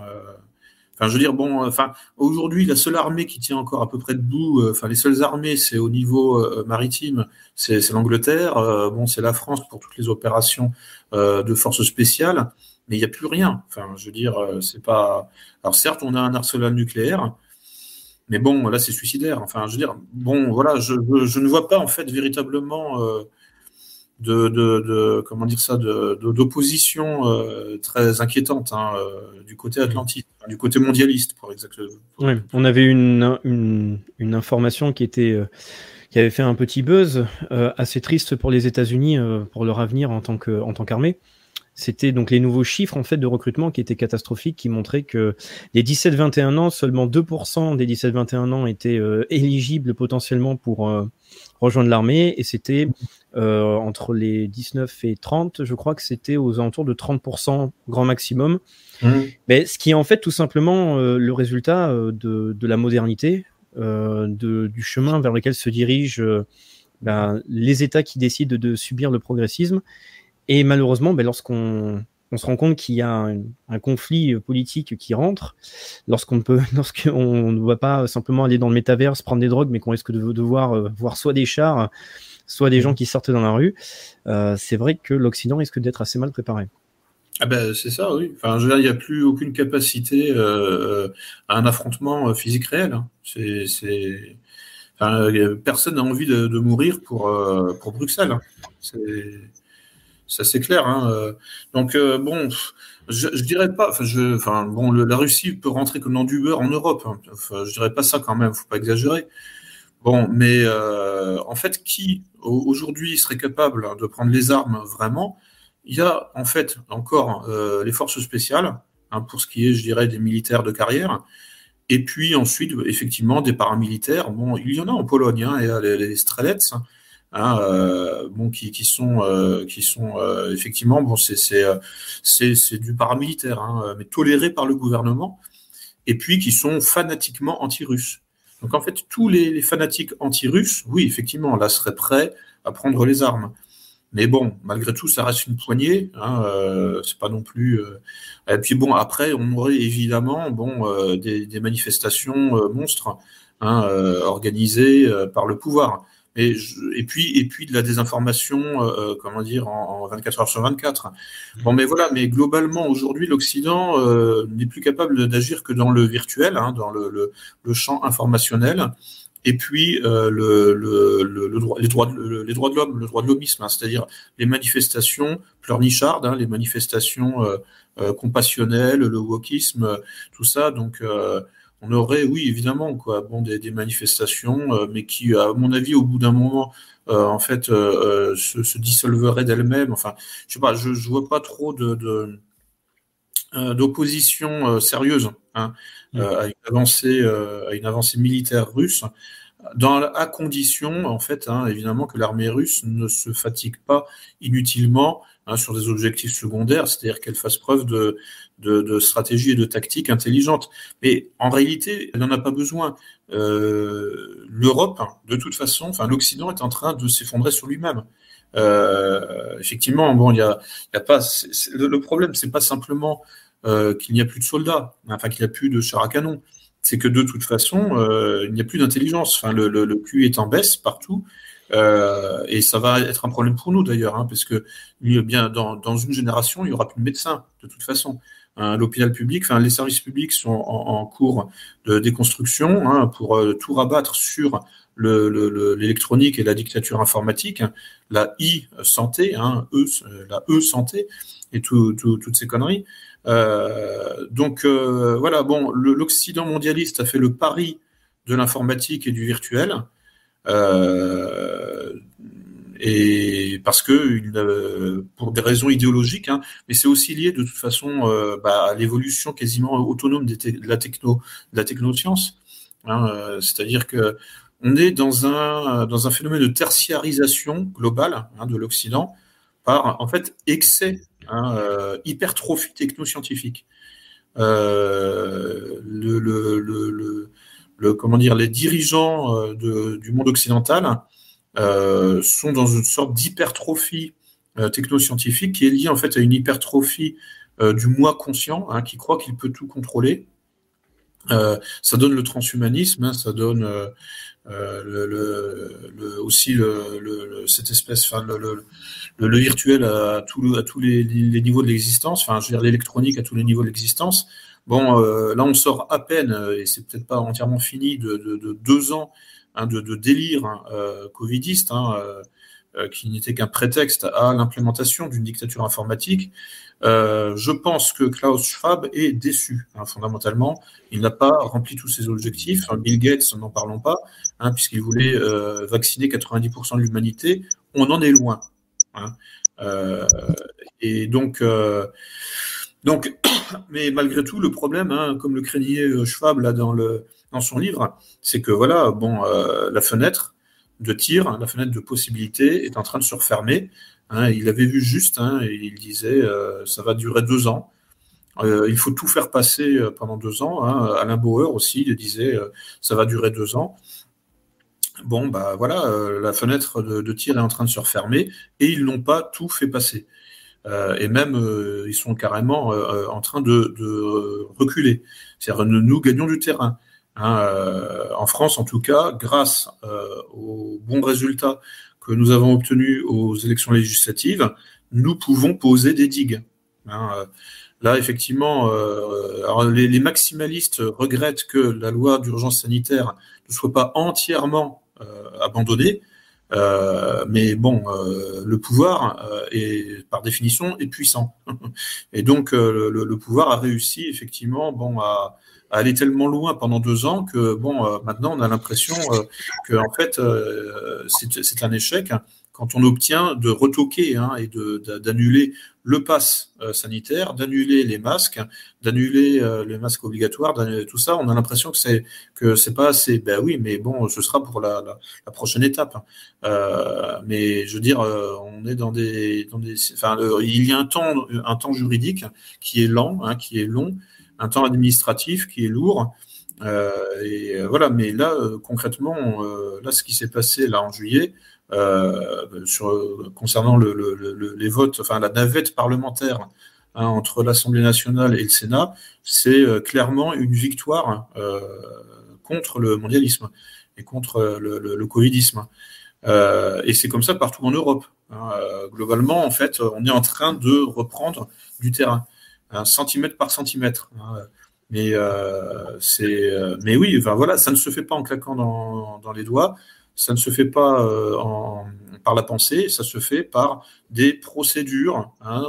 B: Enfin, je veux dire, bon, enfin, aujourd'hui, la seule armée qui tient encore à peu près debout, enfin, les seules armées, c'est au niveau maritime, c'est l'Angleterre, bon, c'est la France pour toutes les opérations de forces spéciales mais il n'y a plus rien. Enfin, je veux dire, euh, c'est pas. Alors certes, on a un arsenal nucléaire, mais bon, là, c'est suicidaire. Enfin, je veux dire, bon, voilà, je, ne vois pas en fait véritablement euh, de, comment dire ça, d'opposition euh, très inquiétante hein, du côté atlantique, du côté mondialiste, pour exactement.
A: Oui, on avait une, une, information qui était qui avait fait un petit buzz assez triste pour les États-Unis pour leur avenir en tant que en tant qu'armée c'était donc les nouveaux chiffres en fait de recrutement qui étaient catastrophiques, qui montraient que les 17-21 ans, seulement 2% des 17-21 ans étaient euh, éligibles potentiellement pour euh, rejoindre l'armée, et c'était euh, entre les 19 et 30, je crois que c'était aux alentours de 30% grand maximum. Mmh. Mais ce qui est en fait tout simplement le résultat de, de, la modernité, de, du chemin vers lequel se dirigent ben, les États qui décident de subir le progressisme et malheureusement, ben, lorsqu'on on se rend compte qu'il y a un, conflit politique qui rentre, lorsqu'on peut, lorsqu'on ne va pas simplement aller dans le métaverse, prendre des drogues, mais qu'on risque de devoir euh, voir soit des chars, soit des gens qui sortent dans la rue, euh, c'est vrai que l'Occident risque d'être assez mal préparé.
B: Ah ben c'est ça, oui. Enfin, je veux dire, il n'y a plus aucune capacité euh, à un affrontement physique réel. Hein. C'est, c'est... Enfin, personne n'a envie de, de mourir pour, pour Bruxelles. Hein. C'est ça c'est clair. Hein, euh. Donc euh, bon, je, je, dirais pas. Enfin, bon, la Russie peut rentrer comme dans du beurre en Europe. Hein. Enfin, je dirais pas ça quand même. Faut pas exagérer. Bon, mais euh, en fait, qui aujourd'hui serait capable de prendre les armes vraiment? Il y a en fait encore les forces spéciales hein, pour ce qui est, je dirais, des militaires de carrière. Et puis ensuite, effectivement, des paramilitaires. Bon, il y en a en Pologne, hein, et les, les Strelets, Hein, euh, bon, qui, qui sont, euh, qui sont euh, effectivement, bon, c'est du paramilitaire, hein, mais toléré par le gouvernement, et puis qui sont fanatiquement anti-russes. Donc en fait, tous les, les fanatiques anti-russes, oui, effectivement, là seraient prêts à prendre les armes. Mais bon, malgré tout, ça reste une poignée. Hein, c'est pas non plus. Et puis bon, après, on aurait évidemment bon des, manifestations monstres organisées par le pouvoir. Et, et, puis, et puis de la désinformation, euh, euh comment dire, en, en, 24 heures sur 24. Bon, mais voilà, mais globalement, aujourd'hui, l'Occident euh, n'est plus capable d'agir que dans le virtuel, hein, dans le, le, le, champ informationnel. Et puis euh, le, le, droit, les droits, les droits de l'homme, le droit de l'homisme, hein, c'est-à-dire les manifestations pleurnichardes, hein, les manifestations euh, euh, compassionnelles, le wokisme, tout ça. Donc on aurait, oui, évidemment, quoi, bon, des, manifestations, euh, mais qui, à mon avis, au bout d'un moment, euh, en fait, euh, se, se, dissolveraient d'elles-mêmes. Enfin, je sais pas, je, je vois pas trop de, d'opposition sérieuse hein, mmh. à une avancée, à une avancée militaire russe. Dans, à condition, en fait, hein, évidemment, que l'armée russe ne se fatigue pas inutilement hein, sur des objectifs secondaires, c'est-à-dire qu'elle fasse preuve de, de, stratégie et de tactique intelligente. Mais en réalité, elle n'en a pas besoin. Euh, L'Europe, de toute façon, l'Occident est en train de s'effondrer sur lui-même. Euh, effectivement, bon, il y a, pas. le, problème, c'est pas simplement euh, qu'il n'y a plus de soldats, enfin qu'il n'y a plus de chars à canon. C'est que de toute façon, il n'y a plus d'intelligence. Le, le, le est en baisse partout. Et ça va être un problème pour nous d'ailleurs, hein, parce que bien dans, dans, une génération, il y aura plus de médecins de toute façon. Hein, L'hôpital public, enfin les services publics sont en, cours de déconstruction hein, pour euh, tout rabattre sur l'électronique le, et la dictature informatique, la e-santé, hein, e, la e-santé et tout, tout, toutes ces conneries. Euh, donc euh, voilà, bon, l'Occident mondialiste a fait le pari de l'informatique et du virtuel. Euh, et parce que pour des raisons idéologiques, hein, mais c'est aussi lié de toute façon bah, à l'évolution quasiment autonome de la techno, de la technoscience. Hein, C'est-à-dire que on est dans un dans un phénomène de tertiarisation globale hein, de l'Occident par en fait excès, hypertrophie technoscientifique. Euh, le, comment dire, les dirigeants euh, du monde occidental euh, sont dans une sorte d'hypertrophie technoscientifique qui est liée en fait à une hypertrophie du moi conscient, hein, qui croit qu'il peut tout contrôler. Euh, ça donne le transhumanisme, hein, ça donne euh, le, le, aussi le, cette espèce, enfin le, le, virtuel à, tout, à tous les, les niveaux de l'existence, enfin je veux dire l'électronique à tous les niveaux de l'existence. Bon, euh, là on sort à peine, et c'est peut-être pas entièrement fini, de, de, de deux ans de, délire hein, covidiste. Hein, euh, qui n'était qu'un prétexte à l'implémentation d'une dictature informatique. Euh, je pense que Klaus Schwab est déçu, hein, fondamentalement. Il n'a pas rempli tous ses objectifs. Bill Gates, n'en parlons pas, hein, puisqu'il voulait euh, vacciner 90% de l'humanité. On en est loin. Euh, et donc, euh, donc, mais malgré tout, le problème, hein, comme le craignait Schwab là dans, le, dans son livre, c'est que voilà, bon, la fenêtre, de tir, la fenêtre de possibilité est en train de se refermer. Hein, il avait vu juste, hein, il disait euh, ça va durer deux ans. Euh, il faut tout faire passer euh, pendant deux ans. Hein. Alain Bauer aussi, il disait ça va durer deux ans. Bon, bah voilà, la fenêtre de, tir est en train de se refermer et ils n'ont pas tout fait passer. et même, ils sont carrément en train de, de reculer. C'est-à-dire, nous gagnons du terrain. Hein, euh, en France, en tout cas, grâce euh, aux bons résultats que nous avons obtenus aux élections législatives, nous pouvons poser des digues. Hein, euh, là, effectivement, les, maximalistes regrettent que la loi d'urgence sanitaire ne soit pas entièrement abandonnée, mais bon, le pouvoir est par définition est puissant, et donc le, le, pouvoir a réussi effectivement, bon, à, aller tellement loin pendant deux ans que bon, euh, maintenant on a l'impression euh, que en fait euh, c'est un échec quand on obtient de retoquer hein, et d'annuler le pass sanitaire, d'annuler les masques, d'annuler les masques obligatoires, tout ça, on a l'impression que c'est que c'est pas assez. Ben oui, mais bon, ce sera pour la, prochaine étape. Euh, mais je veux dire, on est dans des, dans des, enfin, il y a un temps, un temps juridique qui est lent, hein, qui est long, un temps administratif qui est lourd. Euh, et euh, voilà, mais là, euh, concrètement, là, ce qui s'est passé là en juillet, sur, concernant le, les votes, enfin la navette parlementaire hein, entre l'Assemblée nationale et le Sénat, c'est clairement une victoire contre le mondialisme et contre le, le covidisme. et c'est comme ça partout en Europe. Hein. globalement, en fait, on est en train de reprendre du terrain centimètre par centimètre. Hein. Mais euh, euh, mais oui, voilà, ça ne se fait pas en claquant dans, les doigts, ça ne se fait pas euh, par la pensée, ça se fait par des procédures hein,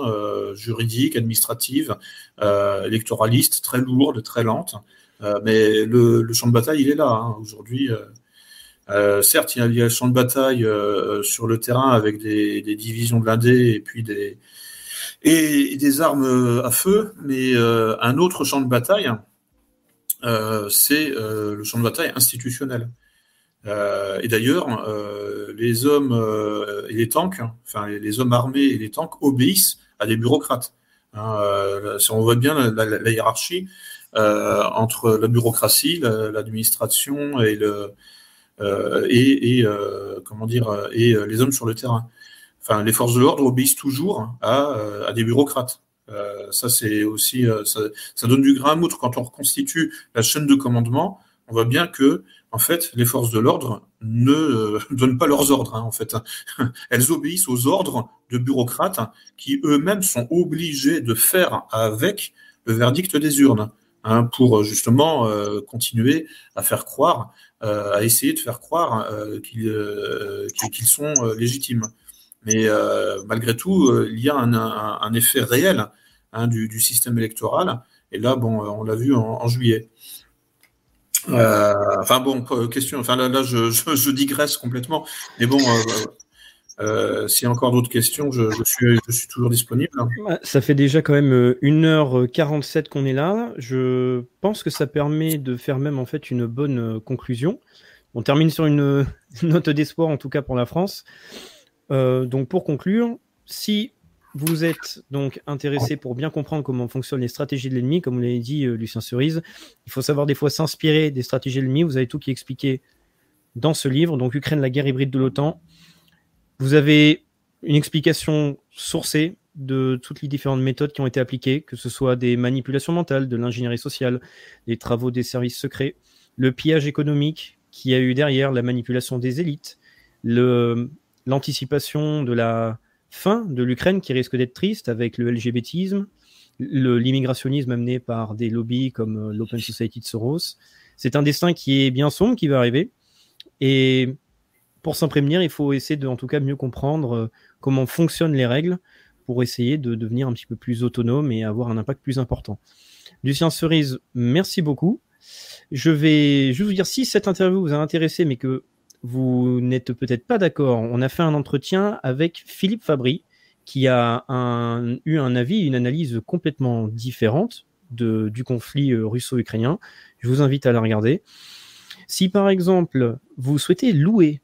B: juridiques, administratives, électoralistes très lourdes, très lentes. mais le, champ de bataille, il est là hein. aujourd'hui. certes, il y, a, il y, a, le champ de bataille sur le terrain avec des, des divisions blindées et puis des, et, des armes euh, à feu, mais euh, un autre champ de bataille, euh, c'est le champ de bataille institutionnel. et d'ailleurs, les hommes et les tanks, enfin les, hommes armés et les tanks obéissent à des bureaucrates. Hein, on voit bien la, hiérarchie entre la bureaucratie, l'administration et le et, comment dire et les hommes sur le terrain enfin, les forces de l'ordre obéissent toujours à, euh, à des bureaucrates. Euh, ça, c'est aussi, euh, ça, ça, donne du grain à moudre quand on reconstitue la chaîne de commandement. On voit bien que, en fait, les forces de l'ordre ne euh, donnent pas leurs ordres. Hein, en fait, elles obéissent aux ordres de bureaucrates qui eux-mêmes sont obligés de faire avec le verdict des urnes. Hein, pour justement continuer à faire croire, à essayer de faire croire qu'ils sont légitimes. Mais euh, malgré tout, euh, il y a un, effet réel hein, du, système électoral. Et là, bon, euh, on l'a vu en, juillet. enfin bon, question. Enfin là, je, digresse complètement. Mais bon, S'il y a encore d'autres questions, je, suis, toujours disponible.
A: Ça fait déjà quand même 1h47 qu'on est là. Je pense que ça permet de faire même en fait une bonne conclusion. On termine sur une note d'espoir, en tout cas pour la France. Donc pour conclure, si vous êtes donc intéressé pour bien comprendre comment fonctionnent les stratégies de l'ennemi, comme vous l'avez dit, euh, Lucien Cerise. Il faut savoir des fois s'inspirer des stratégies de l'ennemi. Vous avez tout qui est expliqué dans ce livre. Donc, Ukraine, la guerre hybride de l'OTAN. Vous avez une explication sourcée de toutes les différentes méthodes qui ont été appliquées, que ce soit des manipulations mentales, de l'ingénierie sociale, des travaux des services secrets, le pillage économique qui a eu derrière la manipulation des élites, l'anticipation de la fin de l'Ukraine qui risque d'être triste avec le LGBTisme, l'immigrationnisme amené par des lobbies comme euh, l'Open Society de Soros. C'est un destin qui est bien sombre qui va arriver. Et pour s'en prévenir, il faut essayer de, en tout cas, mieux comprendre euh, comment fonctionnent les règles pour essayer de devenir un petit peu plus autonome et avoir un impact plus important. Lucien Cerise, merci beaucoup. Je vais juste vous dire si cette interview vous a intéressé, mais que vous n'êtes peut-être pas d'accord. On a fait un entretien avec Philippe Fabry, qui a eu un avis, une analyse complètement différente du conflit euh, russo-ukrainien. Je vous invite à la regarder. Si par exemple vous souhaitez louer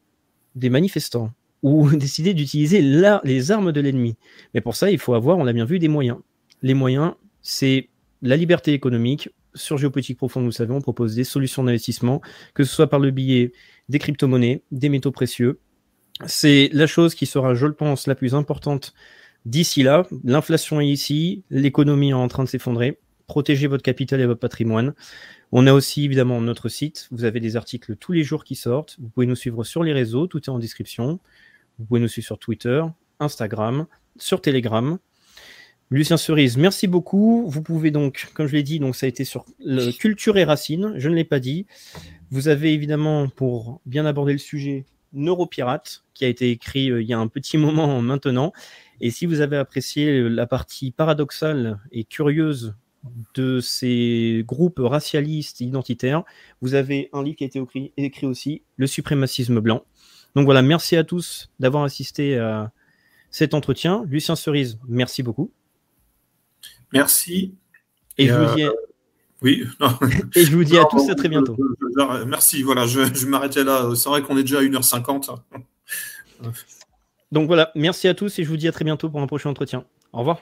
A: des manifestants ou décider d'utiliser les armes de l'ennemi, mais pour ça il faut avoir, on l'a bien vu, des moyens. Les moyens, c'est la liberté économique. Sur Géopolitique Profonde, vous savez, on propose des solutions d'investissement, que ce soit par le billet des crypto-monnaies, des métaux précieux. C'est la chose qui sera, je le pense, la plus importante d'ici là. L'inflation est ici, l'économie est en train de s'effondrer. Protégez votre capital et votre patrimoine. On a aussi évidemment notre site. Vous avez des articles tous les jours qui sortent. Vous pouvez nous suivre sur les réseaux, tout est en description. Vous pouvez nous suivre sur Twitter, Instagram, sur Telegram. Lucien Cerise, merci beaucoup. Vous pouvez donc, comme je l'ai dit, donc ça a été sur culture et racines. Je ne l'ai pas dit. Vous avez évidemment, pour bien aborder le sujet, Neuropirate, qui a été écrit euh, il y a un petit moment maintenant. Et si vous avez apprécié la partie paradoxale et curieuse de ces groupes racialistes identitaires, vous avez un livre qui a été écrit, écrit aussi, Le suprémacisme blanc. Donc voilà, merci à tous d'avoir assisté à cet entretien. Lucien Cerise, merci beaucoup.
B: Merci.
A: Et, je vous dis. Euh,
B: oui.
A: Et je vous dis à tous à très bientôt.
B: Merci. Voilà, je, je m'arrêtais là. C'est vrai qu'on est déjà à 1h50.
A: Donc voilà, merci à tous et je vous dis à très bientôt pour un prochain entretien. Au revoir.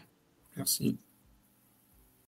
B: Merci.